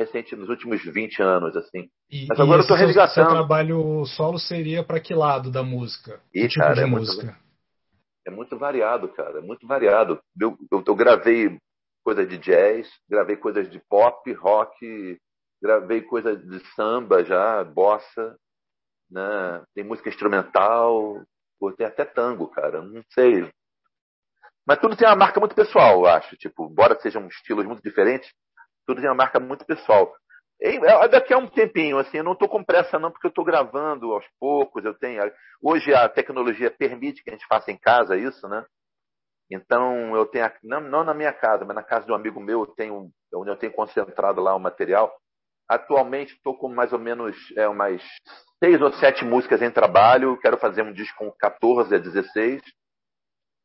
recente nos últimos 20 anos, assim. E, Mas agora eu tô resgatando. Seu trabalho solo seria para que lado da música? E, tipo cara, de é música? Muito, é muito variado, cara, é muito variado. Eu, eu, eu, gravei coisas de jazz, gravei coisas de pop, rock, gravei coisas de samba já, bossa, né? Tem música instrumental, tem até tango, cara, não sei. Mas tudo tem uma marca muito pessoal, eu acho. Tipo, embora sejam estilos muito diferentes, tudo tem uma marca muito pessoal. E, é, daqui a um tempinho, assim, eu não estou com pressa não, porque eu estou gravando aos poucos, eu tenho... Hoje a tecnologia permite que a gente faça em casa isso, né? Então, eu tenho, não, não na minha casa, mas na casa de um amigo meu, eu tenho, onde eu tenho concentrado lá o material. Atualmente estou com mais ou menos é, umas seis ou sete músicas em trabalho. Quero fazer um disco com 14 a 16.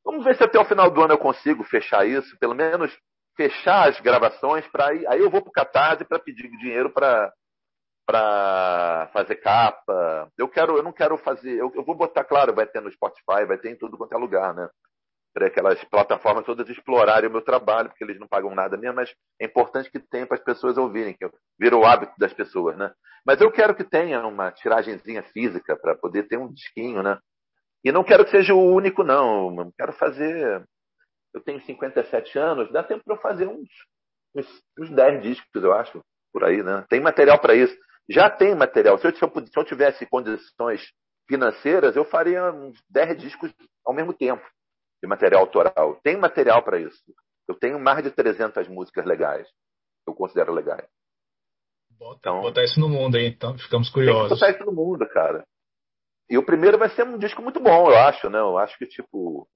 Vamos ver se até o final do ano eu consigo fechar isso. Pelo menos fechar as gravações para aí, aí eu vou pro Catarse para pedir dinheiro para para fazer capa. Eu quero, eu não quero fazer, eu, eu, vou botar, claro, vai ter no Spotify, vai ter em tudo quanto é lugar, né? Para aquelas plataformas todas explorarem o meu trabalho, porque eles não pagam nada mesmo, mas é importante que tenha para as pessoas ouvirem, que vira o hábito das pessoas, né? Mas eu quero que tenha uma tiragenzinha física para poder ter um disquinho, né? E não quero que seja o único, não. Eu quero fazer eu tenho 57 anos, dá tempo para eu fazer uns, uns, uns 10 discos, eu acho, por aí, né? Tem material para isso. Já tem material. Se eu, se, eu, se eu, tivesse condições financeiras, eu faria uns 10 discos ao mesmo tempo de material autoral. Tem material para isso. Eu tenho mais de 300 músicas legais. Eu considero legais. Bota, então, botar isso no mundo, hein? Então ficamos curiosos. Botar isso no mundo, cara. E o primeiro vai ser um disco muito bom, eu acho, né? Eu acho que, tipo,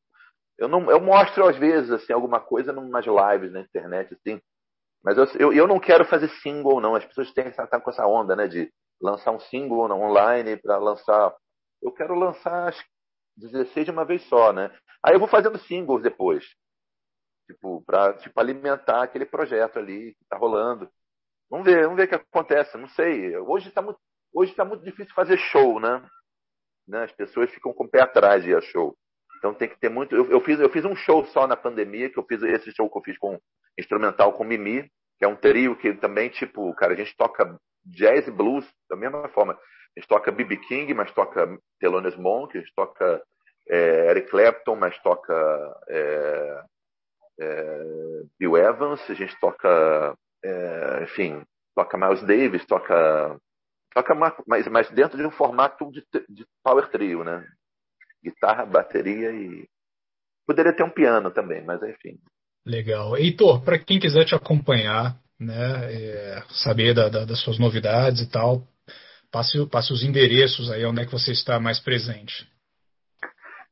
eu não eu mostro às vezes assim alguma coisa nas lives na internet assim mas eu, eu, eu não quero fazer single não. As pessoas têm tá com essa onda né de lançar um single não, online para lançar. Eu quero lançar as 16 de uma vez só né? Aí eu vou fazendo singles depois. Tipo para tipo alimentar aquele projeto ali que tá rolando. Vamos ver vamos ver o que acontece não sei. Hoje está muito hoje está muito difícil fazer show né? Né? As pessoas ficam com o pé atrás de ir a show então tem que ter muito. Eu, eu, fiz, eu fiz um show só na pandemia, que eu fiz esse show que eu fiz com instrumental com Mimi, que é um trio que também, tipo, cara, a gente toca jazz e blues da mesma forma. A gente toca B.B. King, mas toca Thelonious Monk, a gente toca é, Eric Clapton, mas toca é, é, Bill Evans, a gente toca, é, enfim, toca Miles Davis, toca toca mais, mas dentro de um formato de, de power trio, né? Guitarra, bateria e. Poderia ter um piano também, mas enfim. Legal. Heitor, para quem quiser te acompanhar, né, é, saber da, da, das suas novidades e tal, passe, passe os endereços aí onde é que você está mais presente.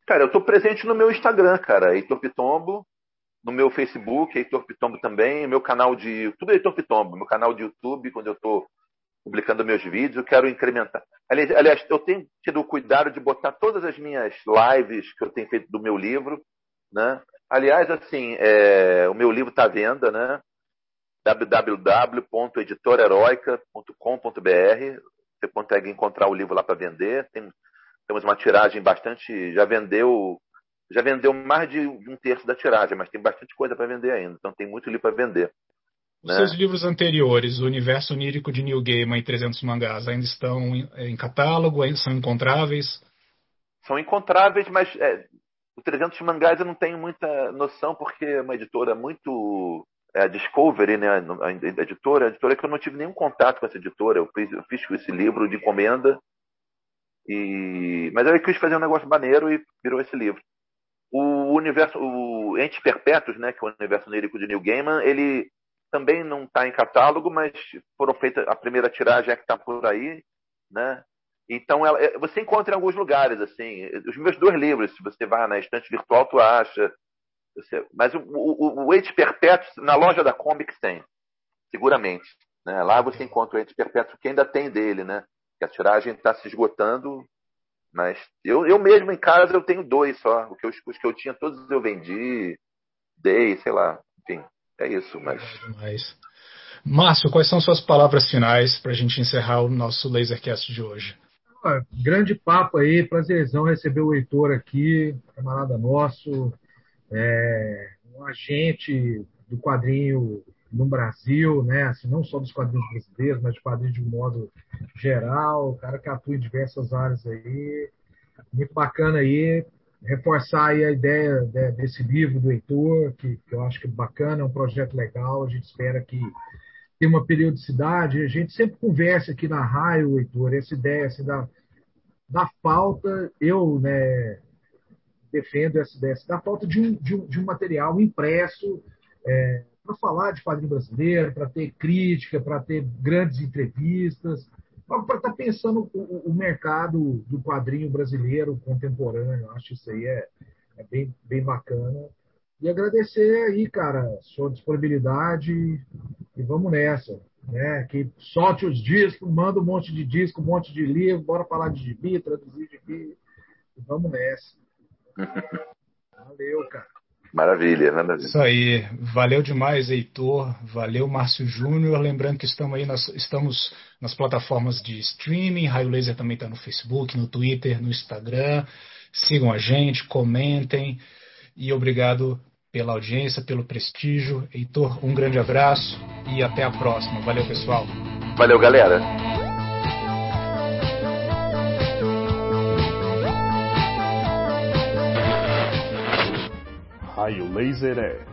Cara, eu estou presente no meu Instagram, cara, Heitor Pitombo, no meu Facebook, Heitor Pitombo também, meu canal de. Tudo é Heitor Pitombo, meu canal de YouTube, quando eu estou publicando meus vídeos, eu quero incrementar. Aliás, eu tenho tido o cuidado de botar todas as minhas lives que eu tenho feito do meu livro, né? Aliás, assim, é, o meu livro está à venda, né? www.editoreroica.com.br Você consegue encontrar o livro lá para vender. Tem, temos uma tiragem bastante. Já vendeu já vendeu mais de um terço da tiragem, mas tem bastante coisa para vender ainda. Então tem muito livro para vender. Né? seus livros anteriores, O Universo Onírico de Neil Gaiman e 300 Mangás, ainda estão em, em catálogo? Ainda são encontráveis? São encontráveis, mas é, o 300 Mangás eu não tenho muita noção, porque é uma editora muito é a Discovery, né, a editora, a editora que eu não tive nenhum contato com essa editora. Eu fiz, eu fiz esse livro de encomenda, e... mas eu quis fazer um negócio maneiro e virou esse livro. O universo, o Ente Perpétuos, né, que é o universo onírico de Neil Gaiman, ele também não está em catálogo, mas foram feitas a primeira tiragem é que está por aí, né? Então ela, é, você encontra em alguns lugares assim. Os meus dois livros, se você vai na estante virtual, tu acha. Você, mas o, o, Perpétuo na loja da Comics tem, seguramente. Né? Lá você encontra o Ente Perpétuo que ainda tem dele, né? Que a tiragem está se esgotando. Mas eu, eu mesmo em casa eu tenho dois só. O que eu, os que eu tinha todos eu vendi, dei, sei lá. Enfim, é isso, mas. Demais. Márcio, quais são suas palavras finais para a gente encerrar o nosso Lasercast de hoje? Ah, grande papo aí, prazerzão receber o Heitor aqui, camarada nosso, é, um agente do quadrinho no Brasil, né? Assim, não só dos quadrinhos brasileiros, mas de quadrinhos de um modo geral, o cara que atua em diversas áreas aí. Muito bacana aí reforçar a ideia desse livro do Heitor, que, que eu acho que é bacana, é um projeto legal, a gente espera que tenha uma periodicidade. A gente sempre conversa aqui na Raio, Heitor, essa ideia assim, da, da falta, eu né, defendo essa ideia, assim, da falta de um, de um, de um material impresso é, para falar de quadrinho brasileiro, para ter crítica, para ter grandes entrevistas, para estar tá pensando o, o, mercado do quadrinho brasileiro contemporâneo. Acho isso aí é, é bem, bem bacana. E agradecer aí, cara, sua disponibilidade e vamos nessa. Né? Que solte os discos, manda um monte de disco, um monte de livro, bora falar de gibi, traduzir gibi. E vamos nessa. Valeu, cara. Maravilha, maravilha. Isso aí. Valeu demais, Heitor. Valeu, Márcio Júnior. Lembrando que estamos aí nas, estamos nas plataformas de streaming. Raio Laser também está no Facebook, no Twitter, no Instagram. Sigam a gente, comentem. E obrigado pela audiência, pelo prestígio. Heitor, um grande abraço e até a próxima. Valeu, pessoal. Valeu, galera. Raio Laser é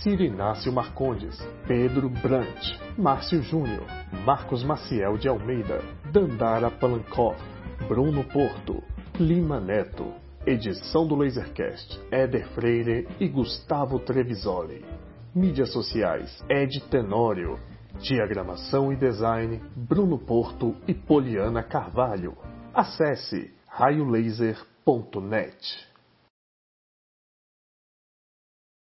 Ciro Inácio Marcondes, Pedro Brant, Márcio Júnior, Marcos Maciel de Almeida, Dandara Palancoff, Bruno Porto, Lima Neto. Edição do Lasercast, Éder Freire e Gustavo Trevisoli. Mídias sociais, Ed Tenório. Diagramação e design, Bruno Porto e Poliana Carvalho. Acesse raiolaser.net.